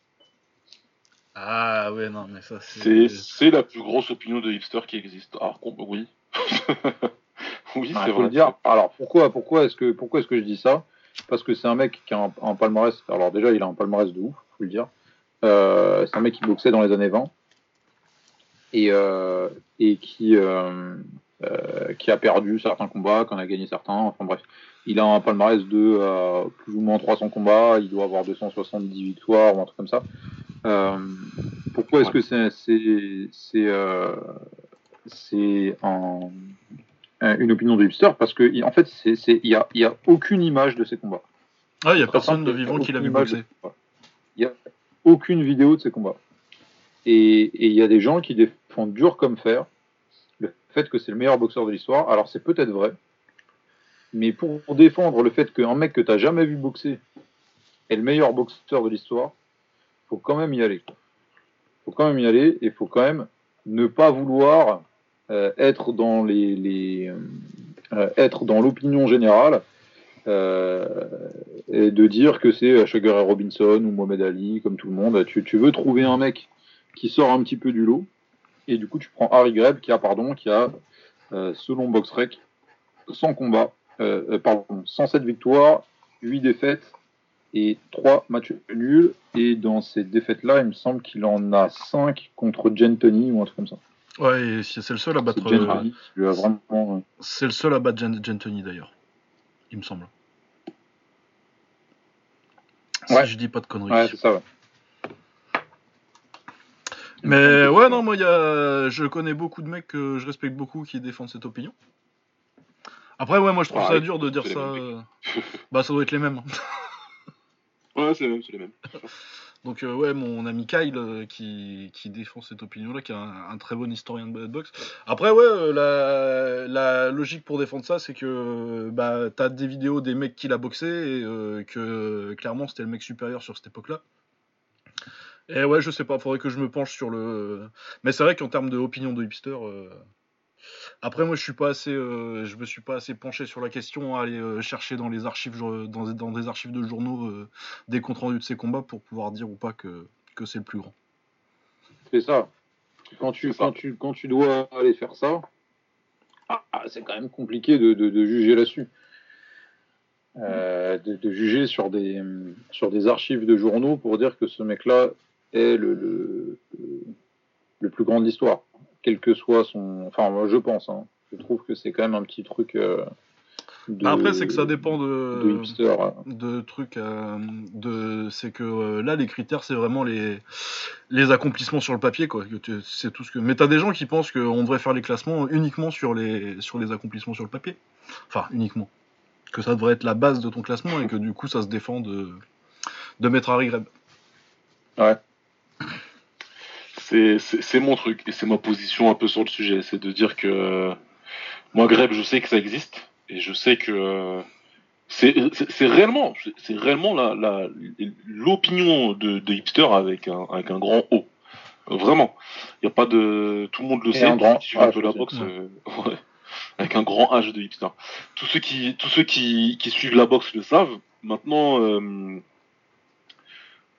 Ah ouais, non, mais ça C'est c'est la plus grosse opinion de hipster qui existe. Alors, com- oui. oui, Il c'est faut vrai. le dire. Alors pourquoi pourquoi est-ce que pourquoi est-ce que je dis ça? Parce que c'est un mec qui a un, un palmarès. Alors déjà il a un palmarès de ouf, faut le dire. Euh, c'est un mec qui boxait dans les années 20 et euh, et qui euh, euh, qui a perdu certains combats, qui en a gagné certains. Enfin bref, il a un palmarès de euh, plus ou moins 300 combats. Il doit avoir 270 victoires ou un truc comme ça. Euh, pourquoi est-ce que c'est c'est c'est c'est un une opinion de hipster? Parce que en fait il y a y a aucune image de ces combats. Ah, il y a personne de vivant qui l'a vu boxer. Il y a aucune vidéo de ces combats. Et il y a des gens qui défendent dur comme fer fait que c'est le meilleur boxeur de l'histoire. Alors c'est peut-être vrai, mais pour défendre le fait qu'un mec que tu n'as jamais vu boxer est le meilleur boxeur de l'histoire, faut quand même y aller. Faut quand même y aller et faut quand même ne pas vouloir euh, être dans les, euh, euh, être dans l'opinion générale et de dire que c'est Sugar Ray Robinson ou Mohamed Ali comme tout le monde. Tu veux trouver un mec qui sort un petit peu du lot et du coup tu prends Harry Greb qui a pardon qui a euh, selon BoxRec 100 combats, euh, euh, pardon 107 victoires, 8 défaites et 3 matchs nuls. Et dans ces défaites-là, il me semble qu'il en a 5 contre Gentoni ou un truc comme ça. Ouais, c'est c'est le seul à C'est battre. euh, lui a vraiment. euh, C'est le seul à battre Gen- Gentoni d'ailleurs. Il me semble. Si Ouais. je dis pas de conneries. Ouais, c'est ça, ouais. Mais ouais, non, moi, y a... je connais beaucoup de mecs que je respecte beaucoup qui défendent cette opinion. Après, ouais, moi, je trouve Ouais, ça dur de dire ça. euh, bah, ça doit être les mêmes. Ouais, c'est les mêmes, c'est les mêmes. Donc, euh, ouais, mon ami Kyle euh, qui, qui défend cette opinion-là, qui est un, un très bon historien de boxe. Après, ouais, euh, la, la logique pour défendre ça, c'est que bah, t'as des vidéos des mecs qui l'a boxé et que clairement c'était le mec supérieur sur cette époque-là. Et ouais, je sais pas, faudrait que je me penche sur le. Mais c'est vrai qu'en termes d'opinion de hipster. euh, Après, moi, je suis pas assez, euh, je me suis pas assez penché sur la question à aller euh, chercher dans les archives, dans, dans des archives de journaux euh, des comptes rendus de ces combats pour pouvoir dire ou pas que, que c'est le plus grand. C'est ça. Quand tu, quand, tu, quand tu dois aller faire ça, ah, ah, c'est quand même compliqué de, de- de juger là-dessus. De, de juger sur des, sur des archives de journaux pour dire que ce mec-là est le, le, le- plus grand de l'histoire. Quel que soit son. Enfin, moi, je pense. hein. Je trouve que c'est quand même un petit truc. euh, de, Après, c'est que ça dépend de de, hipster. hein. de trucs. euh, de, c'est que euh, là, les critères, c'est vraiment les, les accomplissements sur le papier, quoi. C'est tout ce que. Mais t'as des gens qui pensent qu'on devrait faire les classements uniquement sur les, sur les accomplissements sur le papier. Enfin, uniquement. Que ça devrait être la base de ton classement et que du coup, ça se défend de, de mettre Harry Greb. Ouais. C'est- mon truc et c'est ma position un peu sur le sujet. C'est de dire que euh, moi, Greb, je sais que ça existe et je sais que euh, c'est réellement, c'est réellement la- la- l'opinion de, de hipster avec un, avec un grand O. Vraiment. Il y a pas de. Tout le monde le Et sait. un grand qui un peu la boxe. euh, ouais. Avec un grand H de hipster. Tous ceux qui, tous ceux qui, qui suivent la boxe le savent. Maintenant, euh,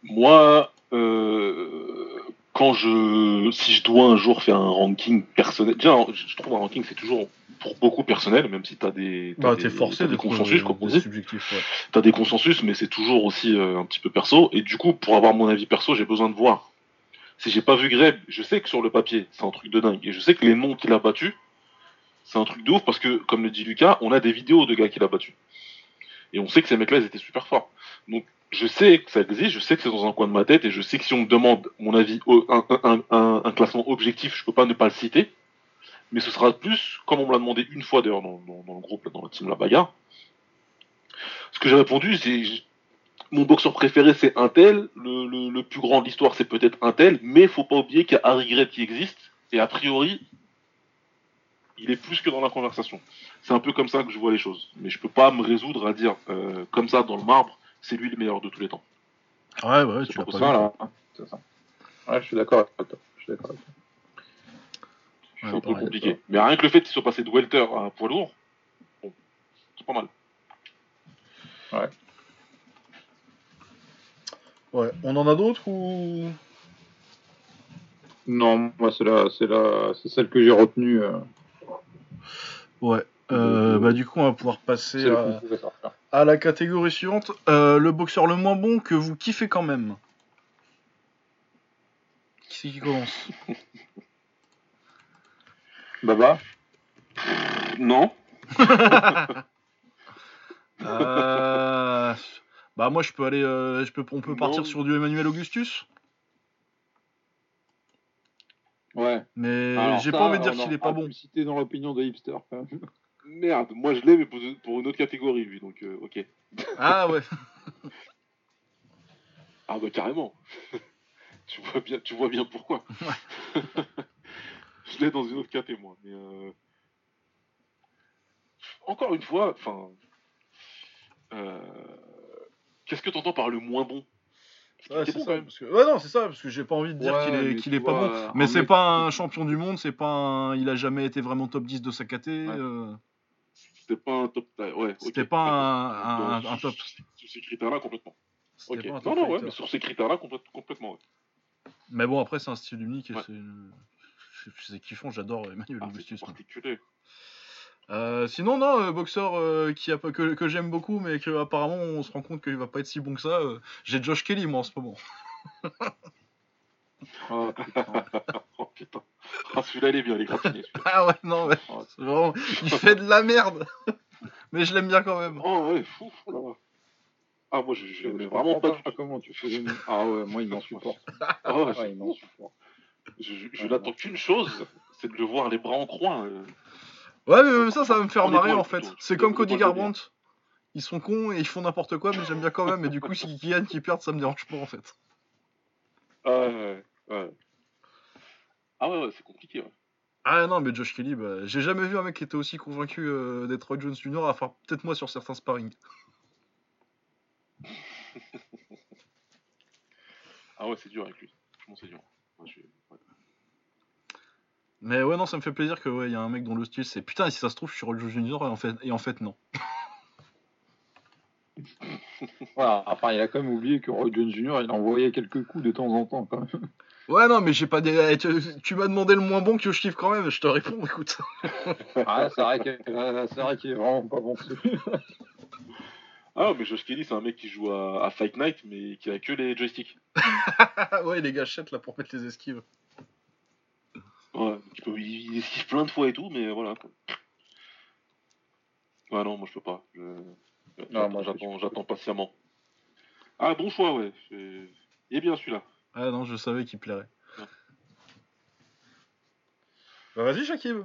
moi, euh, quand je, si je dois un jour faire un ranking personnel, déjà, je trouve un ranking c'est toujours pour beaucoup personnel, même si t'as des, t'as Bah, des- forcé t'as des consensus, comme on d'être dit. subjectif. Ouais. T'as des consensus, mais c'est toujours aussi euh, un petit peu perso. Et du coup, pour avoir mon avis perso, j'ai besoin de voir. Si j'ai pas vu Greb, je sais que sur le papier, c'est un truc de dingue. Et je sais que les noms qu'il a battus, c'est un truc de ouf parce que, comme le dit Lucas, on a des vidéos de gars qu'il a battus. Et on sait que ces mecs-là, ils étaient super forts. Donc, je sais que ça existe, je sais que c'est dans un coin de ma tête, et je sais que si on me demande mon avis, un, un- un- un classement objectif, je peux pas ne pas le citer. Mais ce sera plus, comme on me l'a demandé une fois d'ailleurs dans, dans- le groupe, dans la team La Bagarre. Ce que j'ai répondu, c'est mon boxeur préféré c'est un tel, le, le- plus grand de l'histoire c'est peut-être un tel, mais faut pas oublier qu'il y a Harry Greb qui existe, et a priori, il est plus que dans la conversation. C'est un peu comme ça que je vois les choses. Mais je peux pas me résoudre à dire, euh, comme ça, dans le marbre, c'est lui le meilleur de tous les temps. Ouais, ouais, tu C'est l'as pas pas possible. vu. Voilà. C'est ça. Ouais, je suis d'accord avec toi. Je suis d'accord avec toi. C'est Ouais, un peu compliqué. Mais rien que le fait qu'il soit passé de welter à un poids lourd, bon, c'est pas mal. Ouais. On en a d'autres ou? Non, moi c'est la, c'est la, c'est celle que j'ai retenue. euh, Ouais. Euh, bah, du coup, on va pouvoir passer à, la catégorie suivante. Euh, le boxeur le moins bon que vous kiffez quand même. Qui c'est qui commence? Baba? Non Euh, Bah moi je peux aller, je peux, on peut Non. partir sur du Emmanuel Augustus, Ouais. mais j'ai pas envie de dire qu'il est pas bon. citer dans l'opinion de hipster. Merde, moi je l'ai, mais pour, pour une autre catégorie, lui, donc euh, ok. Ah ouais. Ah bah carrément. tu, vois bien, tu vois bien pourquoi. je l'ai dans une autre caté, moi. Mais euh, Encore une fois, enfin... euh, Qu'est-ce que t'entends par le moins bon? Ouais, c'est bon, ça, parce que... ouais, non, c'est ça, parce que j'ai pas envie de dire Ouais, qu'il est, qu'il est pas bon. Mais c'est mec pas un champion du monde, c'est pas un... il a jamais été vraiment top 10 de sa caté. Euh, C'était pas un top... Ouais, C'était ok, pas un- un- top. Sur, sur ces critères-là, complètement. pas un Non, top non, ouais, mais sur ces critères-là, complè- complètement, ouais. Mais bon, après, c'est un style unique et Ouais. c'est. C'est kiffant, j'adore Emmanuel Ah, Augustus. particulier. Euh, sinon, non, euh, boxeur euh, qui a, pas- que, que j'aime beaucoup, mais que apparemment on se rend compte qu'il va pas être si bon que ça. euh, J'ai Josh Kelly, moi, en ce moment. Oh, putain. oh putain. Ah, celui-là, il est bien, il est gratiné. celui-là. Ah ouais, non, mais Oh, c'est vraiment. Il fait de la merde Mais je l'aime bien quand même. Oh ouais, fou, fou là. Ah, moi, je, je ne vraiment pas. comment tu fais. une- Ah ouais, moi il m'en supporte. Ah, ouais, Ah, il m'en supporte. Je, je n'attends qu'une chose, c'est de le voir les bras en croix. euh. Ouais, mais même ça, ça va me faire marrer en fait. C'est comme Cody Garbrandt. Ils sont cons et ils font n'importe quoi, mais j'aime bien quand même. Et du coup, si qui gagnent, qui perdent, ça me dérange pas en fait. Ah ouais, ouais. Ah ouais, ouais, c'est compliqué. Ouais. Ah non, mais Josh Kelly, bah, j'ai jamais vu un mec qui était aussi convaincu euh, d'être Roy Jones Jr. à faire peut-être moi sur certains sparring. Ah ouais, c'est dur avec lui. Franchement, c'est dur. Je ouais. Mais ouais, non, ça me fait plaisir que ouais, y a un mec dont le style c'est putain, et si ça se trouve, je suis Roy Jones Jr. et en fait, et en fait non. Voilà. Enfin, il a quand même oublié que Roy Jones Jr. il envoyait quelques coups de temps en temps quand même. Ouais, non, mais j'ai pas des. eh, Tu, tu m'as demandé le moins bon que je kiffe quand même, je te réponds, écoute. Ah, c'est vrai qu'il euh, c'est vrai qu'il est vraiment pas bon Ah, mais Josh Kelly, c'est un mec qui joue à, à Fight Night, mais qui a que les joysticks. ouais, les gâchettes là pour mettre les esquives. Ouais, il, peut, il, esquive plein de fois et tout, mais voilà. Quoi. Ouais, non, moi je peux pas. Je... Non, moi, j'attends, j'attends patiemment. Ah, bon choix, ouais. Est bien celui-là. Ah non, je savais qu'il plairait. Ouais. Bah vas-y, Shakib.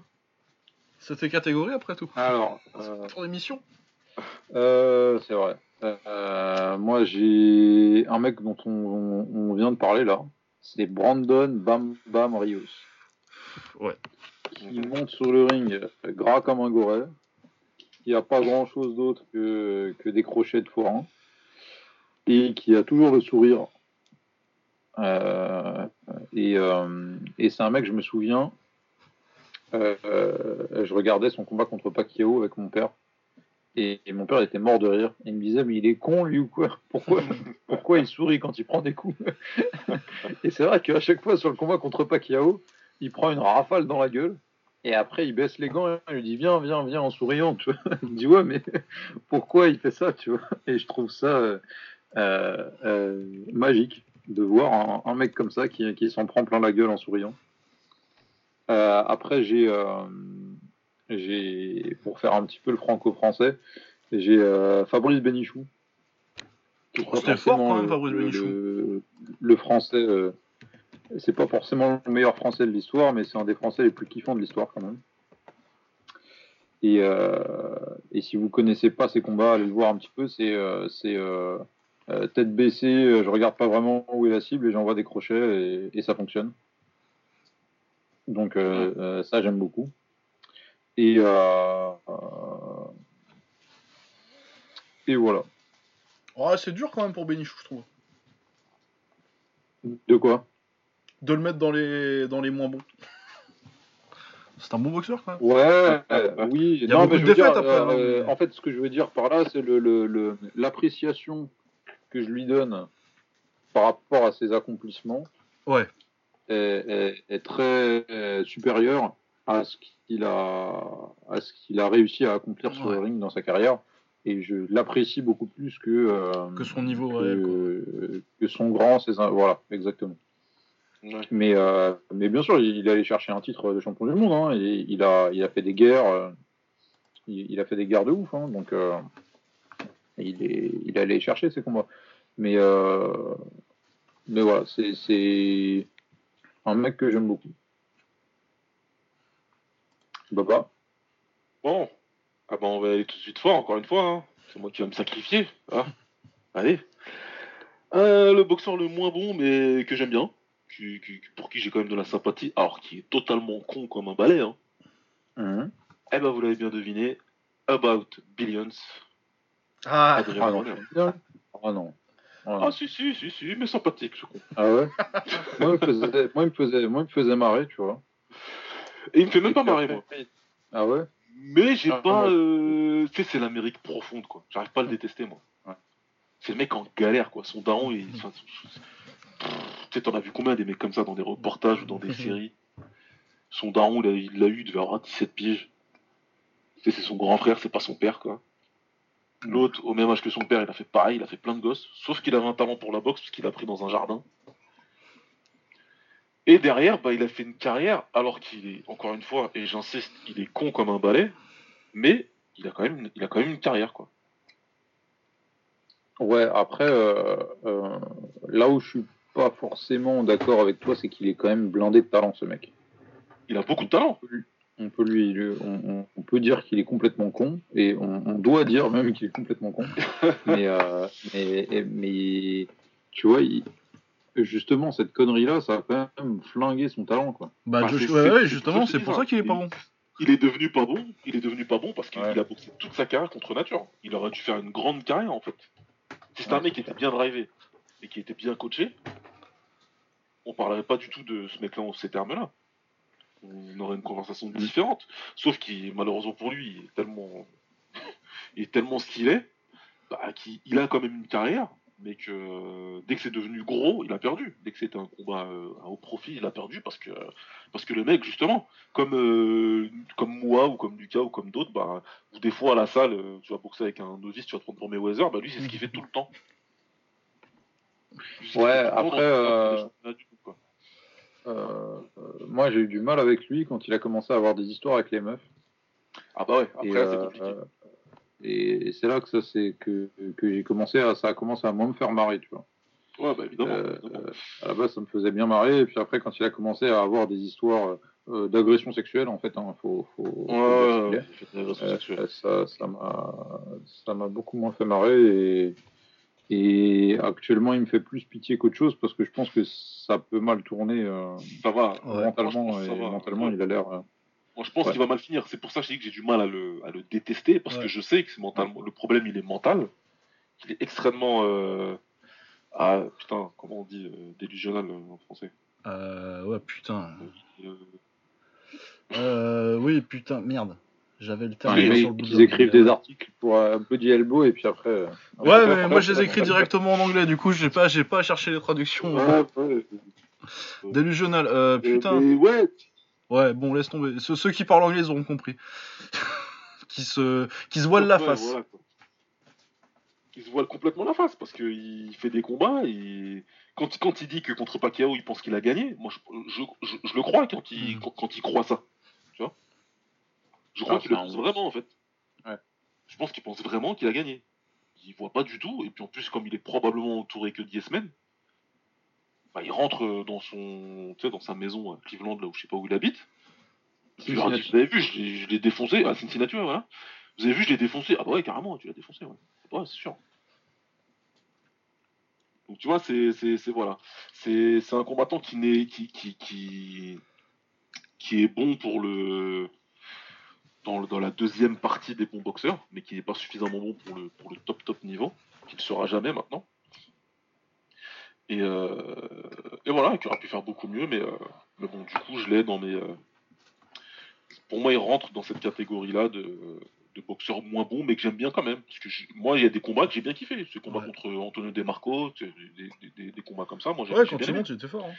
C'est tes catégories après tout. Alors, C'est euh, ton émission. euh, c'est vrai. Euh, moi, j'ai un mec dont on, on- on vient de parler là. C'est Brandon Bam Bam Rios. Ouais. Qui monte sur le ring euh, gras comme un goret. Qui a pas grand chose d'autre que, que des crochets de forain. Et qui a toujours le sourire. Euh, et euh, et c'est un mec, je me souviens, euh, je regardais son combat contre Pacquiao avec mon père. Et, et mon père était mort de rire. Il me disait, mais il est con, lui, ou quoi? Pourquoi, pourquoi il sourit quand il prend des coups? Et c'est vrai qu'à chaque fois, sur le combat contre Pacquiao, il prend une rafale dans la gueule. Et après, il baisse les gants et il lui dit, viens, viens, viens, en souriant. Tu vois il me dit, ouais, mais pourquoi il fait ça tu vois? Et je trouve ça euh, euh, euh, magique de voir un, un mec comme ça qui, qui s'en prend plein la gueule en souriant. Euh, après, j'ai, euh, j'ai, pour faire un petit peu le franco-français, j'ai euh, Fabrice Bénichou. Oh, c'était fort, quand même, Fabrice le, Bénichou. Le, le français, euh, c'est pas forcément le meilleur français de l'histoire, mais c'est un des français les plus kiffants de l'histoire quand même. Et, et si vous connaissez pas ces combats, allez le voir un petit peu. C'est euh, tête baissée, euh, je regarde pas vraiment où est la cible et j'envoie des crochets et, et ça fonctionne. Donc euh, euh, ça j'aime beaucoup. Et euh, euh, et voilà. C'est dur quand même pour Benichou, je trouve. De quoi? De le mettre dans les, dans les moins bons. C'est un bon boxeur quand même. Ouais, euh, oui. Il y a non, beaucoup mais de je veux défaites dire, après, hein, euh, mais- En fait, ce que je veux dire par là, c'est le, le- le- l'appréciation que je lui donne par rapport à ses accomplissements Ouais. est, est- est très euh, supérieure à ce qu'il a, à ce qu'il a réussi à accomplir sur le ring dans sa carrière. Et je l'apprécie beaucoup plus que, euh, Que son niveau que, réel, quoi. que son grand, ses, voilà, exactement. Ouais. Mais, euh, mais bien sûr, il, il est allé chercher un titre de champion du monde. Hein, et il, a, il a fait des guerres. euh, il, il a fait des guerres de ouf. Hein, donc, euh, il, est, il allé chercher ses combats. Mais, euh, mais voilà, c'est, c'est un mec que j'aime beaucoup. Baba Bon, ah bah on va aller tout de suite fort, encore une fois. hein. C'est moi qui vais me sacrifier. Ah. Allez. Euh, le boxeur le moins bon, mais que j'aime bien, qui- qui- pour qui j'ai quand même de la sympathie, alors qui est totalement con comme un balai. Hein. Mhm. Eh ben vous l'avez bien deviné, About Billions. Ah, Adrien Ah non, Broner. bien. Ah non. Ah non. Ah si si si si, mais sympathique ce con. Ah ouais moi, il me faisait, moi, il me faisait, moi, il me faisait marrer, tu vois. Et il me fait même pas marrer moi. Ah ouais? Mais j'ai Ah, pas, euh... tu sais c'est l'Amérique profonde quoi. J'arrive pas à le détester moi. Ouais. C'est le mec en galère quoi. Son daron il. enfin, son- Tu sais t'en as vu combien des mecs comme ça dans des reportages ou dans des séries? Son daron il l'a eu, il devait avoir 17 piges. Tu sais, c'est son grand frère, c'est pas son père quoi. L'autre, au même âge que son père, il a fait pareil, il a fait plein de gosses, sauf qu'il avait un talent pour la boxe, parce qu'il a pris dans un jardin. Et derrière, bah, il a fait une carrière, alors qu'il est, encore une fois, et j'insiste, il est con comme un balai, mais il a quand même, une- il a quand même une carrière, quoi. Ouais, après, euh, euh, là où je suis pas forcément d'accord avec toi, c'est qu'il est quand même blindé de talent, ce mec. Il a beaucoup de talent. On peut lui, lui- on, on- on peut dire qu'il est complètement con, et on, on doit dire même qu'il est complètement con. mais, euh, mais, tu vois, il- justement, cette connerie-là, ça a quand même flingué son talent, quoi. Bah, Josh- c'est- ouais, justement, c'est pour ça qu'il est pas il- bon. Il est devenu pas bon. Il est devenu pas bon parce qu'il Ouais. a boxé toute sa carrière contre nature. Il aurait dû faire une grande carrière en fait. Si c'était un mec qui était bien drivé et qui était bien coaché, on parlerait pas du tout de ce mec-là en ces termes-là. On aurait une conversation différente. Sauf qu'il, malheureusement pour lui, il est tellement, il est tellement ce qu'il est, bah, qu'il il a quand même une carrière, mais que dès que c'est devenu gros, il a perdu. Dès que c'était un combat euh, à haut profit, il a perdu parce que, parce que le mec, justement, comme, euh, comme moi ou comme Lucas ou comme d'autres, bah, ou des fois à la salle, euh, tu vas boxer avec un novice, tu vas te prendre pour Mayweather, bah lui, c'est ce qu'il fait tout le temps. Ouais, après, euh, quoi. Euh, euh, moi, j'ai eu du mal avec lui quand il a commencé à avoir des histoires avec les meufs. Ah bah ouais, après, c'est euh, compliqué. et c'est là que ça c'est que, que j'ai commencé à ça a commencé à moins me faire marrer, tu vois. Ouais, bah évidemment. Évidemment. à la base, ça me faisait bien marrer, et puis après, quand il a commencé à avoir des histoires d'agression sexuelle, en fait, hein, faut, faut, Ouais, ouais, Euh, ça m'a, ça m'a beaucoup moins fait marrer et, et actuellement il me fait plus pitié qu'autre chose parce que je pense que ça peut mal tourner euh, Ça va. Ouais. mentalement ça et va. mentalement Ouais. il a l'air. euh, Moi, je pense Ouais. qu'il va mal finir. C'est pour ça que je dis que j'ai du mal à le, à le détester, parce Ouais. que je sais que c'est mentalement. Le problème, il est mental. qu'il est extrêmement. euh, Ah, putain, comment on dit euh, Délusionnel en français. Euh, ouais, putain. Euh, Euh, oui, putain, merde. J'avais le terme les sur le bout la- écrivent des articles pour euh, Body Elbow et puis après. euh, Ouais, après, mais après, moi je les écris directement en anglais, du coup j'ai pas, j'ai pas à chercher les traductions. ouais, ouais. Delusional, euh, putain. Mais ouais, Ouais, bon, laisse tomber. Ceux, ceux qui parlent anglais, ils auront compris. qui se, qui se voilent la ouais, face. voilà, se voile complètement la face parce qu'il fait des combats et quand, quand il dit que contre Pacquiao il pense qu'il a gagné, moi je, je, je, je le crois quand il, Mm. quand, quand il croit ça. Tu vois Je crois Ah, qu'il le c'est un pense vraiment en fait. Ouais. Je pense qu'il pense vraiment qu'il a gagné. Il voit pas du tout et puis en plus comme il est probablement entouré que 10 semaines, bah, il rentre dans son tu sais, dans sa maison à Cleveland là où je sais pas où il habite. Il leur dit, Cincinnati. vous avez vu, je l'ai- défoncé à Cincinnati, ouais, voilà. Vous avez vu, je l'ai défoncé. Ah bah ouais, carrément, tu l'as défoncé, ouais. Ouais, c'est sûr. Donc tu vois, c'est voilà, c'est un combattant qui n'est qui qui qui qui est bon pour le dans, la deuxième partie des bons boxeurs, mais qui n'est pas suffisamment bon pour le pour le top top niveau, qui ne sera jamais maintenant. Et, euh, et voilà, qui aurait pu faire beaucoup mieux, mais, euh, mais bon, du coup, je l'ai dans mes. euh, pour moi, il rentre dans cette catégorie-là de, de boxeurs moins bons, mais que j'aime bien quand même. Parce que moi, il y a des combats que j'ai bien kiffé. Ce combat Ouais. contre Antonio Demarco, tu des, des- des- des combats comme ça, moi j'ai Ouais, bien aimé. était fort. hein.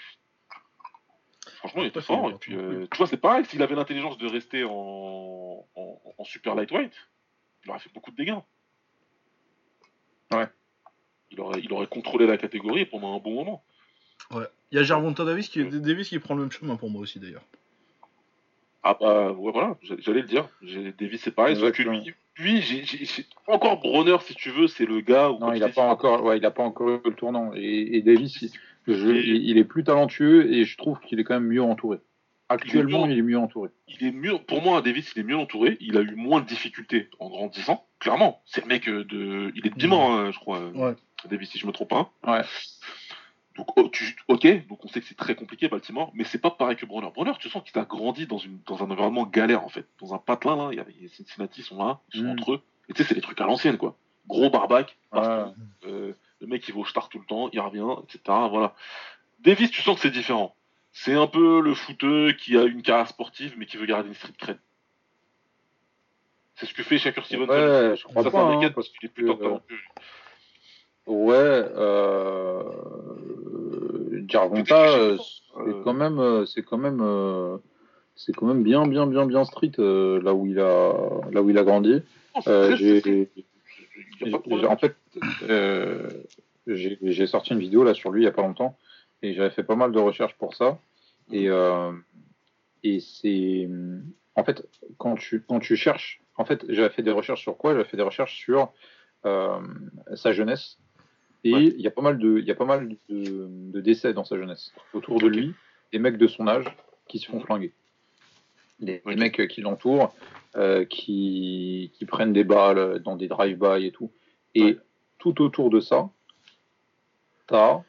Franchement, il était Après, fort. Et puis, euh, tu vois, c'est pareil, s'il avait l'intelligence de rester en, en, en super lightweight, il aurait fait beaucoup de dégâts. Ouais. Il aurait, il aurait contrôlé la catégorie pendant un bon moment. Ouais. Il y a Gervonta Davis qui, Davis qui prend le même chemin pour moi aussi d'ailleurs. Ah bah ouais, voilà, j'allais le dire. Davis c'est pareil, sauf que Exactement. lui, lui encore Bronner si tu veux, c'est le gars où Non, il je a t'ai pas encore, ouais, il a pas encore eu le tournant. Et, et Davis, il, je- Et- il- est plus talentueux et je trouve qu'il est quand même mieux entouré. Actuellement, mieux- il est mieux entouré. il est mieux, pour moi, Davis, il est mieux entouré. Il a eu moins de difficultés en grandissant. Clairement, c'est le mec euh, de, il est de Biman, hein, je crois. euh, Ouais. Davis, si je me trompe pas. Ouais. Donc, oh, tu- ok, donc on sait que c'est très compliqué, Baltimore, mais c'est pas pareil que Bronner. Bronner, tu sens qu'il a grandi dans, une, dans un environnement galère, en fait. Dans un patelin, là, il y a les Cincinnati, ils sont là, ils sont Mm. entre eux. Et tu sais, c'est des trucs à l'ancienne, quoi. Gros barbac. Ouais. Euh, le mec, il va au star tout le temps, il revient, etc. Voilà. Davis, tu sens que c'est différent. C'est un peu le footeux qui a une carrière sportive, mais qui veut garder une street cred. C'est ce que fait Shakur Stevenson. Ouais, je crois Ça, pas, ça hein, parce parce qu'il est que- talentueux. Ouais, euh, Gervonta, euh, c'est Euh, quand même, euh, c'est quand même, euh, c'est quand même bien, bien, bien, bien street euh, là où il a, là où il a grandi. En fait, euh, j'ai sorti une vidéo là sur lui il y a pas longtemps et j'avais fait pas mal de recherches pour ça. Et, euh, et c'est, en fait, quand tu, quand tu cherches, en fait, j'avais fait des recherches sur quoi? J'avais fait des recherches sur euh, sa jeunesse Et Ouais. il y a pas mal, de, il y a pas mal de, de décès dans sa jeunesse. Autour de lui, des mecs de son âge qui se font Mhm. flinguer. Ok. mecs qui l'entourent, euh, qui, qui prennent des balles dans des drive-by et tout. Et Ouais. tout autour de ça, t'as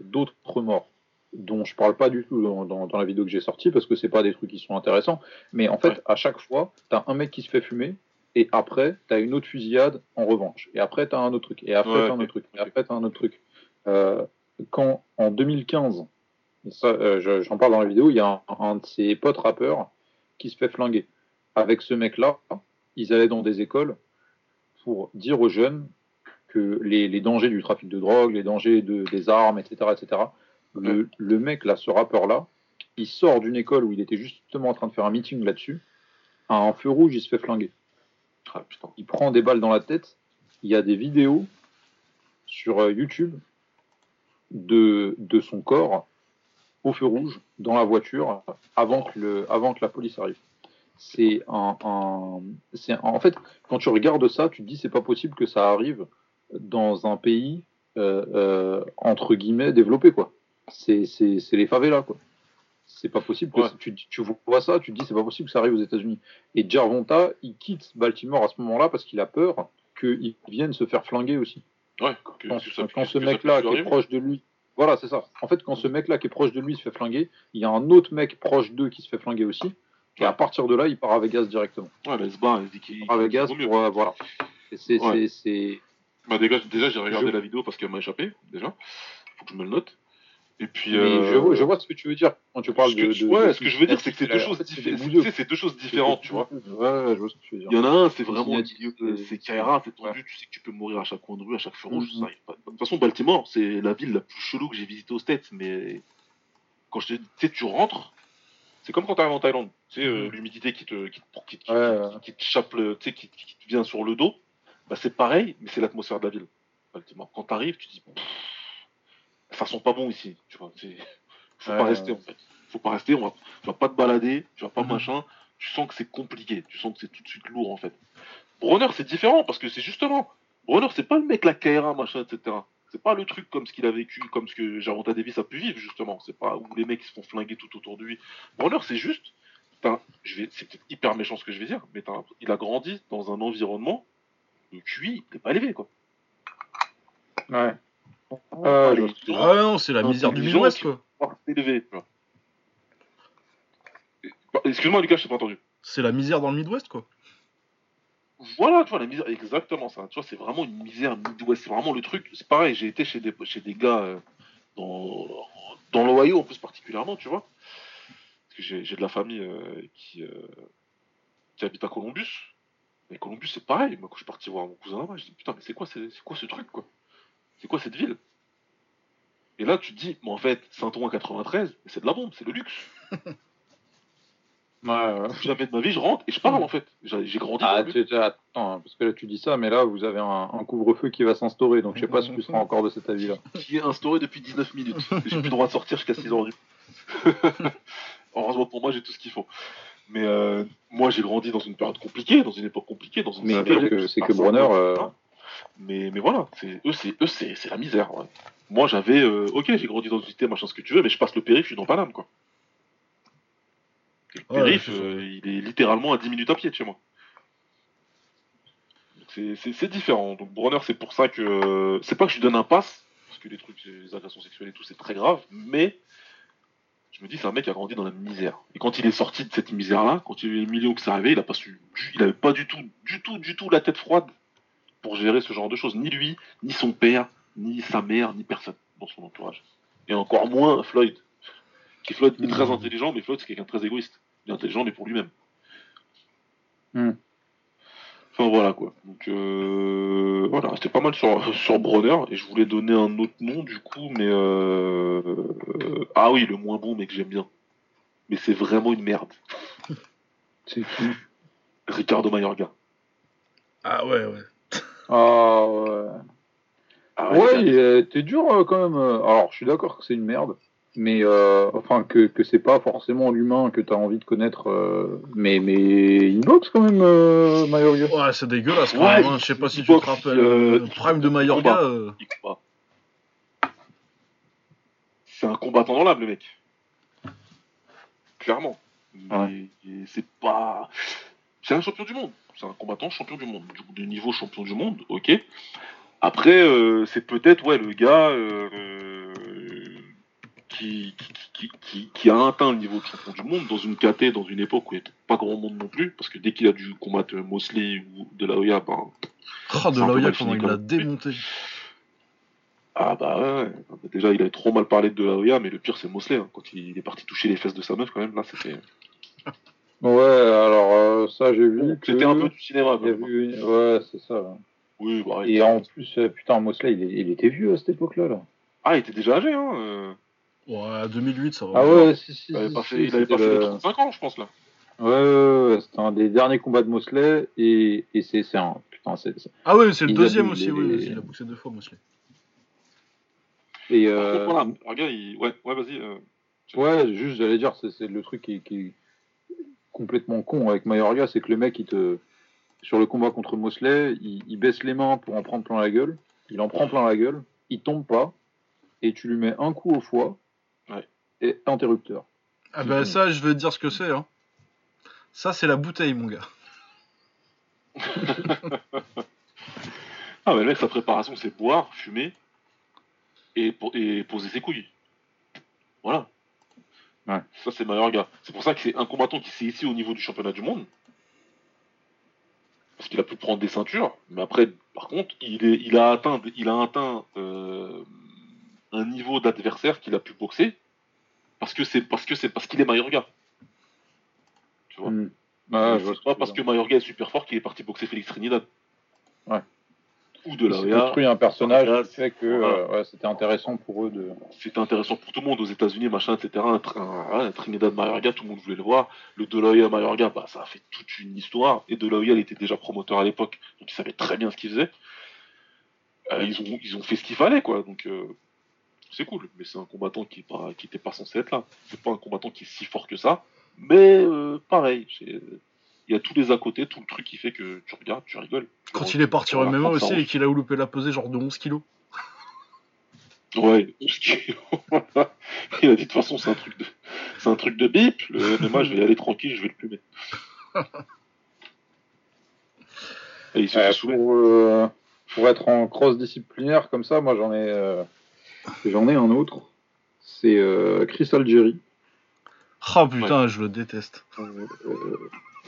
d'autres morts dont je parle pas du tout dans, dans- dans la vidéo que j'ai sortie parce que c'est pas des trucs qui sont intéressants. Mais en fait, Ouais. à chaque fois, t'as un mec qui se fait fumer et après, t'as une autre fusillade en revanche. Et après, t'as un autre truc. Et après, Ouais, t'as un autre truc. Et après, t'as un autre truc. Euh, quand en 2015, et ça, euh, je- j'en parle dans la vidéo, il y a un, un de ses potes rappeurs qui se fait flinguer. Avec ce mec-là, ils allaient dans des écoles pour dire aux jeunes que les, les dangers du trafic de drogue, les dangers de, des armes, etc., etc. Le, le mec là, ce rappeur-là, il sort d'une école où il était justement en train de faire un meeting là-dessus. À un feu rouge, il se fait flinguer. Ah. Il prend des balles dans la tête. Il y a des vidéos sur euh, YouTube de, de son corps au feu rouge dans la voiture avant que, le, avant que la police arrive. C'est un, un- en fait quand tu regardes ça, tu te dis c'est pas possible que ça arrive dans un pays euh, euh, entre guillemets développé quoi. C'est c'est c'est les favelas quoi. C'est pas possible que Ouais. tu, tu vois ça, tu te dis c'est pas possible que ça arrive aux États-Unis. Et Gervonta, il quitte Baltimore à ce moment-là parce qu'il a peur qu'ils viennent se faire flinguer aussi Ouais, que- quand, que ça- quand que ce mec-là qui est proche de lui, voilà, c'est ça. En fait, quand ce mec-là qui est proche de lui se fait flinguer, il y a un autre mec proche d'eux qui se fait flinguer aussi. Et à partir de là, il part à Vegas directement. Ouais, elle se barre, elle se dit qu'il Il part à Vegas pour euh, voilà. C'est Ouais. Bah, déjà, déjà j'ai regardé Je- la vidéo parce qu'elle m'a échappé, déjà. Faut que je me le note. Et puis. euh, je, vois, je vois ce que tu veux dire quand tu parles ce que, de, tu- de- ouais, de- ce que je veux dire, c'est que c'est deux choses c'est différentes. Tu sais, c'est deux choses différentes, tu vois. Ouais, ouais, je vois ce que tu veux dire. Il y en a un, c'est vraiment c'est- euh, c'est Kaira, c'est tendu, tu sais que tu peux mourir à chaque coin de rue, à chaque feu rouge, Mhm. De toute façon, Baltimore, c'est la ville la plus chelou que j'ai visitée aux States, mais quand je te dis, tu rentres, c'est comme quand tu arrives en Thaïlande, tu sais, euh, l'humidité qui te, qui, qui, te- Ouais, qui- ouais. qui te chape, le- tu sais, qui, qui te vient sur le dos, bah c'est pareil, mais c'est l'atmosphère de la ville, Baltimore. Quand tu arrives, tu te dis, Pff, ça sent pas bon ici, tu vois, faut pas rester en fait. Faut pas rester, on va, tu vas pas te balader, tu vas pas Mhm. machin, tu sens que c'est compliqué, tu sens que c'est tout de suite lourd en fait. Bronner, c'est différent parce que c'est justement. Bronner, c'est pas le mec la KRA, machin, etc. C'est pas le truc comme ce qu'il a vécu, comme ce que Jaronta Davis a pu vivre, justement. C'est pas où les mecs se font flinguer tout autour de lui. Bronner, c'est juste. Je vais, c'est peut-être hyper méchant ce que je vais dire, mais il a grandi dans un environnement. Le QI, il est pas élevé, quoi. Ouais. Les gens Ah non, c'est la misère du Midwest, quoi. pas élevé, tu vois. Et- bah, Excuse-moi, Lucas, je t'ai pas entendu. C'est la misère dans le Midwest, quoi. Voilà, tu vois, la misère, exactement ça. Tu vois, c'est vraiment une misère midwest. C'est vraiment le truc. C'est pareil, j'ai été chez des, chez des gars euh, dans, dans l'Ohio, en plus, particulièrement, tu vois. Parce que j'ai j'ai de la famille euh, qui, euh, qui habite à Columbus. Mais Columbus, c'est pareil. Moi, quand je suis parti voir mon cousin là-bas, je dis putain, mais c'est quoi, c'est c'est quoi ce truc, quoi? C'est quoi cette ville? Et là, tu te dis, mais en fait, Saint-Ouen 93, c'est de la bombe, c'est le luxe. Ouais, ouais. Jamais de ma vie, je rentre et je parle, en fait. J'ai grandi. dans Ah, attends, hein, parce que là tu dis ça, mais là vous avez un, un couvre-feu qui va s'instaurer, donc je sais pas si tu seras encore de cet avis-là. qui est instauré depuis 19 minutes. Et J'ai plus le droit de sortir jusqu'à 6 heures du Heureusement pour moi, j'ai tout ce qu'il faut. Mais euh, moi, j'ai grandi dans une période compliquée, dans une époque compliquée, dans une Mais c'est que, c'est que Bronner, euh. Mais, mais voilà, c'est, eux, c'est, eux, c'est, c'est la misère. ouais. Moi, j'avais, euh, ok, j'ai grandi dans une cité, machin, ce que tu veux, mais je passe le périph', je suis dans Paname, quoi. Et le Ouais, périph', euh, il est littéralement à 10 minutes à pied de chez moi. C'est, c'est, c'est différent. Donc Bronner, c'est pour ça que. C'est pas que je lui donne un pass, parce que les trucs, les agressions sexuelles et tout, c'est très grave, mais je me dis, c'est un mec qui a grandi dans la misère. Et quand il est sorti de cette misère-là, quand il y a eu les millions que ça arrivait, il a pas su. Il avait pas du tout, du tout, du tout la tête froide pour gérer ce genre de choses. Ni lui, ni son père, ni sa mère, ni personne dans son entourage. Et encore moins Floyd. Qui Floyd est très Mhm. intelligent, mais Floyd c'est quelqu'un de très égoïste. Il est intelligent, mais pour lui-même. Mhm. Enfin voilà quoi. Donc euh, voilà, c'était pas mal sur, sur Bronner. Et je voulais donner un autre nom du coup, mais euh, ah oui, le moins bon, mais que j'aime bien. Mais c'est vraiment une merde. c'est qui? Ricardo Mayorga. Ah ouais, ouais. Ah ouais. Ah Ouais, les il t'es dur euh, quand même. Alors, je suis d'accord que c'est une merde, mais euh, enfin que, que c'est pas forcément l'humain que t'as envie de connaître. euh, mais mais il boxe quand même, euh, Mayorga. Ouais, c'est dégueulasse, quand Ouais, même, hein. Je sais pas si tu te rappelles. euh, le Prime de Mayorga. euh, c'est un combattant dans l'âme, le mec. Clairement. Mais Ouais. c'est pas. C'est un champion du monde. C'est un combattant champion du monde. Du, du niveau champion du monde, ok. Après, euh, c'est peut-être ouais, le gars euh, qui, qui, qui, qui, qui a atteint le niveau de champion du monde dans une KT, dans une époque où il n'y avait pas grand monde non plus. Parce que dès qu'il a dû combattre Mosley ou De La Hoya, ben, Oh, de Laoya, mal comment il l'a démonté. Ah bah ouais, ouais. déjà il avait trop mal parlé de la Hoya, mais le pire c'est Mosley, hein. quand il est parti toucher les fesses de sa meuf quand même, là c'était... Ouais, alors euh, ça j'ai vu. C'était un peu du cinéma vu une- Ouais, c'est ça. Oui, bah, Et en plus, euh, putain, Mosley, il, était vieux à cette époque-là. Là. Ah il était déjà âgé, hein euh. Ouais, 2008, ça va. Ah ouais, si, si. Il avait si, pas si, fait, il avait c'était pas fait les le- 35 ans je pense là. Ouais, ouais, ouais, c'était un des derniers combats de Mosley et, et c'est c'est un. Putain, c'est. Ah ouais, c'est le deuxième aussi, les- oui. Il a boxé deux fois, Mosley. Et euh, contre voilà, regarde, il... ouais, ouais vas-y. euh, Ouais, juste, j'allais dire, c'est c'est le truc qui, complètement con avec Mayorga, c'est que le mec, il te. Sur le combat contre Mosley, il, il baisse les mains pour en prendre plein la gueule. Il en prend plein la gueule. Il tombe pas. Et tu lui mets un coup au foie. Ouais. Et interrupteur. Ah bah ça, je vais te dire ce que c'est. Hein. Ça, c'est la bouteille, mon gars. Ah mais le mec sa préparation c'est boire, fumer et, po- et poser ses couilles. Voilà. Ouais. Ça c'est le meilleur gars. C'est pour ça que c'est un combattant qui s'est ici au niveau du championnat du monde. Parce qu'il a pu prendre des ceintures, mais après, par contre, il, est, il a atteint, il a atteint euh, un niveau d'adversaire qu'il a pu boxer parce que c'est parce que c'est parce qu'il est gars. Tu vois? Hmm. C'est pas parce que. Mayorga est super fort qu'il est parti boxer Félix Trinidad. Ouais. Ou de la construit un personnage qui fait que voilà. euh, ouais, c'était intéressant pour eux de. c'était intéressant pour tout le monde aux États-Unis, machin, etc. Un, un, un Trinidad Mayorga, tout le monde voulait le voir. Le De La Mayorga, bah, ça a fait toute une histoire. Et De La il était déjà promoteur à l'époque, donc il savait très bien ce qu'il faisait. Euh, ils, ont, ils ont fait ce qu'il fallait, quoi. Donc euh, c'est cool. Mais c'est un combattant qui n'était pas, pas censé être là. C'est pas un combattant qui est si fort que ça. Mais euh, pareil, il y a tous les à côté, tout le truc qui fait que tu regardes, tu rigoles. Tu Quand il est parti en MMA aussi en- et qu'il a loupé la pesée genre de 11 kilos. Ouais, il a dit de toute façon c'est un truc de c'est un truc de bip, le MMA je vais y aller tranquille, je vais le plumer. Et il se Euh, pour, euh, pour être en cross disciplinaire comme ça, moi j'en ai euh, j'en ai un autre. C'est euh, Chris Algeri. Ah putain, je le déteste.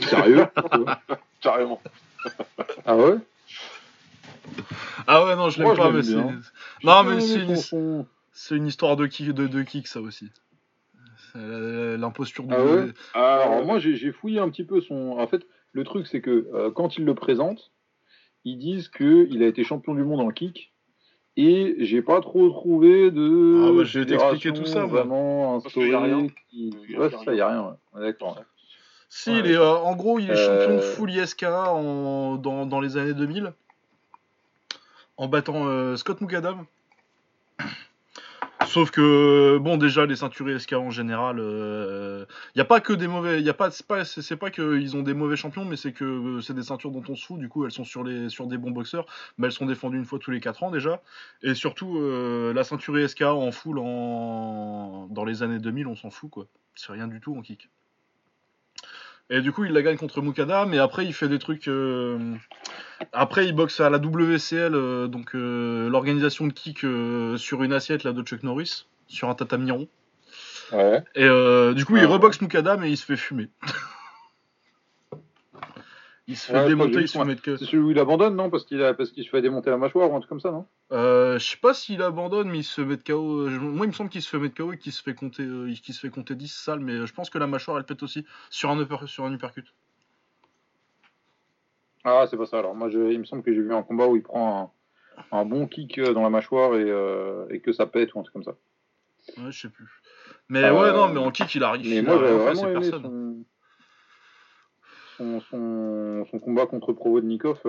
Sérieux Carrément. Ah ouais? Ah ouais, non, je l'aime pas, mais c'est. Non, mais c'est une... c'est une histoire de kick, de, de kick, ça aussi. L'imposture du. Ah ouais? Alors moi j'ai fouillé un petit peu son. En fait, le truc c'est que euh, quand ils le présentent, ils disent que il a été champion du monde en kick. Et j'ai pas trop trouvé de. Ah ouais, je vais t'expliquer tout ça, moi. Vraiment Parce qu'il y a rien. instauré. Qui... Ouais, ça, il y a rien. ouais. Ouais, D'accord. Si, Ouais. il est, euh, en gros, il est Euh, champion de full ISK en, dans, dans les années 2000 en battant euh, Scott Mukadam. Sauf que, bon, déjà, les ceintures ISK en général, il n'y a pas que des mauvais. Y a pas, c'est pas, c'est pas qu'ils ont des mauvais champions, mais c'est que euh, c'est des ceintures dont on se fout. Du coup, elles sont sur, les, sur des bons boxeurs, mais elles sont défendues une fois tous les 4 ans déjà. Et surtout, euh, la ceinture ISK en full en, dans les années 2000, on s'en fout, quoi. C'est rien du tout en kick. Et du coup, il la gagne contre Mukada, mais après, il fait des trucs. euh, Après, il boxe à la WCL, euh, donc euh, l'organisation de kick sur une assiette là, de Chuck Norris, sur un tatami rond. Ouais. Et du coup, il Ouais, reboxe Mukada, mais il se fait fumer. il se fait Ouais, démonter, il se fait mettre que. C'est celui où il abandonne, non? Parce qu'il a... parce qu'il se fait démonter la mâchoire ou un truc comme ça, non? Euh, je sais pas s'il abandonne, mais il se fait mettre KO. euh, Moi, il me semble qu'il se fait mettre KO et qu'il se fait compter, euh, qu'il se fait compter 10 sales, mais je pense que la mâchoire elle pète aussi sur un, upper- sur un uppercut. Ah, c'est pas ça. Alors, moi, je... il me semble que j'ai vu un combat où il prend un, un bon kick dans la mâchoire et, euh, et que ça pète ou un truc comme ça. Ouais, je sais plus. Mais ouais, non, mais en kick, il arrive. Mais il moi, a fait, vraiment aimé personne. son... Son, son, combat contre Provodnikov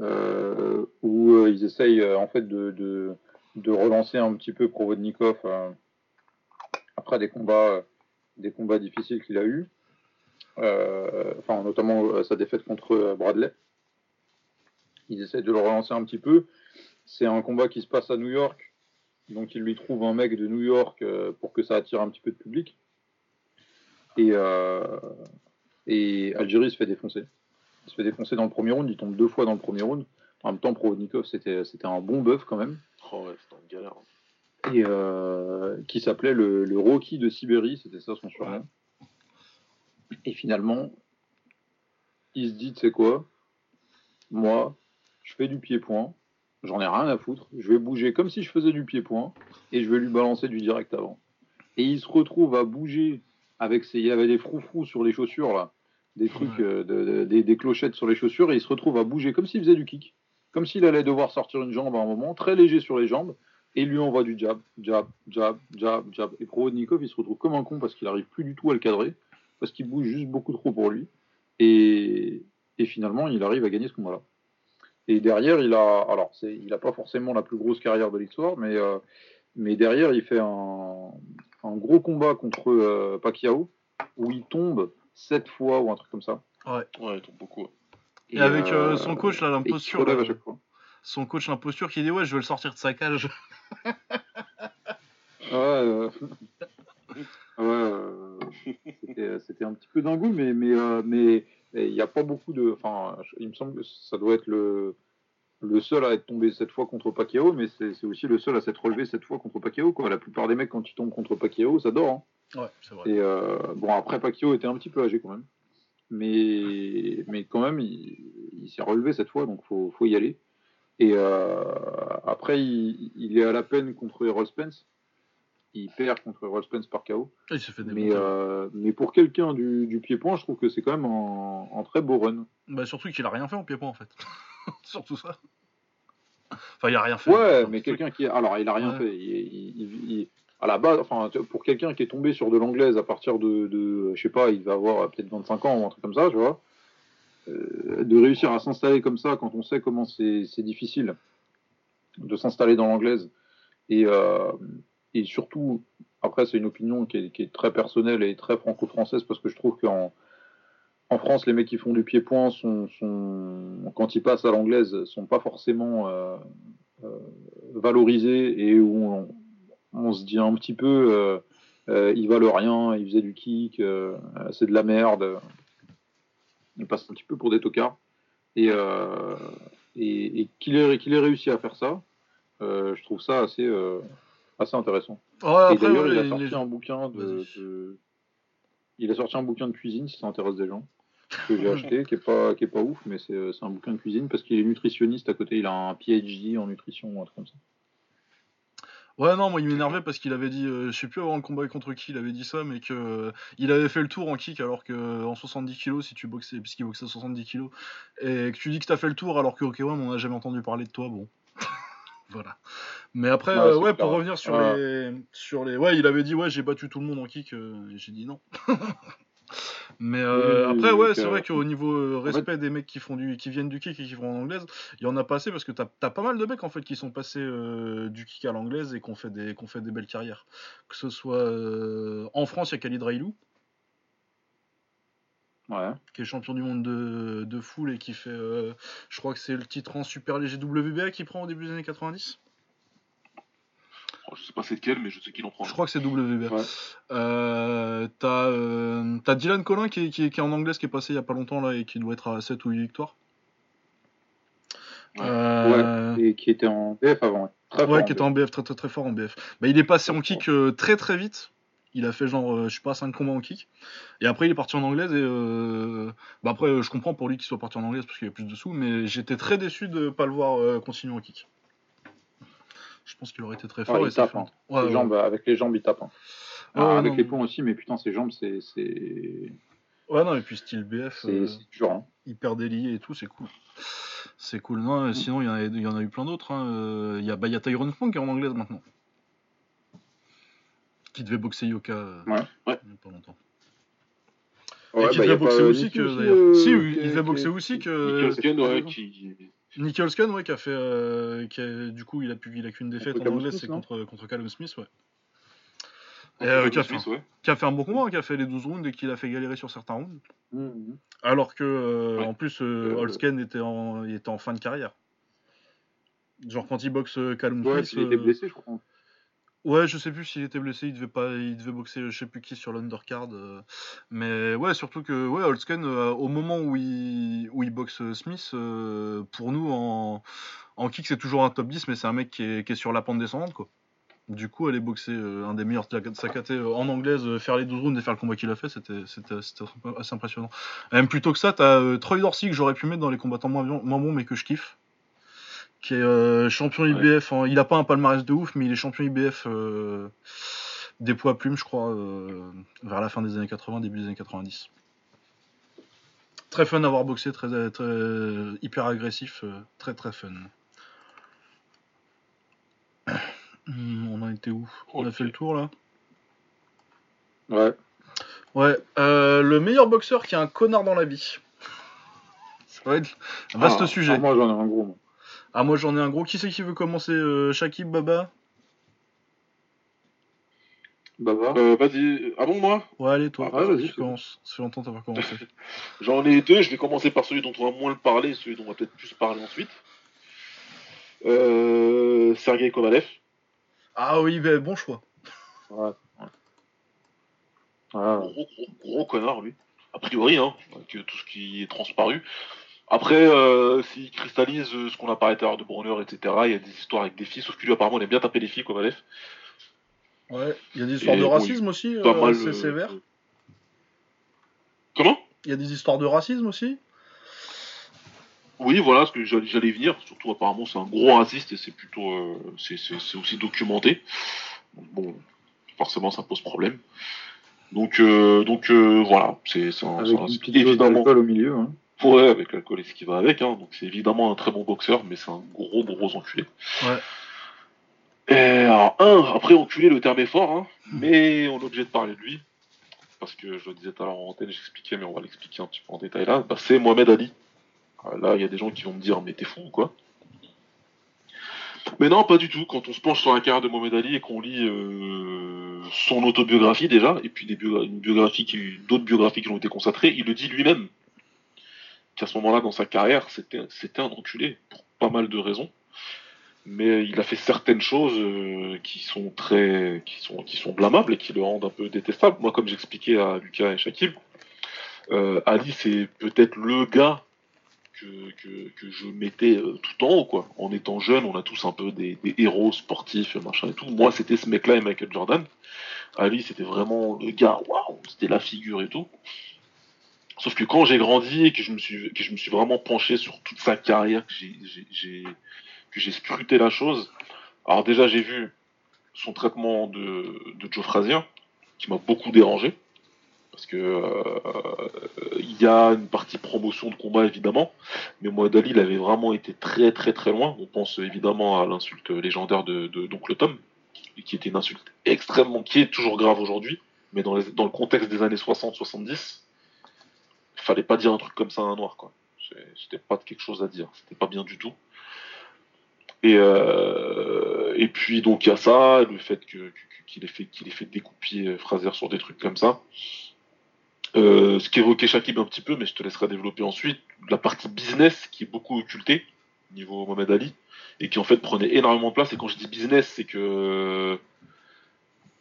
où euh, ils essayent euh, en fait de, relancer un petit peu Provodnikov euh, après des combats, euh, difficiles qu'il a eu, euh, enfin notamment euh, sa défaite contre euh, Bradley. Ils essayent de le relancer un petit peu. C'est un combat qui se passe à New York Donc il lui trouve un mec de New York euh, pour que ça attire un petit peu de public. Et, euh, et Algérie se fait défoncer. Il se fait défoncer dans le premier round, il tombe deux fois dans le premier round. En même temps, Provodnikov, c'était c'était un bon bœuf quand même. Oh ouais, c'était une galère. hein. Et euh, qui s'appelait le, le Rocky de Sibérie, c'était ça son surnom. Et finalement, il se dit, tu sais quoi, moi, je fais du pied-point, j'en ai rien à foutre, je vais bouger comme si je faisais du pied-point, et je vais lui balancer du direct avant. Et il se retrouve à bouger avec ses, il y avait des froufrous sur les chaussures là, des trucs, euh, de- de- des, des clochettes sur les chaussures, et il se retrouve à bouger comme s'il faisait du kick, comme s'il allait devoir sortir une jambe à un moment, très léger sur les jambes, et lui envoie du jab, jab, jab, jab, jab. Et Provodnikov, il se retrouve comme un con parce qu'il arrive plus du tout à le cadrer, parce qu'il bouge juste beaucoup trop pour lui. Et, et finalement, il arrive à gagner ce combat-là. Et derrière, il a, alors, il n'a pas forcément la plus grosse carrière de l'histoire, mais, euh, mais derrière, il fait un, un gros combat contre euh, Pacquiao, où il tombe sept fois ou un truc comme ça. Ouais, ils tombent beaucoup. ouais. Et, avec euh, son coach, là, il l'imposture. relève là, à chaque fois. son coach, l'imposture, qui dit Ouais, je vais le sortir de sa cage. Ouais, euh, ouais, euh, c'était, c'était un petit peu dingue, mais mais euh, mais il n'y a pas beaucoup de. Enfin, il me semble que ça doit être le le seul à être tombé cette fois contre Pacquiao, mais c'est, c'est aussi le seul à s'être relevé cette fois contre Pacquiao. Quoi. La plupart des mecs quand ils tombent contre Pacquiao, ça dort. hein. Ouais, c'est vrai. Et euh, bon, après Pacquiao était un petit peu âgé quand même, mais mais quand même il, il s'est relevé cette fois, donc faut faut y aller. Et euh, après il, il est à la peine contre Errol Spence. Il perd contre Errol Spence par KO. Il fait Mais, démonter. euh, mais pour quelqu'un du, du pied-point, je trouve que c'est quand même un, un très beau run. Bah, surtout qu'il a rien fait en pied-point, en fait. surtout ça. Enfin, il a rien fait. Ouais, mais quelqu'un qui. Alors, il a rien Ouais. fait. Il- à la base, enfin, pour quelqu'un qui est tombé sur de l'anglaise à partir de, de, je sais pas, il va avoir peut-être 25 ans ou un truc comme ça, tu vois, euh, de réussir à s'installer comme ça quand on sait comment c'est difficile de s'installer dans l'anglaise. Et, euh, et surtout, après, c'est une opinion qui est, très personnelle et très franco-française parce que je trouve qu'en en France, les mecs qui font du pied-point sont, sont, quand ils passent à l'anglaise, sont pas forcément euh, valorisés et où on, on se dit un petit peu, euh, euh, ils valent rien, ils faisaient du kick, euh, c'est de la merde. Ils passent un petit peu pour des tocards. Et, et, et qu'il ait, réussi à faire ça, je trouve ça assez, assez intéressant. Et d'ailleurs, il a sorti les- un bouquin de, Il a sorti un bouquin de cuisine si ça intéresse des gens. Que j'ai acheté, qui est pas, qui est pas ouf, mais c'est c'est un bouquin de cuisine parce qu'il est nutritionniste à côté. Il a un PhD en nutrition ou un truc comme ça. Ouais, non, moi il m'énervait parce qu'il avait dit, euh, je sais plus avant le combat contre qui il avait dit ça, mais que euh, il avait fait le tour en kick alors que en 70 kilos, si tu boxais, puisqu'il boxait 70 kilos, et que tu dis que t'as fait le tour alors que ok, ouais, mais on n'a jamais entendu parler de toi, bon. voilà. Mais après, Ouais, euh, ouais, pour revenir sur les. sur les. Ouais, il avait dit, ouais, j'ai battu tout le monde en kick, et j'ai dit non. Mais euh, Oui, après, ouais, c'est euh, vrai qu'au niveau euh, fait- respect des mecs qui font du, qui viennent du kick et qui vont en anglaise, il y en a pas assez parce que t'as as pas mal de mecs en fait qui sont passés euh, du kick à l'anglaise et qui ont fait des, fait des belles carrières. Que ce soit euh, en France, il y a Khalid Railou Ouais. qui est champion du monde de, de foule et qui fait, euh, je crois que c'est le titre en super léger WBA qu'il prend au début des années 90. Oh, je sais pas c'est lequel, mais je sais qu'il en prend. Je crois que c'est WBA. Ouais. Euh, t'as euh, t'as Dylan Collin qui est, qui, est, qui est en anglaise qui est passé il y a pas longtemps là et qui doit être à 7 ou 8 victoires. Ouais. Euh, Et qui était en BF avant. ouais. Très fort Ouais, en qui était en BF, très très très fort en BF. Bah, il est passé en kick euh, très très vite. Il a fait genre, euh, je sais pas, 5 combats en kick. Et après, il est parti en anglaise. Et euh, bah, après, euh, je comprends pour lui qu'il soit parti en anglaise parce qu'il y a plus de sous. Mais j'étais très déçu de pas le voir euh, continuer en kick. Je pense qu'il aurait été très Ouais, fort. il et ça tape, hein. Ouais, Les ouais. jambes, avec les jambes, il tape. hein. Ouais, Ah, ouais, avec non, les poings aussi, mais putain, ses jambes, c'est Ouais, non, et puis style BF, c'est- euh, dur. hein. hyper délié et tout, c'est cool. C'est cool. Non, euh, sinon, il y, en a- il y en a eu plein d'autres. hein. Euh, Il y a, bah, il y a Tyrone qui est en anglaise maintenant. Qui devait boxer Yoka euh, Ouais. Ouais. il pas longtemps. Ouais, et qui bah, devait boxer aussi que euh, si, il devait boxer aussi que. Nicholson, ouais, qui. A fait. euh, qui a- du coup, il a, pu, il a qu'une défaite Contre en Smith, c'est contre, contre Callum Smith, ouais. Et, euh, Callum qui, a fait, Smith, ouais. qui a fait un bon combat, hein, qui a fait les 12 rounds et qui l'a fait galérer sur certains rounds. Mhm. Alors que, euh, Ouais. en plus, euh, Euh, Holsken était en, il était en fin de carrière. Genre quand il boxe euh, Callum Ouais, Smith. il était euh, blessé, je crois. Ouais, je sais plus s'il était blessé, il devait pas, il devait boxer, je sais plus qui sur l'undercard. euh, mais ouais, surtout que ouais, Holtzken, euh, au moment où il, où il boxe euh, Smith, pour nous en, en kick c'est toujours un top 10, mais c'est un mec qui est, qui est sur la pente descendante quoi. Du coup, aller boxer un des meilleurs de sa en anglaise, faire les 12 rounds et faire le combat qu'il a fait, c'était assez impressionnant. Même plutôt que ça, t'as Troy Dorsey que j'aurais pu mettre dans les combattants moins, moins bons mais que je kiffe qui est euh, champion IBF. il a pas un palmarès de ouf, mais il est champion IBF euh, des poids plumes, je crois, euh, vers la fin des années 80, début des années 90. Très fun à voir boxer, très, très hyper agressif, euh, très très fun. On en était où? On a fait le tour là? Ouais. Ouais, euh, le meilleur boxeur qui a un connard dans la vie. Ça va être un vaste Ah, sujet. Ah, moi, j'en ai un gros. moi. Ah, moi j'en ai un gros. Qui c'est qui veut commencer euh, Shakib, Baba? Baba. Euh, vas-y. Ah bon, moi? Ouais, allez, toi. Ah, vas-y, commences. Ça fait longtemps d'avoir commencé. J'en ai deux. Je vais commencer par celui dont on va moins le parler, celui dont on va peut-être plus parler ensuite. Euh, Sergei Kovalev. ah oui, ben, bon choix. Ouais. ouais. Ah, Gros, gros, gros connard, lui. A priori, hein, avec tout ce qui est transparu. Après, euh, s'il cristallise euh, ce qu'on a parlé tout à l'heure de Brunner, etc., il y a des histoires avec des filles, sauf que lui, apparemment, il aime bien taper les filles, Kovalev. Ouais. Il y a des histoires Et de bon, racisme aussi, Pas euh, mal. c'est euh, sévère. Comment? Il y a des histoires de racisme aussi. Oui, voilà, ce que j'allais venir. Surtout, apparemment, c'est un gros raciste et c'est plutôt. euh, c'est- aussi documenté. Bon, forcément, ça pose problème. Donc, euh, donc euh, voilà, c'est un, avec c'est un- une petite dose évidemment. d'alcool au milieu. Hein. Ouais, avec l'alcool et ce qui va avec. Hein, donc, c'est évidemment un très bon boxeur, mais c'est un gros, gros enculé. Ouais. Et alors, un, après, enculé, le terme est fort, hein, mais on est obligé de parler de lui. Parce que je le disais tout à l'heure en antenne, j'expliquais, mais on va l'expliquer un petit peu en détail là. Bah, c'est Mohamed Ali. Ah, Là, il y a des gens qui vont me dire, mais t'es fou ou quoi? Mais non, pas du tout. Quand on se penche sur la carrière de Mohamed Ali et qu'on lit euh, son autobiographie déjà, et puis des biogra- une biographie qui, d'autres biographies qui lui ont été consacrées, il le dit lui-même qu'à ce moment-là dans sa carrière, c'était, un enculé pour pas mal de raisons. Mais il a fait certaines choses euh, qui sont très, qui sont, qui sont blâmables et qui le rendent un peu détestable. Moi, comme j'expliquais à Lucas et Shakib, euh, Ali c'est peut-être le gars que je mettais euh, tout en haut, quoi. En étant jeune, on a tous un peu des, des héros sportifs, machin et tout. Moi, c'était ce mec-là et Michael Jordan. Ali, c'était vraiment le gars, waouh, c'était la figure et tout. Sauf que quand j'ai grandi et que je me suis, vraiment penché sur toute sa carrière, que j'ai, scruté la chose. Alors déjà, j'ai vu son traitement de, Joe Frazier, qui m'a beaucoup dérangé. Parce que euh, il y a une partie promotion de combat évidemment, mais Mohamed Ali il avait vraiment été très très très loin. On pense évidemment à l'insulte légendaire de, de d'oncle Tom, qui était une insulte extrêmement, qui est toujours grave aujourd'hui, mais dans, dans le contexte des années 60-70, il fallait pas dire un truc comme ça à un noir quoi. C'était pas quelque chose à dire, c'était pas bien du tout. Et, euh, et puis donc il y a ça, le fait qu'il ait fait qu'il ait fait découper Fraser sur des trucs comme ça. Euh, ce qu'évoquait Shakib un petit peu, mais je te laisserai développer ensuite, la partie business qui est beaucoup occultée niveau Mohamed Ali et qui en fait prenait énormément de place. Et quand je dis business, c'est que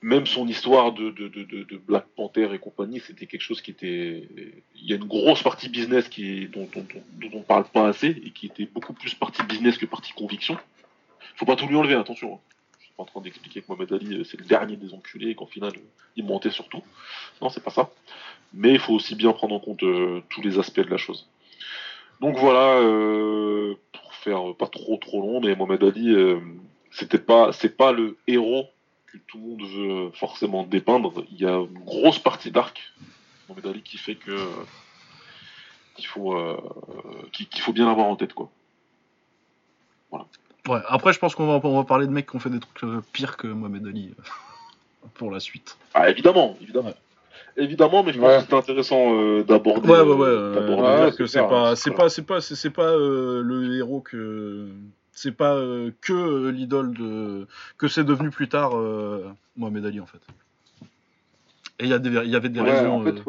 même son histoire de, Black Panther et compagnie, c'était quelque chose qui était. Il y a une grosse partie business dont, dont, dont, dont on parle pas assez et qui était beaucoup plus partie business que partie conviction. Faut pas tout lui enlever, attention. hein. Je suis pas en train d'expliquer que Mohamed Ali euh, c'est le dernier des enculés et qu'en final euh, il mentait surtout. Non, c'est pas ça. Mais il faut aussi bien prendre en compte euh, tous les aspects de la chose. Donc voilà, pour faire pas trop trop long, mais Mohamed Ali, euh, c'était pas, c'est pas le héros que tout le monde veut forcément dépeindre. Il y a une grosse partie d'arc, Mohamed Ali, qui fait que euh, qu'il faut, euh, qu'il faut bien avoir en tête quoi. Ouais, après, je pense qu'on va, on va parler de mecs qui ont fait des trucs euh, pires que Mohamed Ali pour la suite. Ah évidemment, évidemment. Évidemment, mais je pense Ouais. que c'est intéressant euh, d'aborder. Ouais, ouais, ouais. euh, que c'est clair, pas, c'est pas, c'est pas, c'est pas euh, le héros que, c'est pas euh, que euh, l'idole de, que c'est devenu plus tard euh, Mohamed Ali en fait. Et il y a des, il y avait des Ouais, raisons. en fait,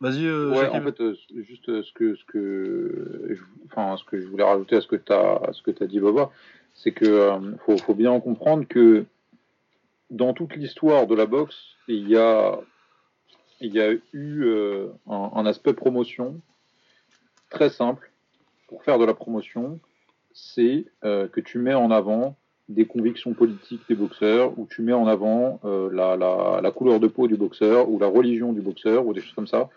Vas-y, Ouais, en fait, juste ce que ce que je, enfin ce que je voulais rajouter à ce que tu as ce que tu dit Baba, c'est que faut, faut bien comprendre que dans toute l'histoire de la boxe, il y a, il y a eu un, un aspect promotion très simple pour faire de la promotion, c'est euh, que tu mets en avant des convictions politiques des boxeurs, ou tu mets en avant euh, la, la, couleur de peau du boxeur, ou la religion du boxeur, ou des choses comme ça,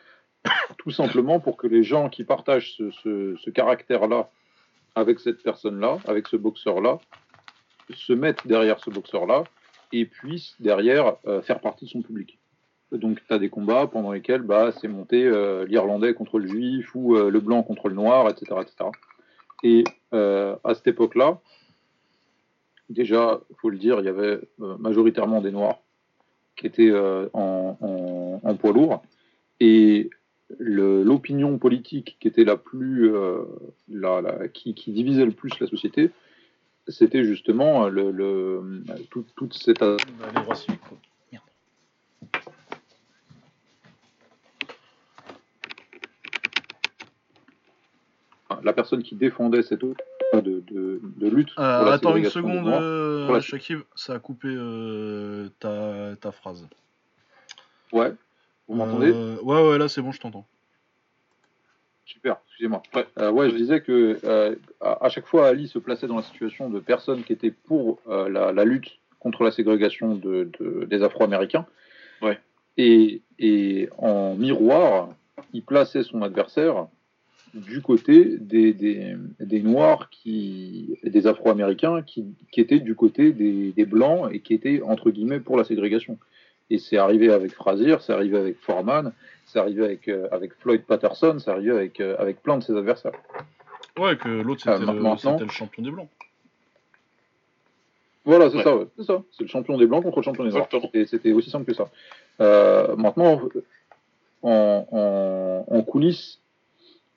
tout simplement pour que les gens qui partagent ce, ce, caractère-là avec cette personne-là, avec ce boxeur-là, se mettent derrière ce boxeur-là et puissent derrière euh, faire partie de son public. Donc tu as des combats pendant lesquels bah, c'est monté l'Irlandais contre le Juif ou le Blanc contre le Noir, etc. etc. Et euh, à cette époque-là, déjà, il faut le dire, il y avait euh, majoritairement des Noirs qui étaient euh, en, poids lourd. Et l'opinion politique qui était la plus qui, divisait le plus la société, c'était justement tout- toute cette Bah, les droits civiques, quoi. Merde. La personne qui défendait cette eau de, de, de lutte. pour Euh, la attends une seconde, euh, la- Shakib, ça a coupé euh, ta, ta phrase. Ouais. Vous m'entendez? Euh, Ouais, ouais, là c'est bon, je t'entends. Super, excusez-moi. Ouais. Euh, ouais, je disais que euh, à, à chaque fois, Ali se plaçait dans la situation de personnes qui étaient pour euh, la, la lutte contre la ségrégation de, de- des Afro-Américains. Ouais. Et, et en miroir, il plaçait son adversaire du côté des, des, des Noirs, qui, des Afro-Américains, qui, qui étaient du côté des, des Blancs et qui étaient, entre guillemets, pour la ségrégation. Et c'est arrivé avec Frazier, c'est arrivé avec Foreman, c'est arrivé avec, euh, avec Floyd Patterson, c'est arrivé avec, euh, avec plein de ses adversaires. Ouais, que l'autre c'était le, c'était le champion des Blancs. Voilà, c'est Ouais. ça, ouais, c'est ça. C'est le champion des Blancs contre le champion des Noirs. C'était aussi simple que ça. Euh, maintenant, en, en, en coulisses,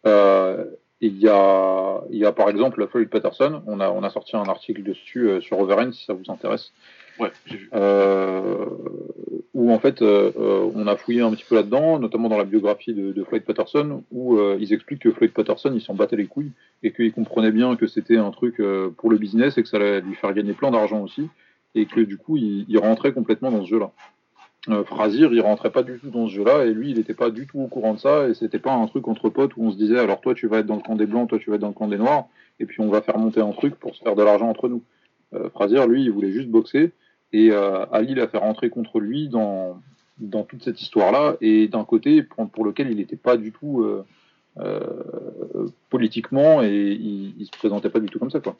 euh, il, y a, il y a par exemple Floyd Patterson. On a, on a sorti un article dessus euh, sur Overend si ça vous intéresse. Ouais, j'ai vu. euh, où en fait on a fouillé un petit peu là-dedans, notamment dans la biographie de, de Floyd Patterson, où ils expliquent que Floyd Patterson il s'en battait les couilles et qu'il comprenait bien que c'était un truc pour le business et que ça allait lui faire gagner plein d'argent aussi, et que du coup il, il rentrait complètement dans ce jeu-là. Euh, Frazier, il rentrait pas du tout dans ce jeu-là et lui il n'était pas du tout au courant de ça et c'était pas un truc entre potes où on se disait alors toi tu vas être dans le camp des blancs, toi tu vas être dans le camp des noirs et puis on va faire monter un truc pour se faire de l'argent entre nous. Euh, Frazier lui il voulait juste boxer et euh, Ali l'a fait rentrer contre lui dans, dans toute cette histoire-là, et d'un côté pour, pour lequel il n'était pas du tout euh, euh, politiquement, et il, il se présentait pas du tout comme ça. Quoi.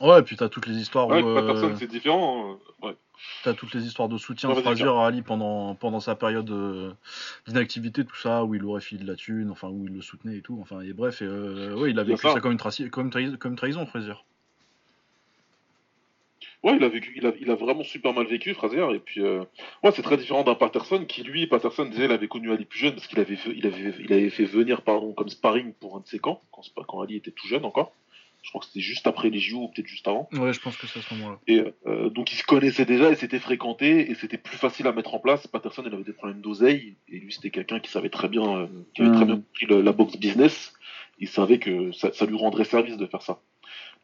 Ouais, et puis t'as toutes les histoires Ouais, où, pas euh, personne, c'est différent. euh, Ouais. t'as toutes les histoires de soutien de Frazier à Ali pendant, pendant sa période euh, d'inactivité, tout ça, où il aurait filé de la thune, enfin où il le soutenait et tout. Enfin, et bref, et, euh, ouais, il a vécu ça. ça comme une, comme trahison, comme une trahison, Frazier. Ouais, il a vécu, il a, il a vraiment super mal vécu, Frazier. Et puis, euh, ouais, c'est très différent d'un Patterson qui, lui, Patterson disait, il avait connu Ali plus jeune parce qu'il avait, fait- il avait, il avait fait venir, pardon, comme sparring pour un de ses camps quand Ali était tout jeune encore. Je crois que c'était juste après les JO ou peut-être juste avant. Ouais, je pense que c'est à ce moment-là. Et euh, donc ils se connaissaient déjà et s'étaient fréquentés et c'était plus facile à mettre en place. Patterson il avait des problèmes d'oseille et lui c'était quelqu'un qui savait très bien, euh, qui avait très bien compris le- la boxe business. Il savait que ça, ça lui rendrait service de faire ça.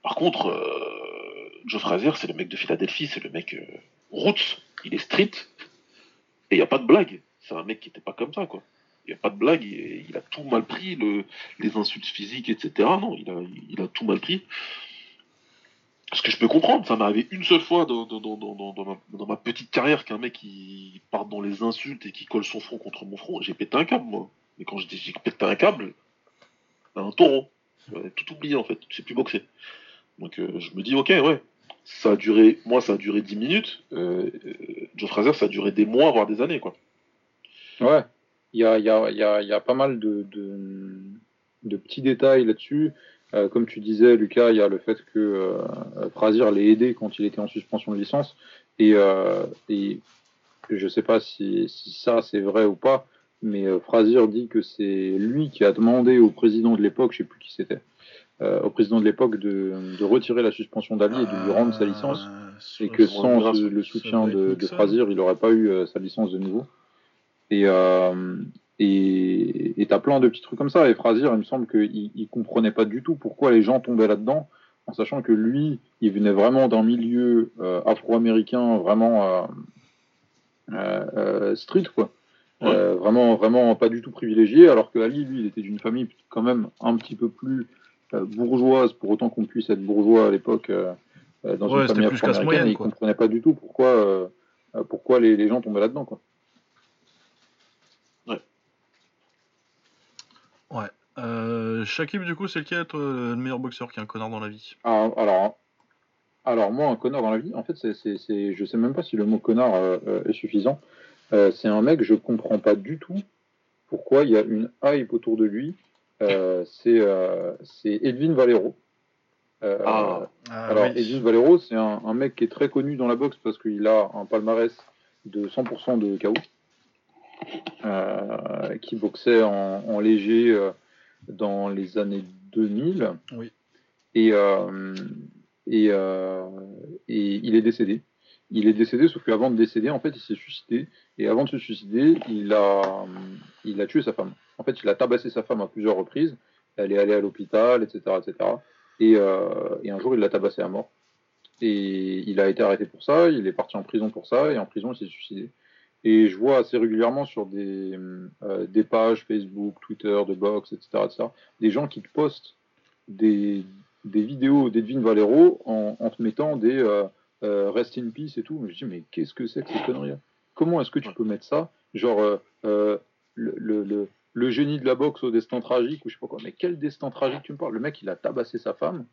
Par contre, euh, Joe Frazier c'est le mec de Philadelphie, c'est le mec euh, roots, il est street et il y a pas de blague. C'est un mec qui était pas comme ça quoi. Il n'y a pas de blague, il, a tout mal pris, le, les insultes physiques, etc. Non, il a, tout mal pris. Ce que je peux comprendre, ça m'est arrivé une seule fois dans, ma, petite carrière qu'un mec qui part dans les insultes et qui colle son front contre mon front. J'ai pété un câble, moi. Mais quand je dis j'ai pété un câble, un taureau. Tout oublié en fait, je sais plus boxer. Donc euh, je me dis, ok, ouais. Ça a duré, moi ça a duré 10 minutes. Euh, euh, Joe Fraser, ça a duré des mois, voire des années, quoi. Ouais, il y a, il y, a, il y, a, il y a pas mal de, de, de petits détails là-dessus. Euh, comme tu disais, Lucas, il y a le fait que euh, Frazier l'ait aidé quand il était en suspension de licence. Et, euh, et je sais pas si, si ça c'est vrai ou pas, mais euh, Frazier dit que c'est lui qui a demandé au président de l'époque, je sais plus qui c'était, au président de l'époque de, de retirer la suspension d'Ali et de lui rendre sa licence. Euh, Et que sans le soutien de, de. Frazier, il n'aurait pas eu sa licence de nouveau. Et euh, et et t'as plein de petits trucs comme ça. Et Frazier, il me semble qu'il il comprenait pas du tout pourquoi les gens tombaient là-dedans. en sachant que lui, il venait vraiment d'un milieu euh, afro-américain vraiment euh, euh, euh, street, quoi. Ouais. Euh, vraiment, vraiment pas du tout privilégié, alors que Ali, lui, il était d'une famille quand même un petit peu plus euh, bourgeoise, pour autant qu'on puisse être bourgeois à l'époque dans Ouais, une famille afro-américaine, et il comprenait pas du tout pourquoi, pourquoi les, les gens tombaient là-dedans, quoi. Ouais. Euh, Shakib, du coup, c'est lequel toi, le meilleur boxeur qui est un connard dans la vie? Ah, alors, alors, moi, un connard dans la vie, en fait, c'est, c'est, c'est- je sais même pas si le mot connard euh, euh, est suffisant. Euh, c'est un mec, je comprends pas du tout pourquoi il y a une hype autour de lui. Euh, c'est, euh, c'est Edwin Valero. Euh, Ah. alors, Edwin Valero, c'est un, un mec qui est très connu dans la boxe parce qu'il a un palmarès de 100% de KO, euh, qui boxait en, en léger euh, dans les années 2000. Oui. Et, euh, et, et il est décédé. Il est décédé, sauf qu'avant de décéder, en fait, il s'est suicidé. Et avant de se suicider, il a, il a tué sa femme. En fait, il a tabassé sa femme à plusieurs reprises. Elle est allée à l'hôpital, etc., etc. Et, et un jour, il l'a tabassé à mort. Et il a été arrêté pour ça. Il est parti en prison pour ça. Et en prison, il s'est suicidé. Et je vois assez régulièrement sur des, euh, des pages Facebook, Twitter, de boxe, etc., etc., des gens qui te postent des, des vidéos d'Edwin Valero en, en te mettant des euh, euh, Rest in Peace et tout. Je me dis, mais qu'est-ce que c'est que ces conneries Comment est-ce que tu peux mettre ça? Genre, le, le, le, le génie de la boxe au destin tragique, ou je sais pas quoi. Mais quel destin tragique tu me parles? Le mec, il a tabassé sa femme.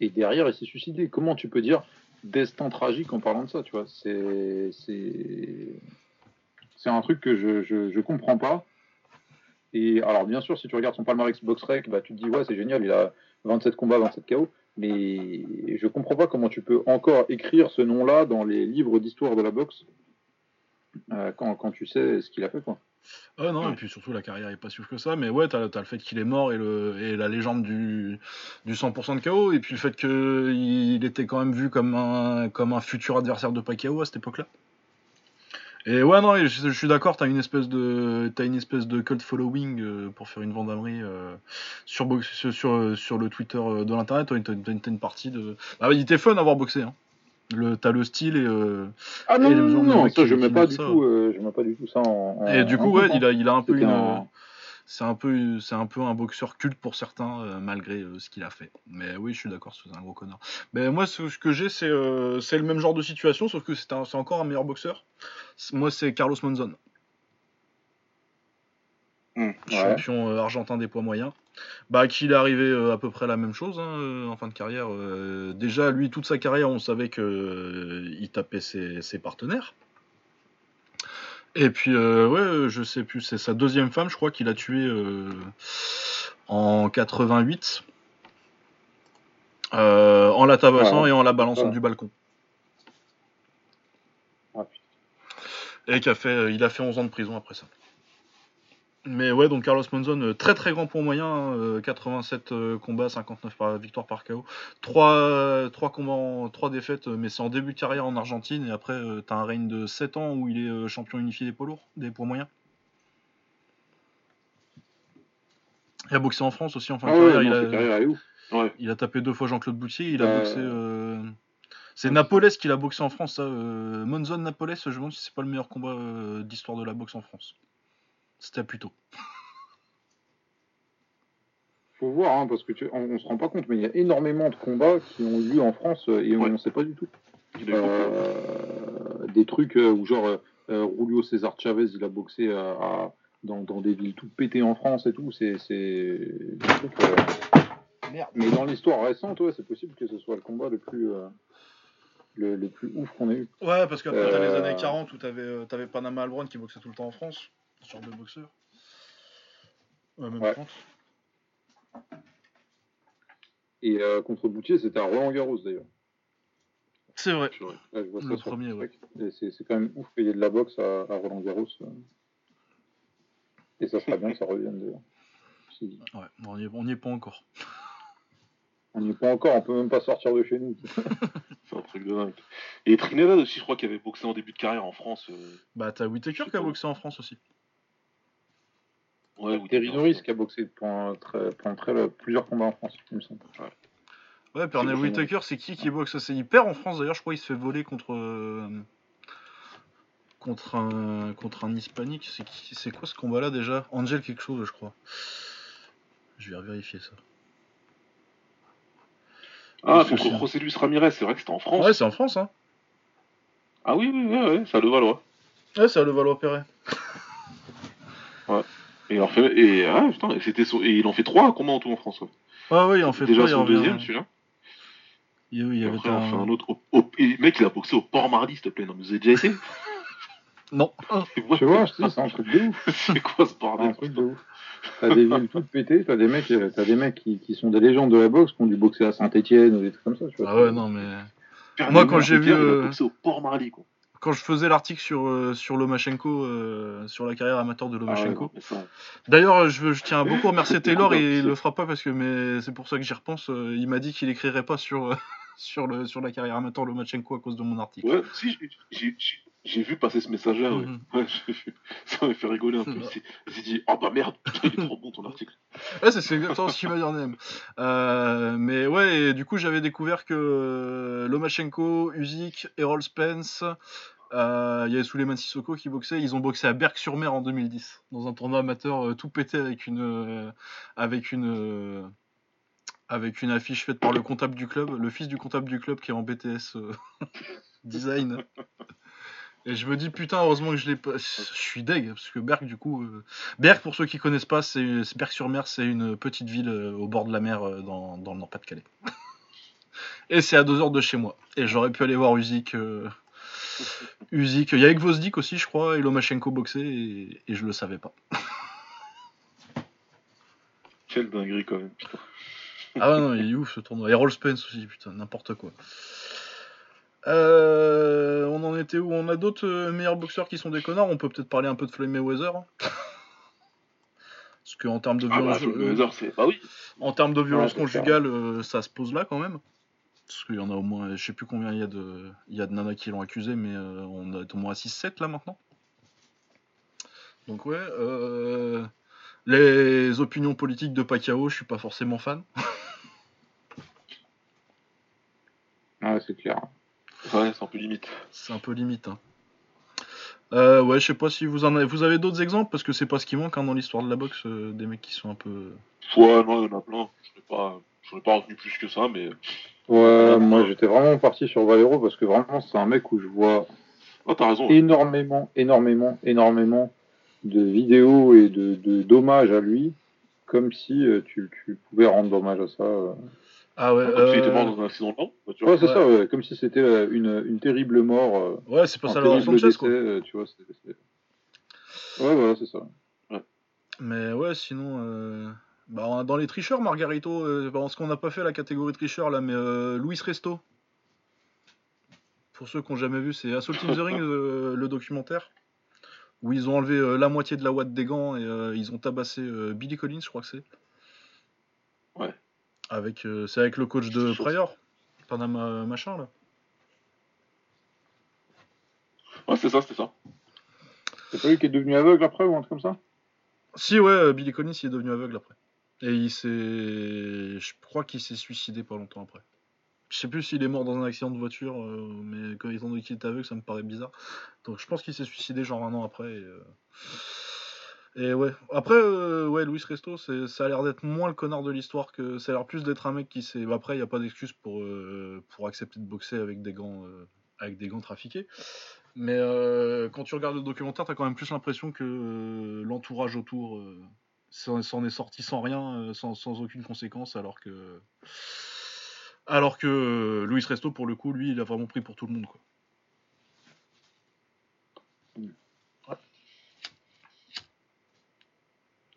Et derrière, il s'est suicidé. Comment tu peux dire destin tragique en parlant de ça, tu vois C'est c'est un truc que je, je comprends pas. Et alors bien sûr, si tu regardes son palmarès BoxRec, bah tu te dis ouais c'est génial, il a 27 combats, 27 KO. Mais je comprends pas comment tu peux encore écrire ce nom-là dans les livres d'histoire de la boxe euh, quand, quand tu sais ce qu'il a fait quoi. Ah non, Ouais. et puis surtout la carrière est pas si ouf que ça, mais ouais, t'as as le fait qu'il est mort et, le, et la légende du, du 100% de KO, et puis le fait qu'il était quand même vu comme un, comme un futur adversaire de Pacquiao à cette époque-là. Et ouais, non, je, je suis d'accord, t'as une espèce de une espèce de cult following euh, pour faire une vendamerie euh, sur, sur, sur, le Twitter euh, de l'internet, t'as une, une- partie de. Bah, il était fun d'avoir boxé, hein. Le, t'as le style et. euh, Ah non, non, non, ça je mets pas du ça. tout, euh, je mets pas du tout ça en. en- Et du coup, ouais, il a, il a un peu une. un- C'est un peu, c'est un peu un boxeur culte pour certains, euh, malgré ce qu'il a fait. Mais oui, je suis d'accord, c'est un gros connard. Mais moi, ce, ce que j'ai, c'est, c'est le même genre de situation, sauf que c'est, un- c'est encore un meilleur boxeur. Moi, c'est Carlos Monzon, Ouais. champion euh, argentin des poids moyens. Bah, qu'il est arrivé euh, à peu près la même chose hein, euh, en fin de carrière. Déjà, lui, toute sa carrière, on savait que euh, il tapait ses, ses partenaires. Et puis, ouais, je sais plus, c'est sa deuxième femme, je crois, qu'il a tué en 88. euh, en la tabassant Ouais. et en la balançant Ouais. du balcon. Et qui a fait, il a fait 11 ans de prison après ça. Mais ouais, donc Carlos Monzon, euh, très très grand point moyen, hein, euh, 87 euh, combats, 59 par, victoires par KO. 3, combats, en- trois défaites, mais c'est en début de carrière en Argentine. Et après, t'as un règne de 7 ans où il est champion unifié des poids lourds, des poids moyens. Il a boxé en France aussi en fin de Ah ouais, carrière. non, il, a, carrière, elle est ouf. Ouais. il a tapé deux fois Jean-Claude Boutier. Il a Euh, boxé. euh, C'est Napoles qui l'a boxé en France, ça. Monzon Napoles, je me demande si c'est pas le meilleur combat d'histoire de la boxe en France. C'était plutôt. Faut voir, hein, parce que tu... on, on se rend pas compte, mais il y a énormément de combats qui ont lieu en France euh, et on ne sait pas du tout. Euh, des trucs euh, où genre euh, euh, Julio César Chavez, il a boxé euh, à- dans, dans des villes toutes pétées en France et tout. C'est c'est des trucs. euh, Merde. Mais dans l'histoire récente, ouais, c'est possible que ce soit le combat le plus euh, le, le plus ouf qu'on ait eu. Ouais, parce qu'après, t'as les Euh, années 40 où t'avais, euh, t'avais Panama Albron qui boxait tout le temps en France. Ce genre de boxeur. Ouais, même Ouais. 30. Et euh, contre Boutier, c'était à Roland Garros d'ailleurs. C'est vrai. Là, je vois Le sur premier, ouais. Et C'est c'est quand même ouf qu'il y ait de la boxe à, à Roland Garros. euh. Et ça serait bien que ça revienne d'ailleurs. Si- Ouais, on n'y est pas encore. On n'y est pas encore, on peut même pas sortir de chez nous. C'est un truc de dingue. Et Trinidad aussi, je crois qu'il avait boxé en début de carrière en France. euh, Bah, t'as Whitaker qui a boxé en France aussi. Ouais, ou Terry des- Norris qui a boxé pendant, très- pendant très- plusieurs combats en France, il me semble. Ouais, Pernell C'est Whitaker, c'est qui qui boxe Il perd en France d'ailleurs, je crois qu'il se fait voler contre. euh, contre un, contre un hispanique. C'est qui C'est quoi ce combat-là déjà? Angel quelque chose, je crois. Je vais vérifier ça. Ah, Ouais, c'est contre ça. José Luis Ramirez, c'est vrai que c'était en France. Ouais, c'est en France, hein. Ah oui, oui, ouais, ouais, ça le Valois. Ouais, c'est à Levallois-Perret. Et, en fait, et, ah, putain, et, c'était son- et il en fait trois combats en tout en France. ouais. Ah ouais, il en fait Déjà son deuxième, celui-là. Il, y avait après, on fait un... un autre. au- au- et le mec, il a boxé au Port Marly, s'il te plaît. Non, mais vous avez déjà été? Non. Tu vois, je te dis, c'est un truc de ouf. C'est quoi ce C'est un bordel truc de ouf. T'as des villes toutes pétées, t'as des mecs, euh, t'as des mecs qui, qui sont des légendes de la boxe, qui ont dû boxer à Saint-Etienne ou des trucs comme ça, tu vois. Ah ouais, non, mais... Moi, quand j'ai vu, Il euh, a boxé au Port Marly, quoi. Quand je faisais l'article sur, euh, sur Lomachenko, euh, sur la carrière amateur de Ah ouais, Lomachenko, ça- D'ailleurs, je, je tiens à beaucoup remercier Taylor et il le fera pas parce que mais c'est pour ça que j'y repense. euh, il m'a dit qu'il écrirait pas sur euh, sur le sur la carrière amateur Lomachenko à cause de mon article. Ouais, si, j'ai- j'ai- j'ai j'ai vu passer ce message-là, ouais. Mhm. Ouais, j'ai. Ça m'a fait rigoler un peu. S'est dit, oh bah merde, il est trop bon ton article. Ouais, c'est exactement ce qu'il m'a dit en même. Euh, mais ouais, et du coup, j'avais découvert que Lomachenko, Usyk, Errol Spence, euh, il y avait Suleiman Sissoko qui boxaient. Ils ont boxé à Berck-sur-Mer en 2010 dans un tournoi amateur euh, tout pété avec une euh, avec une euh, avec une affiche faite par le comptable du club, le fils du comptable du club qui est en BTS euh, design. Et je me dis putain heureusement que je l'ai pas. Je suis deg parce que Berck du coup. euh, Berck pour ceux qui connaissent pas, c'est c'est Berck-sur-Mer, c'est une petite ville euh, au bord de la mer euh, dans, dans le Nord-Pas-de-Calais. Et c'est à deux heures de chez moi. Et j'aurais pu aller voir Usyk. Usyk. Il y avait aussi, je crois, et Lomachenko boxer et, et je le savais pas. Quelle dinguerie quand même, putain. Ah non, il est ouf ce tournoi. Et Roll Spence aussi, putain, n'importe quoi. Euh, on en était où? On a d'autres euh, meilleurs boxeurs qui sont des connards? On peut peut-être parler un peu de Floyd Mayweather. hein. Parce qu'en termes de Ah bah, violence, le euh. Bah oui. en termes de violence conjugale, ça se pose là quand même. Parce qu'il y en a au moins, je sais plus combien il y a de, il y a de nanas qui l'ont accusé, mais euh, on est au moins à 6-7 là maintenant. Donc ouais, euh, les opinions politiques de Pacquiao, je suis pas forcément fan. Ouais, c'est clair. Ouais, c'est un peu limite. C'est un peu limite. hein. Euh, ouais, je sais pas si vous en avez, vous avez d'autres exemples? Parce que c'est pas ce qui manque hein, dans l'histoire de la boxe, des mecs qui sont un peu. Ouais, non, il y en a plein. Je n'ai pas, j'en ai pas retenu plus que ça, mais. Ouais, moi j'étais vraiment parti sur Valero parce que vraiment c'est un mec où je vois Ah, raison. énormément, énormément, énormément de vidéos et de de- d'hommages à lui, comme si euh, tu, tu pouvais rendre hommage à ça. euh. Ah ouais. Comme s'il était euh, mort dans un accident de. Ouais, c'est Ouais. ça, ouais, comme si c'était euh, une, une terrible mort. euh, Ouais, c'est pas ça terrible Sanchez décès, quoi. euh, tu vois. c'est- c'est- Ouais, voilà, c'est ça. Mais ouais, sinon, euh, bah, dans les tricheurs, Margarito, euh, bah, ce qu'on n'a pas fait la catégorie tricheur là, mais euh, Luis Resto. Pour ceux qui n'ont jamais vu, c'est Assault in the Ring, euh, le documentaire, où ils ont enlevé euh, la moitié de la ouate des gants et ils ont tabassé Billy Collins, je crois que c'est. Ouais. Avec, c'est avec le coach de C'est. Pryor, Panama machin là. Ouais, c'est ça, c'était ça. C'est pas lui qui est devenu aveugle après ou un truc comme ça? Si ouais, Billy Collins il est devenu aveugle après. Et il s'est, je crois qu'il s'est suicidé pas longtemps après. Je sais plus s'il est mort dans un accident de voiture, euh, mais quand étant donné qu'il était aveugle, ça me paraît bizarre. Donc je pense qu'il s'est suicidé genre un an après. Et, euh, ouais. Après, euh, ouais, Luis Resto, ça a l'air d'être moins le connard de l'histoire que ça a l'air plus d'être un mec qui s'est. bah, après, il y a pas d'excuse pour pour accepter de boxer avec des gants avec des gants trafiqués. Mais quand tu regardes le documentaire, t'as quand même plus l'impression que l'entourage autour s'en est sorti sans rien, euh, sans, sans aucune conséquence, alors que alors que euh, Luis Resto, pour le coup, lui, il a vraiment pris pour tout le monde. Quoi.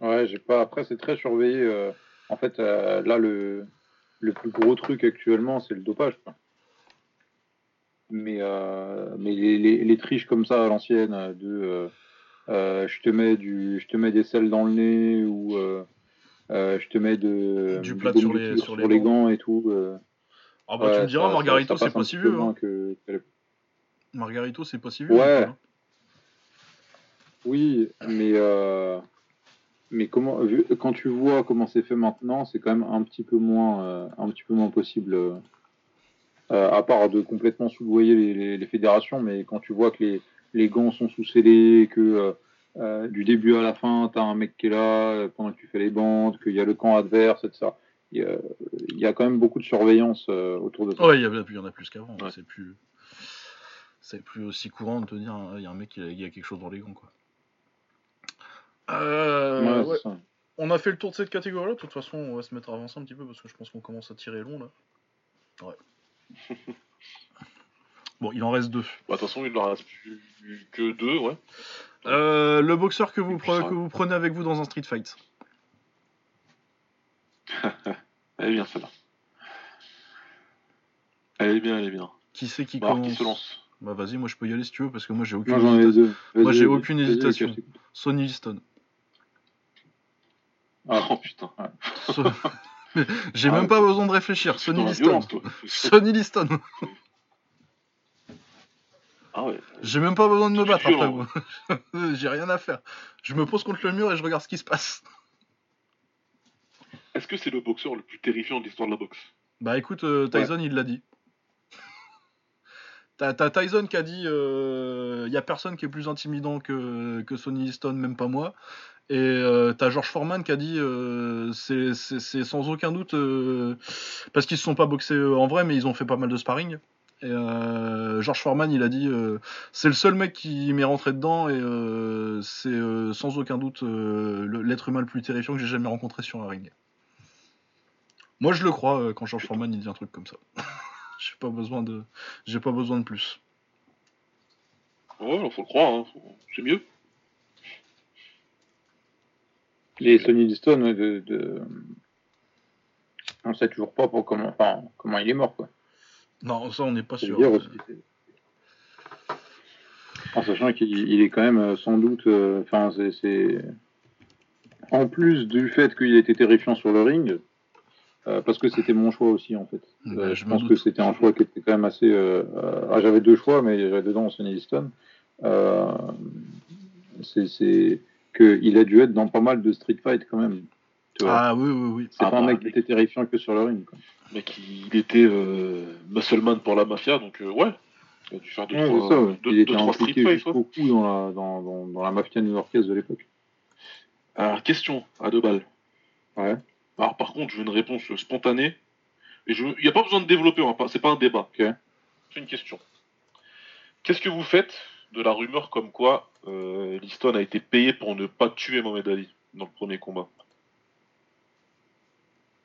Ouais, j'ai pas. Après, c'est très surveillé. euh, En fait, là, le... le plus gros truc actuellement, c'est le dopage. quoi. Mais, mais les, triches comme ça à l'ancienne, de je te mets du, je te mets des sels dans le nez ou euh, euh, je te mets de Du plâtre sur les- sur les gants et tout. euh, Ah bah tu me diras, Margarito, c'est pas si vieux. hein. Margarito, c'est pas si vieux. Ouais. hein. Oui, mais euh, mais comment, vu- quand tu vois comment c'est fait maintenant, c'est quand même un petit peu moins, euh, un petit peu moins possible. euh, euh, à part de complètement les, les- les fédérations, mais quand tu vois que les, les gants sont sous-scellés, que euh, euh, du début à la fin, tu as un mec qui est là euh, pendant que tu fais les bandes, qu'il y a le camp adverse, etc. Il y a, il y a quand même beaucoup de surveillance autour de ça. Ouais, il y, en a plus qu'avant. Ouais. C'est plus, c'est plus aussi courant de te dire, hein, il y a un mec qui a, il y a quelque chose dans les gants, quoi. Euh, Ouais, ouais. On a fait le tour de cette catégorie-là. De toute façon, on va se mettre à avancer un petit peu parce que je pense qu'on commence à tirer long là. Ouais. bon, il en reste deux. Bah, de toute façon, il ne reste plus que deux, ouais. Euh, le boxeur que vous, que prenez avec vous dans un street fight. Elle est bien, celle-là. Elle est bien, elle est bien. Qui c'est qui Bah, commence qui se lance Bah vas-y, moi je peux y aller si tu veux parce que moi j'ai aucune. Moi, j'en ai hésita- deux. Moi, j'ai aucune hésitation. Sonny Liston. Ah. Oh putain. So- j'ai Ah, même ouais. pas besoin de réfléchir. Sonny Liston. violence. Sonny Liston. Ah ouais. J'ai même pas besoin de me battre après moi. j'ai rien à faire. Je me pose contre le mur et je regarde ce qui se passe. Est-ce que c'est le boxeur le plus terrifiant de l'histoire de la boxe? Bah écoute, euh, Tyson il l'a dit. T'as Tyson qui a dit il y a personne qui est plus intimidant que, que Sonny Liston, même pas moi. Et euh, t'as George Foreman qui a dit euh, c'est sans aucun doute euh, parce qu'ils se sont pas boxés euh, en vrai, mais ils ont fait pas mal de sparring. Et euh, George Foreman il a dit euh, c'est le seul mec qui m'est rentré dedans et euh, c'est sans aucun doute l'être humain le plus terrifiant que j'ai jamais rencontré sur un ring. Moi, je le crois quand George Foreman il dit un truc comme ça. j'ai pas besoin de, j'ai pas besoin de plus. Ouais, faut le croire, hein. c'est mieux. Les Liston, ouais, de, de... on sait toujours pas pour comment, enfin, comment il est mort, quoi. Non, ça on n'est pas sûr. dire aussi, c'est- En sachant qu'il il est quand même euh, sans doute, euh, enfin, c'est- c'est en plus du fait qu'il a été terrifiant sur le ring, euh, parce que c'était mon choix aussi en fait. Bah, Euh, je pense doute. que c'était un choix qui était quand même assez. euh, euh, ah, j'avais deux choix, mais j'avais dedans Sonny Liston. Euh, c'est c'est que il a dû être dans pas mal de street fight quand même. Tu vois. Ah oui, oui, oui. c'est ah pas un bah, mec qui était terrifiant que sur le ring. Quoi. Mec, il était euh, muscleman pour la mafia, donc euh, ouais. Il a dû faire deux, Ouais, trois, c'est ça, ouais. deux- il deux, était impliqué jusqu'au cou dans la, dans, dans, dans la mafia new-yorkaise de l'époque. Alors, question à deux balles. Ouais. Alors, par contre, je veux une réponse spontanée. Et je... Il n'y a pas besoin de développer, c'est pas un débat. C'est une question. Qu'est-ce que vous faites de la rumeur comme quoi euh, Liston a été payé pour ne pas tuer Mohamed Ali dans le premier combat?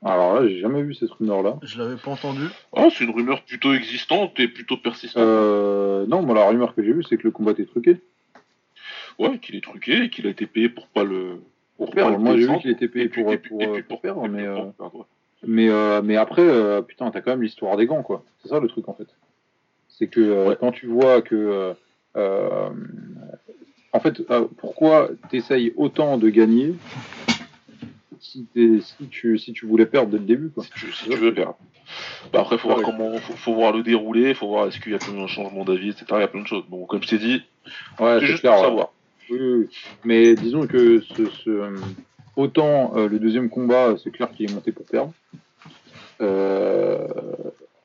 Alors là, j'ai jamais vu cette rumeur-là. Je l'avais pas entendu. Ah, c'est une rumeur plutôt existante et plutôt persistante. Euh, non, moi la rumeur que j'ai vue, c'est que le combat était truqué. Ouais, qu'il est truqué et qu'il a été payé pour pas le. Pour pas perdre. le Moi j'ai vu qu'il était payé puis- pour, perdre, et puis mais, pour euh, perdre, ouais. mais, euh, mais après, euh, putain, t'as quand même l'histoire des gants, quoi. C'est ça le truc en fait. C'est que euh, Ouais. quand tu vois que. euh, euh, en fait, euh, pourquoi t'essayes autant de gagner si, tu, si tu voulais perdre dès le début, quoi. si tu, si tu veux perdre. Bah après, faut voir comment, faut, faut voir le déroulé, faut voir est-ce qu'il y a un changement d'avis, etc. Il y a plein de choses. Bon, comme je t'ai dit, Ouais, c'est juste clair. pour ouais. savoir. Oui, oui, oui. Mais disons que ce, ce, euh, autant euh, le deuxième combat, c'est clair qu'il est monté pour perdre. Euh,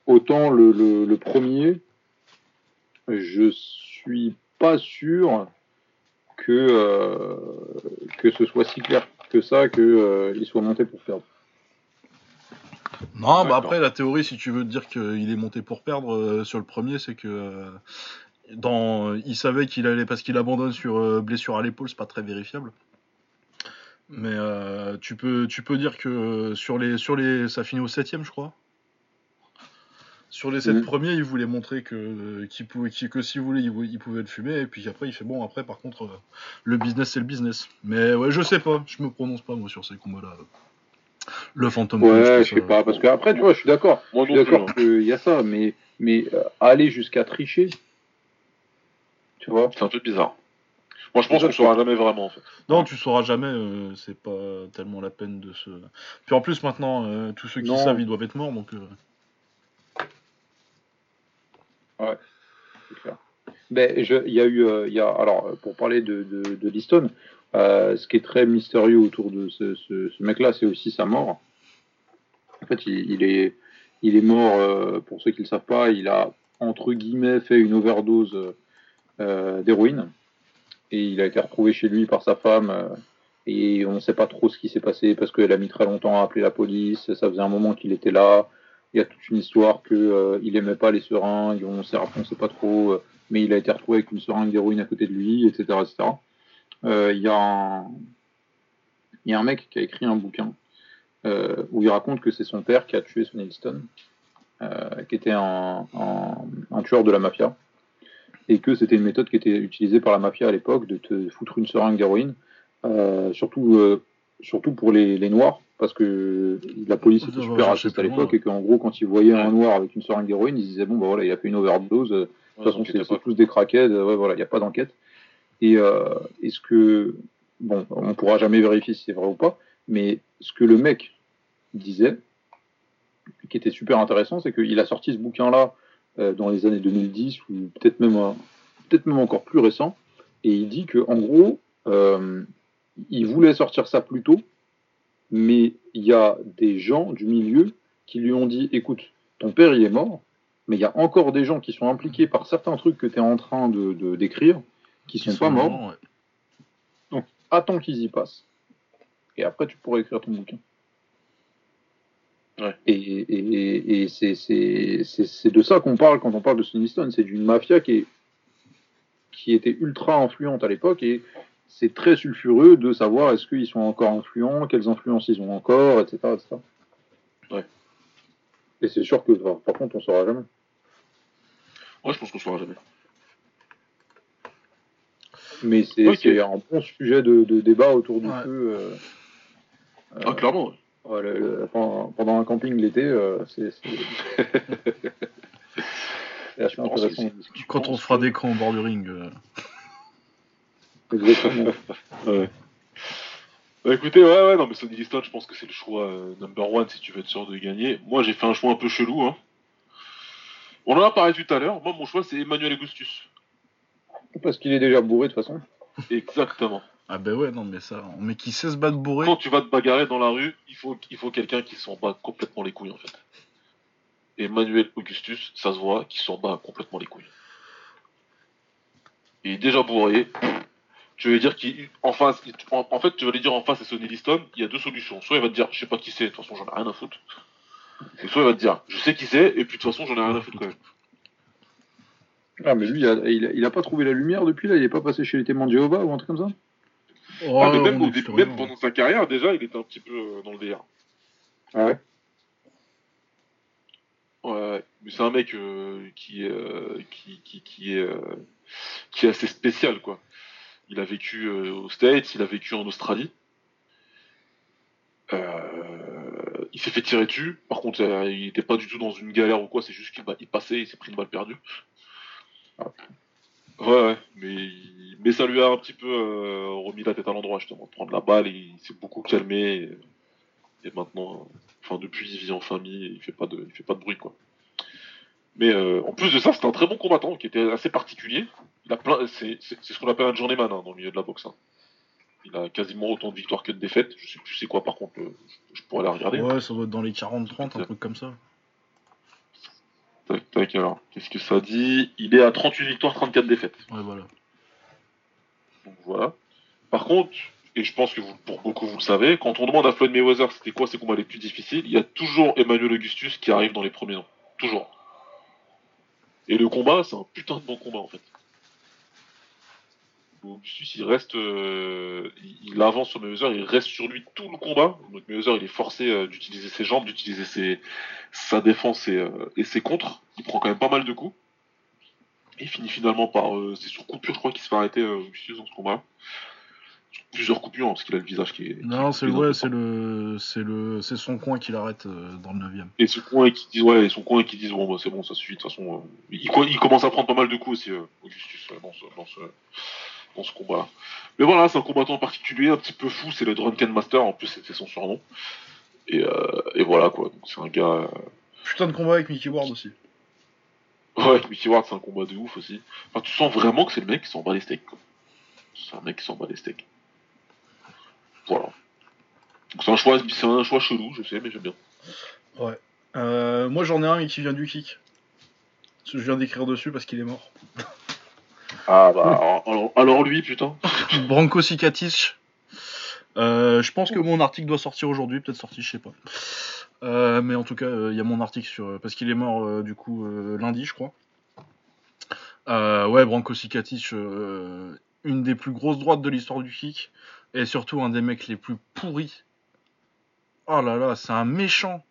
autant le, le, le premier, je suis pas sûr que, euh, que ce soit si clair que ça qu'il soit monté pour perdre. Non, bah après la théorie, si tu veux te dire qu'il est monté pour perdre euh, sur le premier, c'est que euh, dans, il savait qu'il allait parce qu'il abandonne sur euh, blessure à l'épaule, c'est pas très vérifiable. Mais euh, tu peux, tu peux dire que euh, sur les, sur les, ça finit au septième, je crois. Sur les sept Mhm. premiers, il voulait montrer que, qu'il pouvait, qu'il- que s'il voulait, il, pouvait le fumer. Et puis après, il fait bon. Après, par contre, euh, le business, c'est le business. Mais ouais, je sais pas. Je me prononce pas moi sur ces combats-là. Le Punch, Ouais, je sais pas. Parce que après, tu vois, je suis d'accord. Moi Je suis d'accord qu'il y a ça, mais, mais euh, aller jusqu'à tricher, tu vois, C'est un peu bizarre. Moi, je pense qu'on ça. saura jamais vraiment, en fait. Non, tu sauras jamais, euh, c'est pas tellement la peine de se. Puis en plus, maintenant, euh, tous ceux qui Non. savent, ils doivent être morts, donc. euh, c'est clair. Ben, il y a eu, euh, il y a, alors, euh, pour parler de, de, de Liston, Euh, ce qui est très mystérieux autour de ce, mec-là, c'est aussi sa mort. En fait, il, est, il est mort, pour ceux qui ne le savent pas, il a, entre guillemets, fait une overdose d'héroïne. Et il a été retrouvé chez lui par sa femme. et on ne sait pas trop ce qui s'est passé parce qu'elle a mis très longtemps à appeler la police. Ça faisait un moment qu'il était là. Il y a toute une histoire que euh, il aimait pas les seringues. On sait, on sait pas trop. euh, mais il a été retrouvé avec une seringue d'héroïne à côté de lui, etc.. Euh, Il y a un, un mec qui a écrit un bouquin euh, où il raconte que c'est son père qui a tué Sonny qui était un, un, tueur de la mafia, et que c'était une méthode qui était utilisée par la mafia à l'époque de te foutre une seringue d'héroïne, surtout, surtout pour les, les noirs, parce que la police était super raciste à l'époque, et qu'en gros, quand ils voyaient un noir avec une seringue d'héroïne, ils disaient bon, bah voilà, il a fait une overdose. euh, de toute façon, c'est tous des craquettes, euh, ouais, voilà, il n'y a pas d'enquête. Et euh, est-ce que, bon, on pourra jamais vérifier si c'est vrai ou pas, mais ce que le mec disait, qui était super intéressant, c'est qu'il a sorti ce bouquin-là euh, dans les années 2010 ou peut-être même, euh, peut-être même encore plus récent, et il dit que en gros, euh, il voulait sortir ça plus tôt, mais il y a des gens du milieu qui lui ont dit, écoute, ton père il est mort, mais il y a encore des gens qui sont impliqués par certains trucs que tu es en train de de- d'écrire, qui sont pas morts. morts, ouais. Attends qu'ils y passent. Et après, tu pourras écrire ton bouquin. Ouais. Et, et, et- et c'est- c'est c'est- c'est de ça qu'on parle quand on parle de Sonny Stone. C'est d'une mafia qui, est, qui était ultra influente à l'époque et c'est très sulfureux de savoir est-ce qu'ils sont encore influents, quelles influences ils ont encore, etc. etc. Ouais. Et c'est sûr que, par contre, on saura jamais. Ouais, je pense qu'on saura jamais. Mais c'est un bon sujet de, de débat autour du Ouais. feu. euh, euh, Ah, clairement, ouais. Le- le- pendant, pendant un camping l'été, euh, c'est. Quand on fera des camps au bord du ring. euh, Exactement. Ouais. Bah écoutez, ouais, ouais, non, mais Sonny Liston, je pense que c'est le choix euh, number one si tu veux être sûr de gagner. Moi, j'ai fait un choix un peu chelou. Hein. On en a parlé tout à l'heure. Moi, mon choix, c'est Emmanuel Augustus. Parce qu'il est déjà bourré de toute façon. Exactement. Ah ben ouais, non mais ça, mais qui sait se battre bourré? Quand tu vas te bagarrer dans la rue, il faut, il faut quelqu'un qui s'en bat complètement les couilles, en fait. Emmanuel Augustus, ça se voit, qui s'en bat complètement les couilles. Il est déjà bourré. Tu veux dire qu'en face, en, en fait, tu vas lui dire en face à Sonny Liston, il y a deux solutions. Soit il va te dire, je sais pas qui c'est, de toute façon, j'en ai rien à foutre. Et soit il va te dire, je sais qui c'est, et puis de toute façon, j'en ai rien à foutre quand même. Ah, mais lui, il a, il, a, il a pas trouvé la lumière depuis là, il est pas passé chez les témoins de Jéhovah ou un truc comme ça? Oh, Ah, mais même, au début, rien. pendant sa carrière, déjà, il était un petit peu euh, dans le délire. Ah ouais? Ouais, ouais. mais c'est un mec euh, qui, est, euh, qui, qui, qui, est, euh, qui est assez spécial, quoi. Il a vécu euh, aux States, il a vécu en Australie. Euh, il s'est fait tirer dessus. Par contre, euh, il n'était pas du tout dans une galère ou quoi, c'est juste qu'il bah, il passait, il s'est pris une balle perdue. Ah. Ouais, ouais, mais, ça lui a un petit peu euh, remis la tête à l'endroit, justement. De prendre la balle, et il s'est beaucoup calmé. Et, et maintenant, euh, enfin, depuis, il vit en famille, et il fait pas de, il fait pas de bruit, quoi. Mais euh, en plus de ça, c'était un très bon combattant qui était assez particulier. Il a plein, c'est, c'est, c'est ce qu'on appelle un journeyman hein, dans le milieu de la boxe. hein. Il a quasiment autant de victoires que de défaites. Je sais plus c'est quoi par contre, euh, je, je pourrais la regarder. Ouais, ça doit être dans les 40-30, un truc comme ça. Tac, tac, alors, qu'est-ce que ça dit? Il est à 38 victoires, 34 défaites. Ouais, voilà. Donc voilà. Par contre, et je pense que vous, pour beaucoup vous le savez, quand on demande à Floyd Mayweather c'était quoi ses combats les plus difficiles, il y a toujours Emmanuel Augustus qui arrive dans les premiers noms. Toujours. Et le combat, c'est un putain de bon combat en fait. Augustus, il reste, euh, il, avance sur Mayweather, il reste sur lui tout le combat. Donc Mayweather, il est forcé euh, d'utiliser ses jambes, d'utiliser ses, sa défense et, euh, et ses contres. Il prend quand même pas mal de coups. Et il finit finalement par, c'est sur coupure, je crois, qu'il se fait arrêter Augustus dans ce combat. Sur plusieurs coupures, hein, parce qu'il a le visage qui est. Non, c'est est ouais, c'est le, c'est le, c'est son coin qui l'arrête dans le 9 Et ce coin qui disent ouais, et son coin qui disent bon bah c'est bon, ça suffit de toute façon. il, co- il commence à prendre pas mal de coups aussi, Augustus, dans ce, dans ce, dans ce combat-là. Mais voilà, c'est un combattant particulier, un petit peu fou, c'est le Drunken Master, en plus c'était son surnom. Et, euh, et voilà quoi, donc c'est un gars. euh, Putain de combat avec Mickey Ward aussi. Ouais, Mickey Ward c'est un combat de ouf aussi. Enfin, tu sens vraiment que c'est le mec qui s'en bat les steaks. C'est un mec qui s'en bat les steaks. voilà. Donc, C'est un choix, c'est un choix chelou, je sais, mais j'aime bien. Ouais. Euh, moi j'en ai un mais qui vient du kick. Je viens d'écrire dessus parce qu'il est mort. Ah bah alors, lui, putain. Branko Sikatic. Euh, je pense que mon article doit sortir aujourd'hui, peut-être sorti, je sais pas. Euh, mais en tout cas, euh, il y a mon article sur. Parce qu'il est mort euh, du coup euh, lundi, je crois. Euh, ouais, Branko Sikatic, euh, une des plus grosses droites de l'histoire du kick. Et surtout un des mecs les plus pourris. Oh là là, c'est un méchant.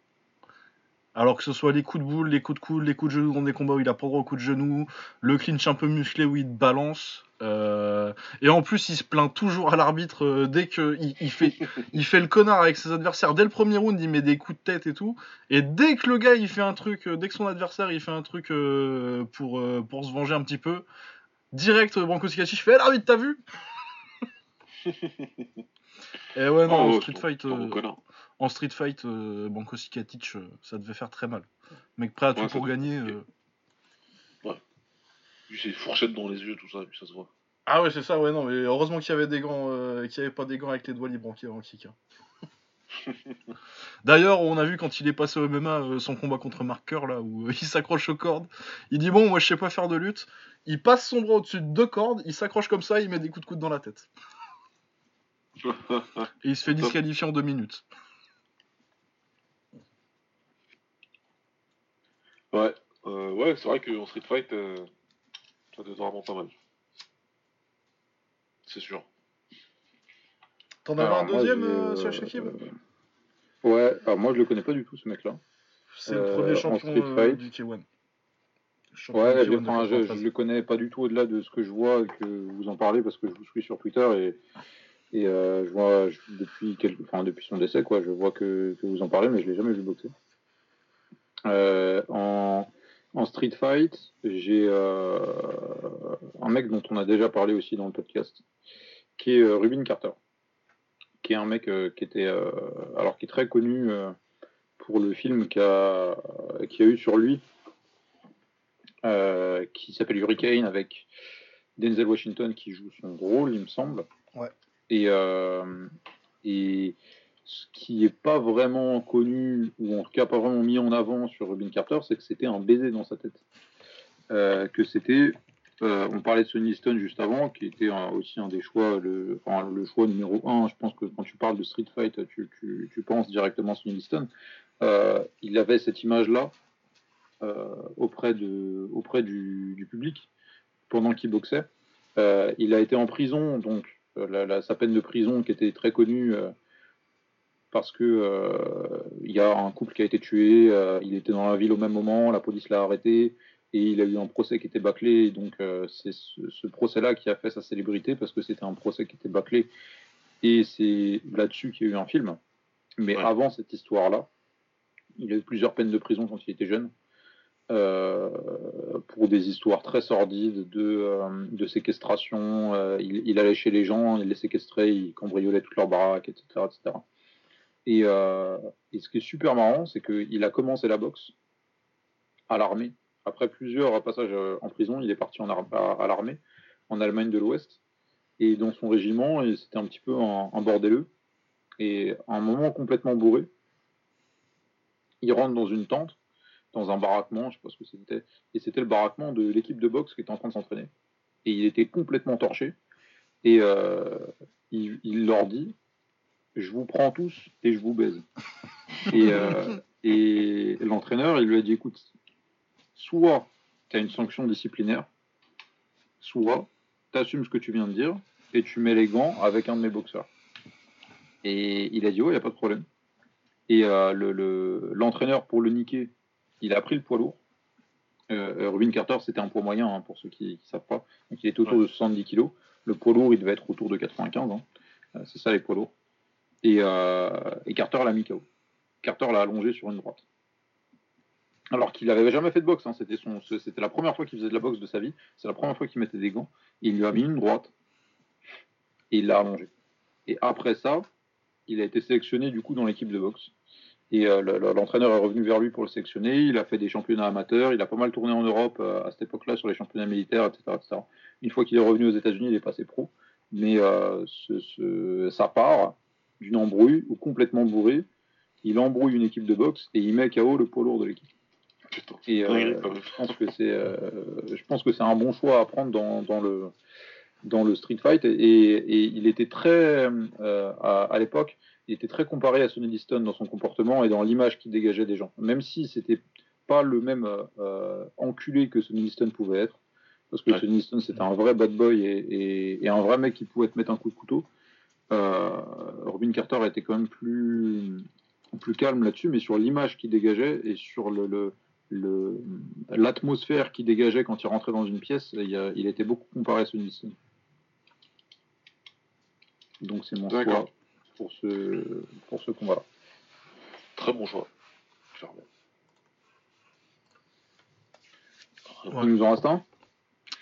Alors que ce soit les coups de boule, les coups de coude, les coups de genoux dans des combats où il a pas droit aux coups de genoux, le clinch un peu musclé où il te balance. euh, et en plus, il se plaint toujours à l'arbitre euh, dès que il, il fait, il fait le connard avec ses adversaires. Dès le premier round, il met des coups de tête et tout. Et dès que le gars, il fait un truc, euh, dès que son adversaire, il fait un truc pour, pour se venger un petit peu, direct, Branko Sikachi, je fais, Eh, l'arbitre, t'as vu? Et ouais, non, Oh, street ton- fight, connard. En street fight, euh, Branko Sikatic, euh, ça devait faire très mal. Mec prêt à tout Ouais, pour gagner. euh. Lui, c'est fourchette dans les yeux, tout ça, et puis ça se voit. Ah ouais, c'est ça, ouais, non, mais heureusement qu'il y avait des gants, euh, qu'il y avait pas des gants avec les doigts libres en en kick. hein. D'ailleurs, on a vu quand il est passé au MMA euh, son combat contre Marker, là, où euh, il s'accroche aux cordes. Il dit Bon, moi je sais pas faire de lutte. Il passe son bras au-dessus de deux cordes, il s'accroche comme ça, il met des coups de coude dans la tête. Et il se fait disqualifier en deux minutes. Ouais, euh, ouais, c'est vrai qu'en street fight, euh, ça doit être vraiment pas mal. C'est sûr. T'en avais un deuxième, euh, euh, sur Shakib? Ouais, alors moi je le connais pas du tout ce mec-là. C'est le euh, premier en champion street euh, fight. du K1. Champion Ouais, je, K1 de enfin, je, 93. je le connais pas du tout au-delà de ce que je vois et que vous en parlez parce que je vous suis sur Twitter et, et euh, je vois je- depuis, quelques, enfin, depuis son décès, quoi, je vois que, que vous en parlez, mais je l'ai jamais vu boxer. Euh, en, en street fight, j'ai euh, un mec dont on a déjà parlé aussi dans le podcast, qui est euh, Rubin Carter, qui est un mec qui était, alors qui est très connu pour le film qu'il a, a eu sur lui, euh, qui s'appelle Hurricane avec Denzel Washington qui joue son rôle, il me semble. Ouais. Et, euh, et ce qui n'est pas vraiment connu, ou en tout cas pas vraiment mis en avant sur Rubin Carter, c'est que c'était un baiser dans sa tête. Euh, que c'était, euh, on parlait de Sonny Liston juste avant, qui était aussi un des choix, le, choix numéro un. Je pense que quand tu parles de Street Fight, tu, penses directement à Sonny Liston. Euh, il avait cette image-là auprès, du, public pendant qu'il boxait. Il a été en prison, donc sa peine de prison qui était très connue parce que euh, il y a un couple qui a été tué, euh, il était dans la ville au même moment, la police l'a arrêté et il a eu un procès qui était bâclé. Et donc euh, c'est ce, ce procès-là qui a fait sa célébrité parce que c'était un procès qui était bâclé et c'est là-dessus qu'il y a eu un film. Mais Ouais. avant cette histoire-là, il a eu plusieurs peines de prison quand il était jeune. pour des histoires très sordides de, de séquestration. il, il allait chez les gens, il les séquestrait, il cambriolait toute leur baraque, etc. etc. Et, euh, et ce qui est super marrant, c'est qu'il a commencé la boxe à l'armée. Après plusieurs passages euh, en prison, il est parti à, l'armée, en Allemagne de l'Ouest. Et dans son régiment, c'était un petit peu un, un. Et à un moment complètement bourré, il rentre dans une tente, dans un baraquement, je sais pas ce que c'était, et c'était le baraquement de l'équipe de boxe qui était en train de s'entraîner. Et il était complètement torché. Et euh, il leur dit Je vous prends tous et je vous baise. et euh, et l'entraîneur, il lui a dit Écoute, soit tu as une sanction disciplinaire, soit tu assumes ce que tu viens de dire et tu mets les gants avec un de mes boxeurs. Et il a dit Ouais, il n'y a pas de problème. Et euh, le- le- l'entraîneur, pour le niquer, il a pris le poids lourd. Euh, Rubin Carter, c'était un poids moyen, hein, pour ceux qui ne savent pas. Donc il était autour de 70 kg. Le poids lourd, il devait être autour de 95. hein. Euh, c'est ça les poids lourds. Et, euh, et Carter l'a mis KO. Carter l'a allongé sur une droite. Alors qu'il n'avait jamais fait de boxe. hein. C'était, la première fois qu'il faisait de la boxe de sa vie. C'est la première fois qu'il mettait des gants. Il lui a mis une droite. Et il l'a allongé. Et après ça, il a été sélectionné du coup dans l'équipe de boxe. Et euh, le- le- l'entraîneur est revenu vers lui pour le sélectionner. Il a fait des championnats amateurs. Il a pas mal tourné en Europe euh, à cette époque-là sur les championnats militaires, etc. etc. Une fois qu'il est revenu aux États-Unis, il est passé pro. Mais euh, sa part, d'une embrouille ou complètement bourré. Il embrouille une équipe de boxe et il met KO le poids lourd de l'équipe. Et euh, je pense que c'est, euh, je pense que c'est un bon choix à prendre dans, dans le dans le street fight et, et il était très euh, à, à l'époque, il était très comparé à Sonny Liston dans son comportement et dans l'image qu'il dégageait des gens. Même si c'était pas le même enculé que Sonny Liston pouvait être, parce que Ouais. Sonny Liston c'était un vrai bad boy et, et, et un vrai mec qui pouvait te mettre un coup de couteau. Euh, Robin Carter était quand même plus plus calme là-dessus, mais sur l'image qu'il dégageait et sur le, le, l'atmosphère qu'il dégageait quand il rentrait dans une pièce, il, a- il était beaucoup comparé à Liston. Donc c'est mon choix pour ce, pour ce combat-là. Très bon choix. Clairement. Ouais. Il nous en reste un?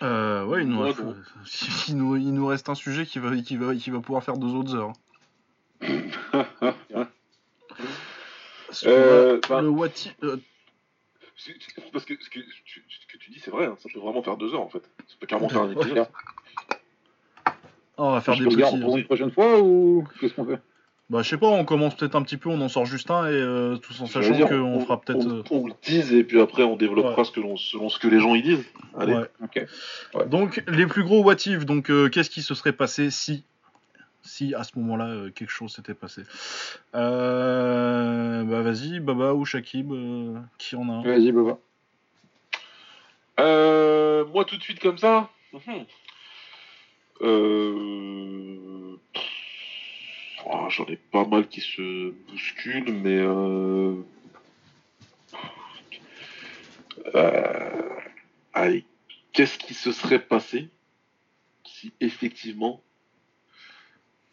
Euh, ouais, il nous, reste, bon. il, nous, il nous reste un sujet qui va, qui va, qui va pouvoir faire deux autres heures. Parce que, Euh, bah- le what if- euh, Parce que ce que, tu- ce que tu dis, c'est vrai, hein, ça peut vraiment faire deux heures en fait. Ça peut carrément faire un épisode. on va faire Je des petits. pour une prochaine fois ou qu'est-ce qu'on fait? Bah, je sais pas, on commence peut-être un petit peu, on en sort juste un et euh, tout en sachant qu'on fera peut-être. On, euh, on le dise et puis après on développera Ouais. ce que l'on- selon ce que les gens y disent. Allez. ouais. Donc, les plus gros what if, donc euh, qu'est-ce qui se serait passé si, si à ce moment-là euh, quelque chose s'était passé? Euh, Bah, vas-y, Baba ou Shakib, euh, qui en a un? Vas-y, Baba. Euh, moi tout de suite comme ça Mhm. Euh, pff, oh, J'en ai pas mal qui se bousculent, mais... Euh... euh, Allez, qu'est-ce qui se serait passé si effectivement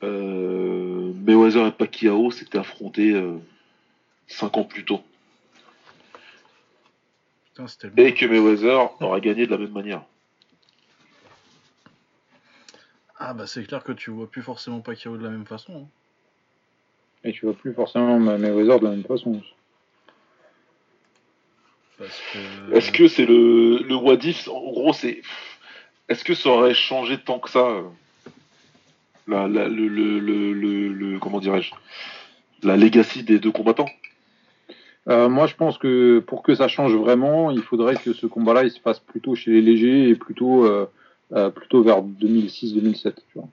euh, Mayweather et Pacquiao s'étaient affrontés 5 ans plus tôt? Putain, et que Mayweather aurait gagné de la même manière Ah, bah, c'est clair que tu vois plus forcément Pacquiao de la même façon. hein. Et tu vas plus forcément Mayweather de la même façon. Que. Est-ce que c'est le, le what if En gros, c'est. Est-ce que ça aurait changé tant que ça la, la- le, le, le, le- le- Comment dirais-je La legacy des deux combattants? Euh, moi, je pense que pour que ça change vraiment, il faudrait que ce combat-là, il se fasse plutôt chez les légers et plutôt, euh, euh, plutôt vers 2006-2007. tu vois.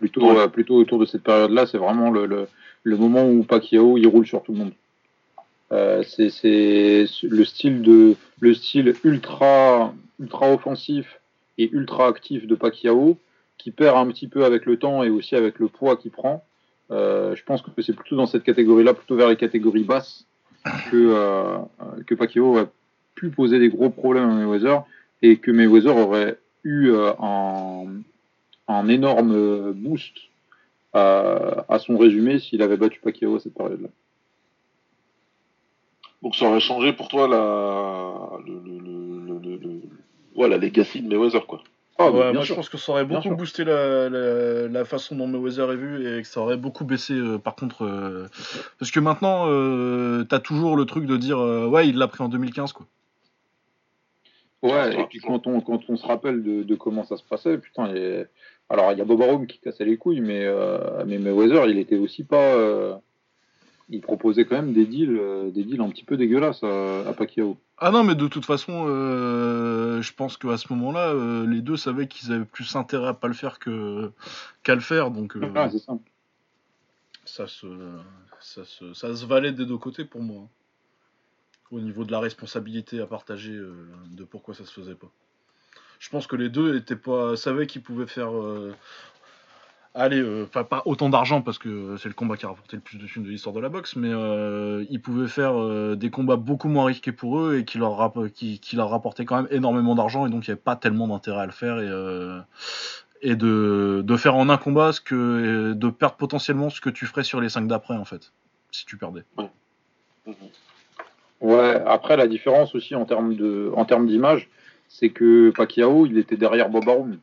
Plutôt, Ouais. euh, plutôt autour de cette période-là, c'est vraiment le, le, le moment où Pacquiao il roule sur tout le monde. Euh, c'est c'est le style de le style ultra ultra offensif et ultra actif de Pacquiao qui perd un petit peu avec le temps et aussi avec le poids qu'il prend. Euh, je pense que c'est plutôt dans cette catégorie-là, plutôt vers les catégories basses, que, euh, que Pacquiao a pu poser des gros problèmes à Mayweather et que Mayweather aurait eu euh, un, un énorme boost à, à son résumé s'il avait battu Pacquiao à cette période-là. Donc ça aurait changé pour toi la. Le, le, le, le, le- ouais, la legacy de Mayweather, quoi. Ah, ouais, moi sûr. je pense que ça aurait beaucoup boosté la, la, la façon dont Mayweather est vu et que ça aurait beaucoup baissé euh, par contre. euh, parce que maintenant, euh, t'as toujours le truc de dire euh, ouais, il l'a pris en 2015 quoi. Ouais, et puis quand on, quand on se rappelle de, de comment ça se passait, putain, il a- alors il y a Bob Arum qui cassait les couilles, mais, euh, mais Mayweather, il était aussi pas. euh, Il proposait quand même des deals, euh, des deals un petit peu dégueulasses à, à Pacquiao. Ah non, mais de toute façon, euh, je pense qu'à ce moment-là, les deux savaient qu'ils avaient plus intérêt à pas le faire que qu'à le faire, donc Ah, c'est ça. ça se ça se ça se valait des deux côtés pour moi. Au niveau de la responsabilité à partager euh, de pourquoi ça se faisait pas. Je pense que les deux étaient pas savaient qu'ils pouvaient faire euh, Allez, euh, pas, pas autant d'argent parce que c'est le combat qui a rapporté le plus de thunes de l'histoire de la boxe, mais euh, ils pouvaient faire des combats beaucoup moins risqués pour eux et qui leur, rapp- qui, leur rapportaient quand même énormément d'argent et donc il n'y avait pas tellement d'intérêt à le faire et, et de, de faire en un combat ce que, de perdre potentiellement ce que tu ferais sur les 5 d'après en fait, si tu perdais. Ouais, après la différence aussi en termes de, en termes d'image, c'est que Pacquiao, il était derrière Bob Arum.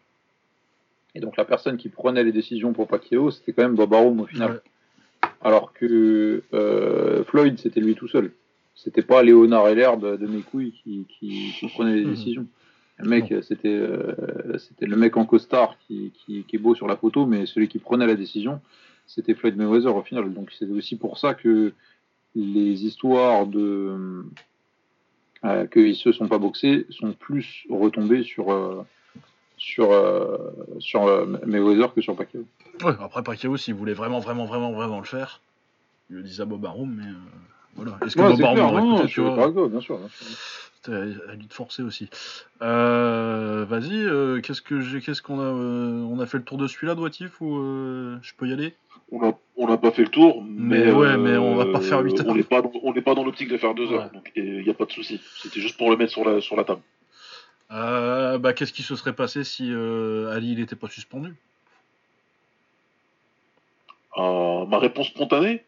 Et donc la personne qui prenait les décisions pour Pacquiao, c'était quand même Bob Arum au final. Ouais. Alors que euh, Floyd, c'était lui tout seul. C'était pas Léonard Heller de, de mes couilles qui, qui, qui prenait les Mhm. décisions. Le mec, c'était euh, c'était le mec en costard qui, qui, qui est beau sur la photo, mais celui qui prenait la décision, c'était Floyd Mayweather au final. Donc c'est aussi pour ça que les histoires de euh, qu'ils se sont pas boxés sont plus retombées sur euh, sur euh, sur euh, Mayweather que sur Pacquiao. Ouais, après Pacquiao, s'il voulait vraiment, vraiment, vraiment, vraiment le faire, il le disait à Bob Arum, mais euh, voilà. Est-ce que Ouais, Bob écouté, non, tu vois toi, bien sûr. bien sûr. C'était à lui de forcer aussi. Euh, Vas-y, euh, qu'est-ce que j'ai, qu'est-ce qu'on a, euh, on a fait le tour de celui-là, doit-il ou euh, je peux y aller? On n'a on pas fait le tour, mais, Mais ouais, mais on va pas faire huit heures. On n'est pas, dans- on n'est pas dans l'optique de faire deux Ouais. heures, donc il n'y a pas de souci. C'était juste pour le mettre sur la, sur la table. euh, Bah, qu'est-ce qui se serait passé si euh, Ali il était pas suspendu? Euh, ma réponse spontanée,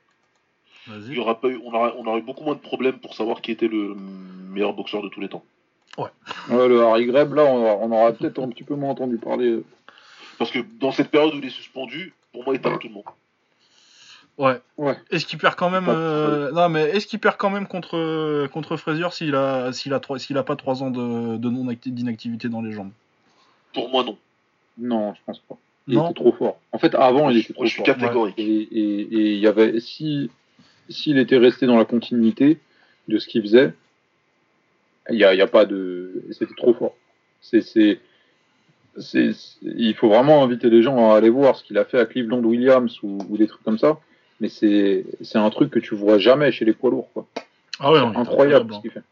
il y aura pas eu, on, aurait, on aurait eu beaucoup moins de problèmes pour savoir qui était le meilleur boxeur de tous les temps. Ouais, le Harry Greb, là, on, aura- on aura peut-être un petit peu moins entendu parler. Parce que dans cette période où il est suspendu, pour moi, il tape tout le monde. Ouais. Ouais. Est-ce qu'il perd quand même Pas- euh, Non, mais est-ce qu'il perd quand même contre contre Frazier s'il a s'il a trois s'il a pas trois ans de, de non acti- d'inactivité dans les jambes? Pour moi, non. Non, je pense pas. Il Non? était trop fort. En fait, avant, il était je trop suis fort. catégorique. Et il y avait si s'il était resté dans la continuité de ce qu'il faisait, il y a, il y a pas de c'était trop fort. C'est c'est c'est il faut vraiment inviter les gens à aller voir ce qu'il a fait à Cleveland Williams ou, ou des trucs comme ça. Mais c'est c'est un truc que tu vois jamais chez les poids lourds quoi. Ah ouais, non, Incroyable ce qu'il fait.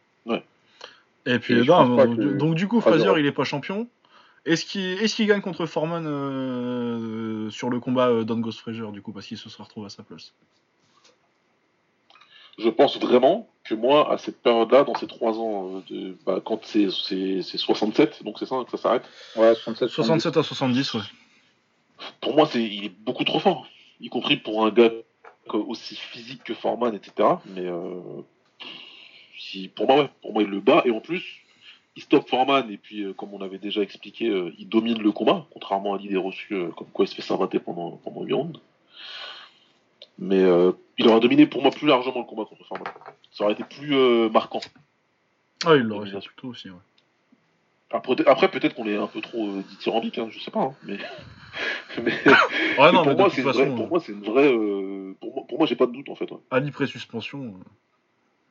Et puis Et non, donc, que- donc, du coup Frazier- il est pas champion. Est-ce qu'il est-ce qu'il gagne contre Foreman euh, sur le combat euh, Don Ghost Frazier du coup parce qu'il se sera retrouvé à sa place? Je pense vraiment que moi, à cette période-là, dans ces trois ans, euh, de, bah, quand c'est c'est- c'est 67, donc c'est ça que ça s'arrête, Ouais, 67 67 à 70 ouais. pour moi, c'est il est beaucoup trop fort. Y compris pour un gars aussi physique que Foreman, etc. Mais euh, si, pour moi, ouais, pour moi, il le bat. Et en plus, il stoppe Foreman. Et puis, euh, comme on avait déjà expliqué, euh, il domine le combat, contrairement à l'idée reçue, euh, comme quoi il se fait savater pendant, pendant 8 rounds. Mais euh, il aura dominé pour moi plus largement le combat contre Foreman. Ça aurait été plus euh, marquant. Ah il l'aurait fait plutôt aussi ouais. Après, après, peut-être qu'on est un peu trop euh, dithyrambique, hein, je sais pas. hein, mais mais, Ouais non mais mais pour, moi, c'est une façon vraie, pour moi, c'est une vraie. euh, pour moi, pour moi, j'ai pas de doute en fait. ouais. Ali pré-suspension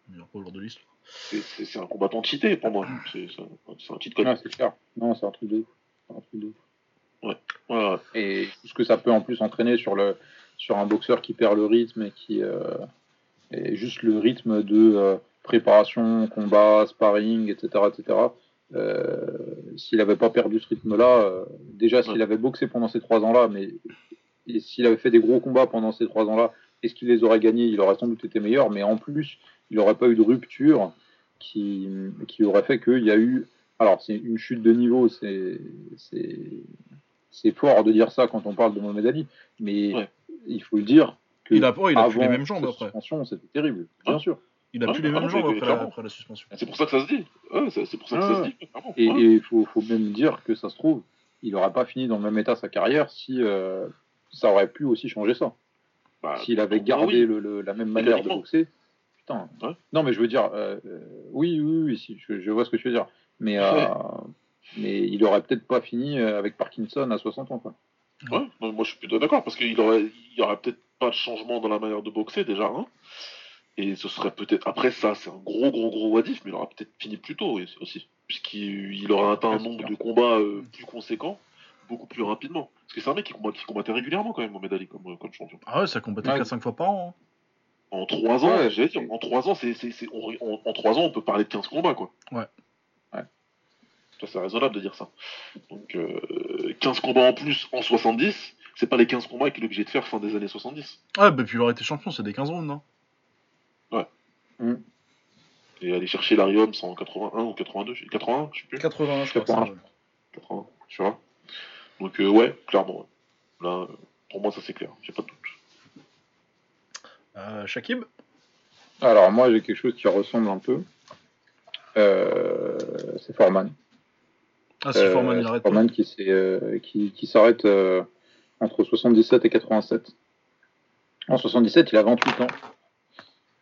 meilleur poids lourd de l'histoire. C'est- un combattant cheaté pour moi. C'est un, cheat code. Ouais, c'est clair. Non, c'est un truc de un truc de. Ouais, ouais. Et tout ce que ça peut en plus entraîner sur, le, sur un boxeur qui perd le rythme et qui. euh, et juste le rythme de euh, préparation, combat, sparring, etc. etc. euh, s'il n'avait pas perdu ce rythme-là, euh, déjà s'il Ouais. avait boxé pendant ces trois ans-là, mais s'il avait fait des gros combats pendant ces trois ans-là, est-ce qu'il les aurait gagnés? Il aurait sans doute été meilleur, mais en plus, il n'aurait pas eu de rupture qui, qui aurait fait qu'il y a eu. Alors, c'est une chute de niveau, c'est c'est fort de dire ça quand on parle de Mohamed Ali, mais Ouais. il faut le dire que Il a pas il a plus les mêmes jambes après. suspension, c'était terrible, bien Ouais. sûr. Il a Ouais, plus les ah mêmes jambes après la, après la suspension. C'est pour ça que ça se dit. Ouais, c'est pour ça que ça Ouais. se dit. Et Ouais. il faut, faut même dire que ça se trouve, il n'aurait pas fini dans le même état sa carrière si euh, ça aurait pu aussi changer ça. Bah, S'il avait gardé oui. le, le- la même manière de boxer, putain. Ouais. Non, mais je veux dire, euh, euh, oui, oui, oui, si, je, je vois ce que tu veux dire. Mais, euh. Mais il aurait peut-être pas fini euh, avec Parkinson à 60 ans. Quoi. Ouais, non, moi je suis plutôt d'accord parce qu'il aurait, il y aurait peut-être pas de changement dans la manière de boxer déjà, hein. Et ce serait peut-être après ça, c'est un gros gros gros wadif, mais il aurait peut-être fini plus tôt aussi, puisqu'il il aurait atteint un nombre de combats euh, plus conséquent, beaucoup plus rapidement. Parce que c'est un mec qui, combat, qui combattait régulièrement quand même Mohamed Ali comme, euh, comme champion. Ah ouais, ça combattait Ouais. 4-5 fois par an. hein. En trois ans, Ouais, j'allais dire, en trois ans, c'est, c'est, c'est- on- en, en trois ans, on peut parler de 15 combats quoi. Ouais. Ouais. Ça c'est raisonnable de dire ça. Donc euh, 15 combats en plus en 70, c'est pas les 15 combats qu'il est obligé de faire fin des années 70. Ah bah puis il aurait été champion, c'est des 15 rounds, non? Et aller chercher Larry Holmes en 81 ou 82, je- 81, je sais plus. 81, je crois, ça, 80, tu vois? Donc euh, ouais, clairement. ouais. Là, euh, pour moi, ça c'est clair, j'ai pas de doute. Euh, Shakib? Alors, moi, j'ai quelque chose qui ressemble un peu. Euh, c'est Foreman. Ah si Foreman il arrête. Foreman qui, s'est, qui, qui s'arrête euh, entre 77 et 87. En 77, il a 28 ans.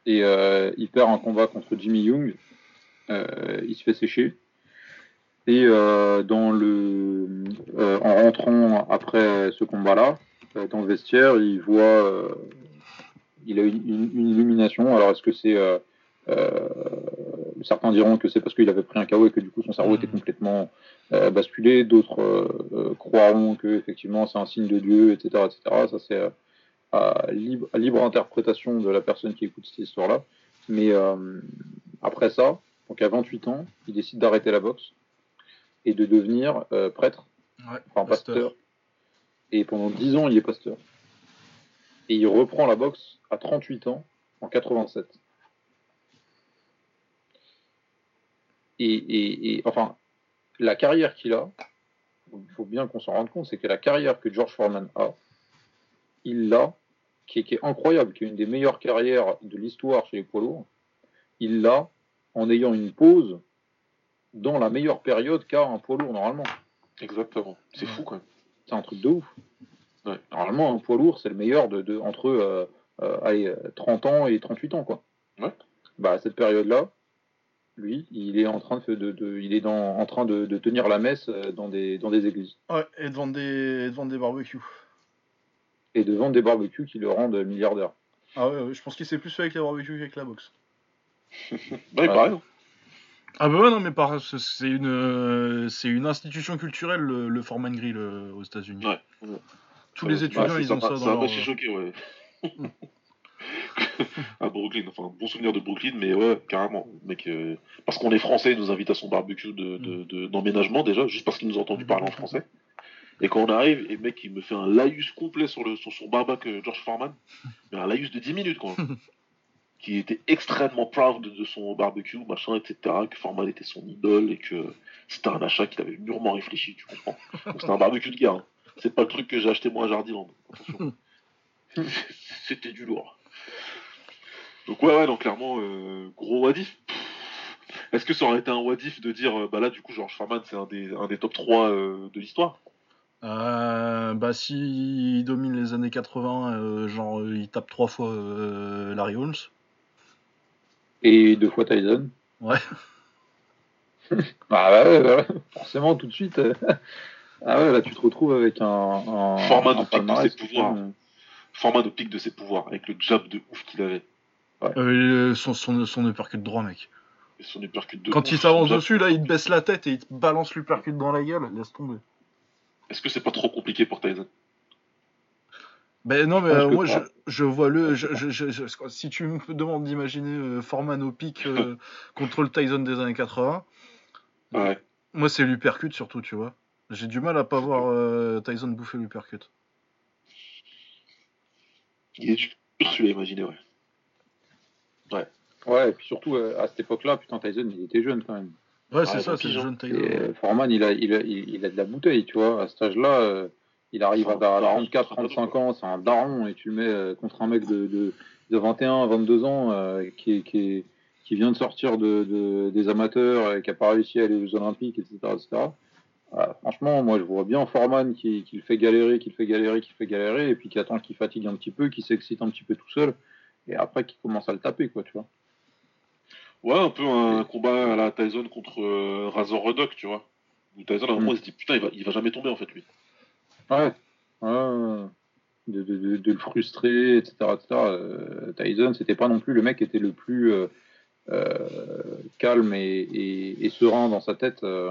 Et euh, il perd un combat contre Jimmy Young. Euh, il se fait sécher. Et euh, dans le, en rentrant après ce combat-là, dans le vestiaire, il voit, il a une, illumination. Alors est-ce que c'est, certains diront que c'est parce qu'il avait pris un KO et que du coup son cerveau Mhm. était complètement euh, basculé. D'autres euh, euh, croiront que effectivement c'est un signe de Dieu, etc., etc. Ça c'est à libre, à libre interprétation de la personne qui écoute cette histoire-là. Mais après ça, donc à 28 ans, il décide d'arrêter la boxe et de devenir prêtre, Ouais, enfin pasteur. pasteur. Et pendant 10 ans, il est pasteur. Et il reprend la boxe à 38 ans, en 87. Et, et- et- enfin, la carrière qu'il a, il faut bien qu'on s'en rende compte, c'est que la carrière que George Foreman a, il l'a, qui est, qui est incroyable, qui est une des meilleures carrières de l'histoire chez les poids lourds, il l'a en ayant une pause dans la meilleure période qu'a un poids lourd normalement. Exactement. C'est fou quand même. C'est un truc de ouf. Ouais. Normalement, un poids lourd, c'est le meilleur de, de- entre euh, euh, allez, euh, 30 ans et 38 ans. Quoi. Ouais. Bah, à cette période-là, lui, il est en train de, de- de- il est dans, en train de, de tenir la messe euh, dans des, dans des églises Ouais, et de vendre des, et de vendre des barbecues. et de vendre des barbecues qui le rendent milliardaire. Ah ouais, ouais, je pense qu'il s'est plus fait avec les barbecues qu'avec la boxe. Ouais, pareil. Ah bah ouais, non, mais par... c'est- une, euh, c'est une institution culturelle, le, le Foreman Grill euh, aux États-Unis. Ouais. Tous Ouais, les étudiants, bah, ils ont ça sympa, dans Ça leur... m'a fait choquer, ouais. à Brooklyn, enfin, bon souvenir de Brooklyn, mais ouais, carrément. Mec, euh, parce qu'on est français, il nous invite à son barbecue de, de- de- d'emménagement déjà, juste parce qu'il nous a entendu parler en français. Et quand on arrive, et mec, il me fait un laïus complet sur, le, sur son barbac euh, George Foreman, mais un laïus de 10 minutes, quoi. qui était extrêmement proud de, son barbecue, machin, etc., que Foreman était son idole et que c'était un achat qu'il avait mûrement réfléchi, tu comprends. Donc c'était un barbecue de gars. hein. C'est pas le truc que j'ai acheté moi à Jardiland. Attention. C'était du lourd. Donc ouais, ouais, donc clairement, euh, gros wadif. Est-ce que ça aurait été un wadif de dire, euh, bah là, du coup, George Foreman, c'est un des, un des top 3 euh, de l'histoire? Euh, bah si il domine les années 80, euh, genre il tape trois fois euh, Larry Holmes. Et deux fois Tyson. Ouais. ah ouais, ouais, ouais, forcément, tout de suite. ah ouais, là, tu te retrouves avec un, un, Format un de pique de ses pouvoirs. Foreman au pic de ses pouvoirs, avec le jab de ouf qu'il avait. Euh, son, son, son uppercut droit, mec. Et son uppercut de Quand ouf, il s'avance dessus, là, il te baisse la tête et il te balance l'uppercut dans la gueule, laisse tomber. Est-ce que c'est pas trop compliqué pour Tyson? Ben non, mais euh, moi, je, vois le. je- je- je- je- si tu me demandes d'imaginer euh, Foreman au pic euh, contre le Tyson des années 80, Ouais. moi, c'est l'uppercut surtout, tu vois. J'ai du mal à pas voir euh, Tyson bouffer l'uppercut. Il est dur celui-là, imaginer, ouais. Ouais, et puis surtout, euh, à cette époque-là, putain, Tyson, il était jeune quand même. Ouais, c'est Ouais, ça, c'est le jeune Tyson. Et euh, Foreman, il a, il, a, il, il a de la bouteille, tu vois. À cet âge-là, euh, il arrive à, Enfin, à 44, c'est un 35 ans, c'est un daron, et tu le mets euh, contre un mec de, de, de 21, 22 ans euh, qui, est- qui, est- qui vient de sortir de, de- des amateurs et qui n'a pas réussi à aller aux Olympiques, etc. etc. Franchement, moi, je vois bien Foreman qui, qui le fait galérer, qui le fait galérer, qui le fait galérer, et puis qui attend qu'il fatigue un petit peu, qui s'excite un petit peu tout seul, et après qui commence à le taper, quoi, tu vois. Ouais, un peu un combat à la Tyson contre euh, Razor Ruddock, tu vois. Où Tyson, à un moment, Mm. il se dit, putain, il va, il va jamais tomber, en fait, lui. Ouais. ouais. De, de, de, de le frustrer, etc. etc. Euh, Tyson, c'était pas non plus le mec qui était le plus euh, euh, calme et, et, et serein dans sa tête. euh.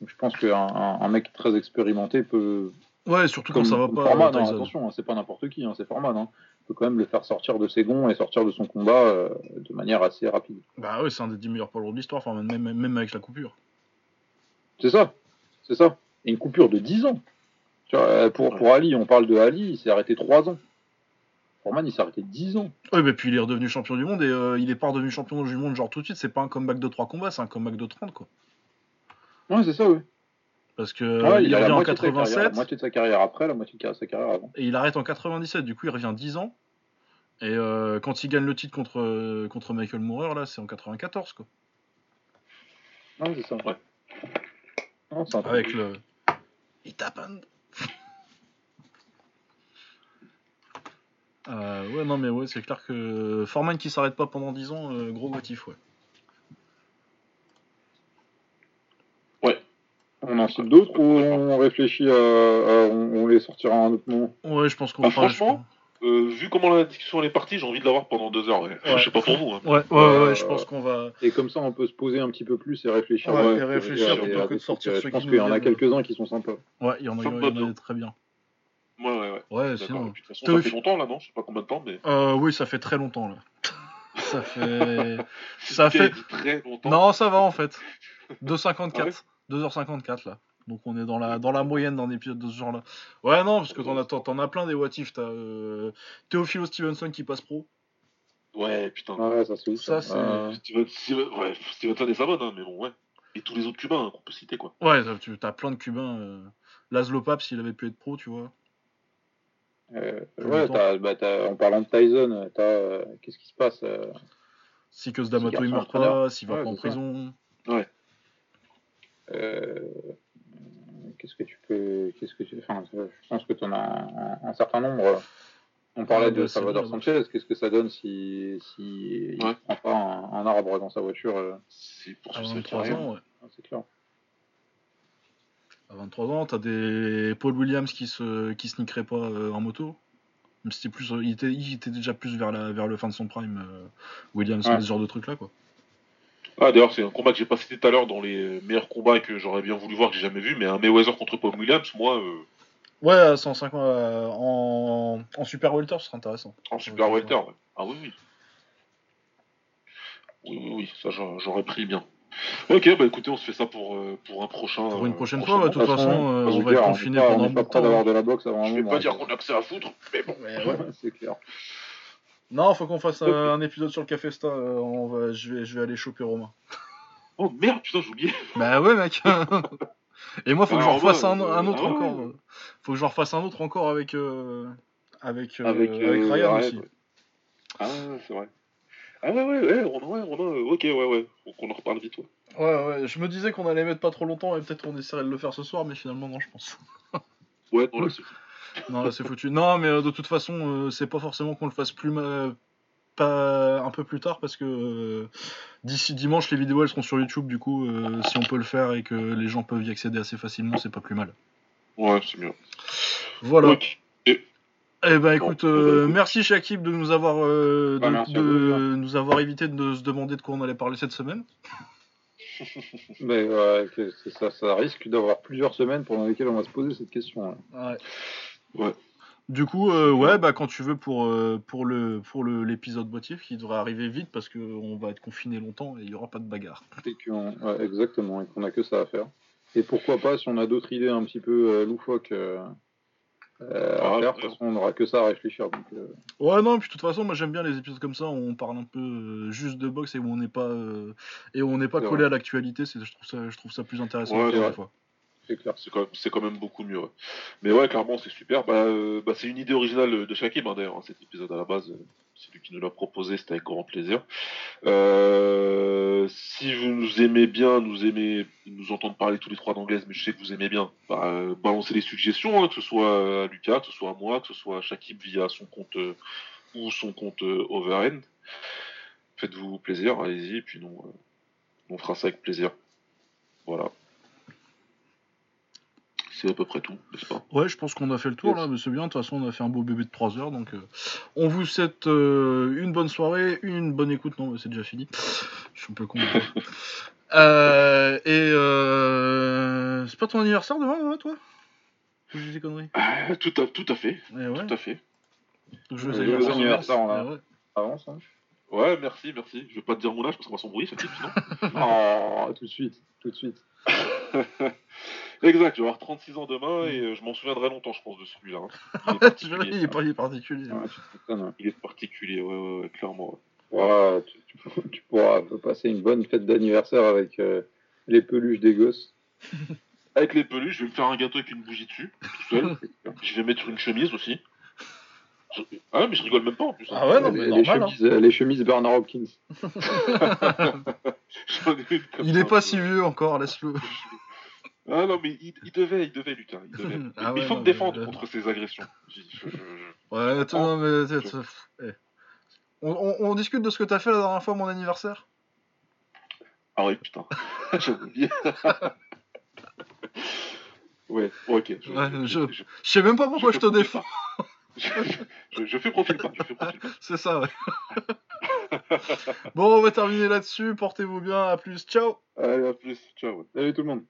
Donc je pense qu'un un, un mec très expérimenté peut. Ouais, surtout Comme, quand ça va pas. Foreman, euh, hein, attention, hein, c'est pas n'importe qui, hein, c'est Foreman. Hein, peut quand même le faire sortir de ses gonds et sortir de son combat euh, de manière assez rapide. Bah ouais, c'est un des 10 meilleurs poids lourds de l'histoire, enfin, même, même, avec la coupure. C'est ça, c'est ça. Et une coupure de 10 ans. Tu vois, euh, pour, pour Ali, on parle de Ali, il s'est arrêté 3 ans. Foreman, il s'est arrêté 10 ans. Ouais, mais puis il est redevenu champion du monde et euh, il est pas redevenu champion du monde genre tout de suite, c'est pas un comeback de 3 combats, c'est un comeback de 30 quoi. Ouais, c'est ça, oui. Parce que Ouais, il, revient en moitié, de sa carrière, la 87 moitié de sa carrière après, la moitié de sa carrière avant. et il arrête en 97, du coup il revient 10 ans. Et euh, quand il gagne le titre contre, euh, contre Michael Moorer, là c'est en 94 quoi. Ouais, c'est ça. Ouais. Non, c'est. Avec le. It happened. Euh, ouais, non, mais ouais, c'est clair que Foreman qui s'arrête pas pendant 10 ans, euh, gros motif, ouais. En cite d'autres ou on réfléchit à, à- on, on les sortira à un autre moment Ouais, je pense qu'on Ah, fera- franchement, Euh, vu comment la discussion est partie, j'ai envie de l'avoir pendant deux heures. Ouais. Ouais. Je sais pas pour vous. Hein. Ouais, ouais, ouais, Euh, je pense qu'on va. Et comme ça, on peut se poser un petit peu plus et réfléchir. Ouais, et réfléchir plutôt que de sortir Je pense qui qu'il y en a quelques-uns qui sont sympas. Ouais, il y en a, y très bien. Ouais, ouais, ouais. Ouais, sinon. De toute façon, ça fait longtemps là, non? Je sais pas combien de temps, mais. Euh, oui, ça fait très longtemps là. Ça fait. Ça fait- très longtemps. Non, ça va en fait. Ah 2,54. Ouais 2h54 là. Donc on est dans la, dans la moyenne d'un épisode de ce genre là. Ouais, non, parce que t'en as, t'en- t'en as plein des what if. T'as euh, Théophilo Stevenson qui passe pro. Ouais, putain. Ouais, ça c'est ouf. Ça, c'est- Euh, Steven, Steven, ouais, Stevenson est savonne, hein, mais bon, ouais. Et tous les autres Cubains hein, qu'on peut citer, quoi. Ouais, t'as- tu as plein de Cubains. Euh... Laszlo Pape, s'il avait pu être pro, tu vois. euh, ouais, t'as- bah, t'as- en parlant de Tyson, t'as, euh, qu'est-ce qui se passe euh, Si que D'Amato il meurt pas, s'il va Ouais, pas en prison. euh, Qu'est-ce que tu peux. Qu'est-ce que tu. Enfin, je pense que tu en as un, un certain nombre. On parlait Ah, de bah, Salvador Sanchez. Qu'est-ce que ça donne si, si il Ouais. prend pas un, un arbre dans sa voiture euh, C'est pour ça 23 qu'il y a ans, ouais. C'est clair. À 23 ans, t'as des Paul Williams qui se qui se niqueraient pas euh, en moto. Même si plus, euh, il, était, il était déjà plus vers la vers le fin de son prime. euh, Williams, Ouais. ce genre de truc là quoi. Ah, d'ailleurs, c'est un combat que j'ai pas cité tout à l'heure dans les meilleurs combats et que j'aurais bien voulu voir, que j'ai jamais vu, mais un Mayweather contre Paul Williams, moi, euh, Ouais, à 150 euh, en, en super welter, ce serait intéressant. en super welter, ouais. Ah oui, oui. Oui, oui, oui, ça j'a- j'aurais pris bien. Ok, bah écoutez, on se fait ça pour, euh, pour un prochain. Pour une euh, prochaine prochain fois, de toute façon, euh, on va être confiné pendant On un bout pas de prêt d'avoir temps. de la boxe avant un Je vais pas dire qu'on a que ça à foutre, mais bon. Ouais. c'est clair. Non, faut qu'on fasse euh, un épisode sur le Café Sta. euh, on va, je, vais, je vais aller choper Romain. Oh merde, putain, j'ai oublié. Bah ouais, mec. Et moi, faut que j'en refasse un, un autre ah encore. Faut que j'en refasse un autre encore avec euh, avec, euh, Avec, avec, Ryan aussi. ouais. Ah, c'est vrai. Ah ouais, ouais, ouais, on, ouais, on a, ok, ouais, ouais, faut qu'on en reparle vite, ouais. Ouais, ouais. Je me disais qu'on allait mettre pas trop longtemps et peut-être on essaierait de le faire ce soir, mais finalement non, je pense. Ouais, non, là, c'est Non, là c'est foutu. Non, mais euh, de toute façon, euh, c'est pas forcément qu'on le fasse plus pas un peu plus tard parce que euh, d'ici dimanche les vidéos elles seront sur YouTube du coup euh, si on peut le faire et que les gens peuvent y accéder assez facilement c'est pas plus mal. Ouais, c'est mieux. Voilà. Ok. Et, Eh ben écoute, euh, merci Shakib de nous avoir Bah, de, de nous avoir évité de se demander de quoi on allait parler cette semaine. Mais ouais, ça risque d'avoir plusieurs semaines pendant lesquelles on va se poser cette question. hein. Ouais. Ouais. Du coup, euh, ouais, bah quand tu veux pour euh, pour le pour le l'épisode boîtier qui devrait arriver vite parce que on va être confiné longtemps et il y aura pas de bagarre. Et qu'on- ouais, exactement, et qu'on a que ça à faire. Et pourquoi pas, si on a d'autres idées un petit peu euh, loufoques euh, euh, Ah, à faire, de ouais. toute façon, on n'aura que ça à réfléchir. Donc, euh, Ouais, non, puis de toute façon, moi j'aime bien les épisodes comme ça où on parle un peu euh, juste de boxe et où on n'est pas euh, et où on n'est pas collé vrai. à l'actualité. C'est je trouve ça je trouve ça plus intéressant Ouais, à fois. C'est quand, même- beaucoup mieux. Mais ouais, clairement, c'est super. Bah, euh, bah, c'est une idée originale de Shakib, hein, d'ailleurs, hein, cet épisode à la base. C'est lui qui nous l'a proposé, c'était avec grand plaisir. Euh, si vous nous aimez bien, nous aimez nous entendre parler tous les trois d'anglaise, mais je sais que vous aimez bien, bah, euh, balancez les suggestions, hein, que ce soit à Lucas, que ce soit à moi, que ce soit à Shakib via son compte ou son compte Overend. Faites-vous plaisir, allez-y, puis nous, on fera ça avec plaisir. Voilà. C'est à peu près tout, n'est-ce pas? Ouais, je pense qu'on a fait le tour Yes. là, mais c'est bien. De toute façon, on a fait un beau bébé de 3 heures, donc euh, on vous souhaite euh, une bonne soirée, une bonne écoute. Non, mais c'est déjà fini. Je suis un peu con. Euh, et euh, c'est pas ton anniversaire demain, toi? Ou j'ai des conneries Ah, tout, à, tout à fait, Eh ouais. tout à fait. Donc, je Ouais, sais joyeux pas. anniversaire, on a- ouais. Avance, hein. Ouais, merci, merci. Je vais pas te dire mon âge parce qu'on va s'embrouiller, ça type, sinon. Oh, tout de suite, tout de suite. exact, je vais avoir 36 ans demain et euh, je m'en souviendrai longtemps, je pense, de celui-là. hein. Il est particulier. il est pas il est particulier. Ouais, m'étonnes, ouais. Il est particulier, ouais, ouais, ouais, clairement. ouais. Ouais, tu, tu- tu pourras passer une bonne fête d'anniversaire avec euh, les peluches des gosses. Avec les peluches, je vais me faire un gâteau avec une bougie dessus, tout seul. je vais mettre une chemise aussi. Ah ouais, mais je rigole même pas en plus. hein. Ah ouais, non, les, mais les normal, hein. chemises, euh, les chemises Bernard Hopkins. Il est pas si vieux encore, laisse-le. Ah non, mais il, il devait, il devait, Lucas. Il, devait. Ah il faut non, me mais- défendre contre ces agressions. Je- je- je- je- Ouais, attends, non, mais. t'es- eh. On, on- on discute de ce que t'as fait la dernière fois, à mon anniversaire? Ah ouais, putain. J'avais oublié. Ouais, ok. Je, Ouais, je- je- je- Je sais même pas pourquoi je, te défends. je, fais profil pas. Je fais profil pas. C'est ça, ouais. bon, on va terminer là-dessus. Portez-vous bien. À plus. Ciao. Allez, à plus. Ciao. Salut tout le monde.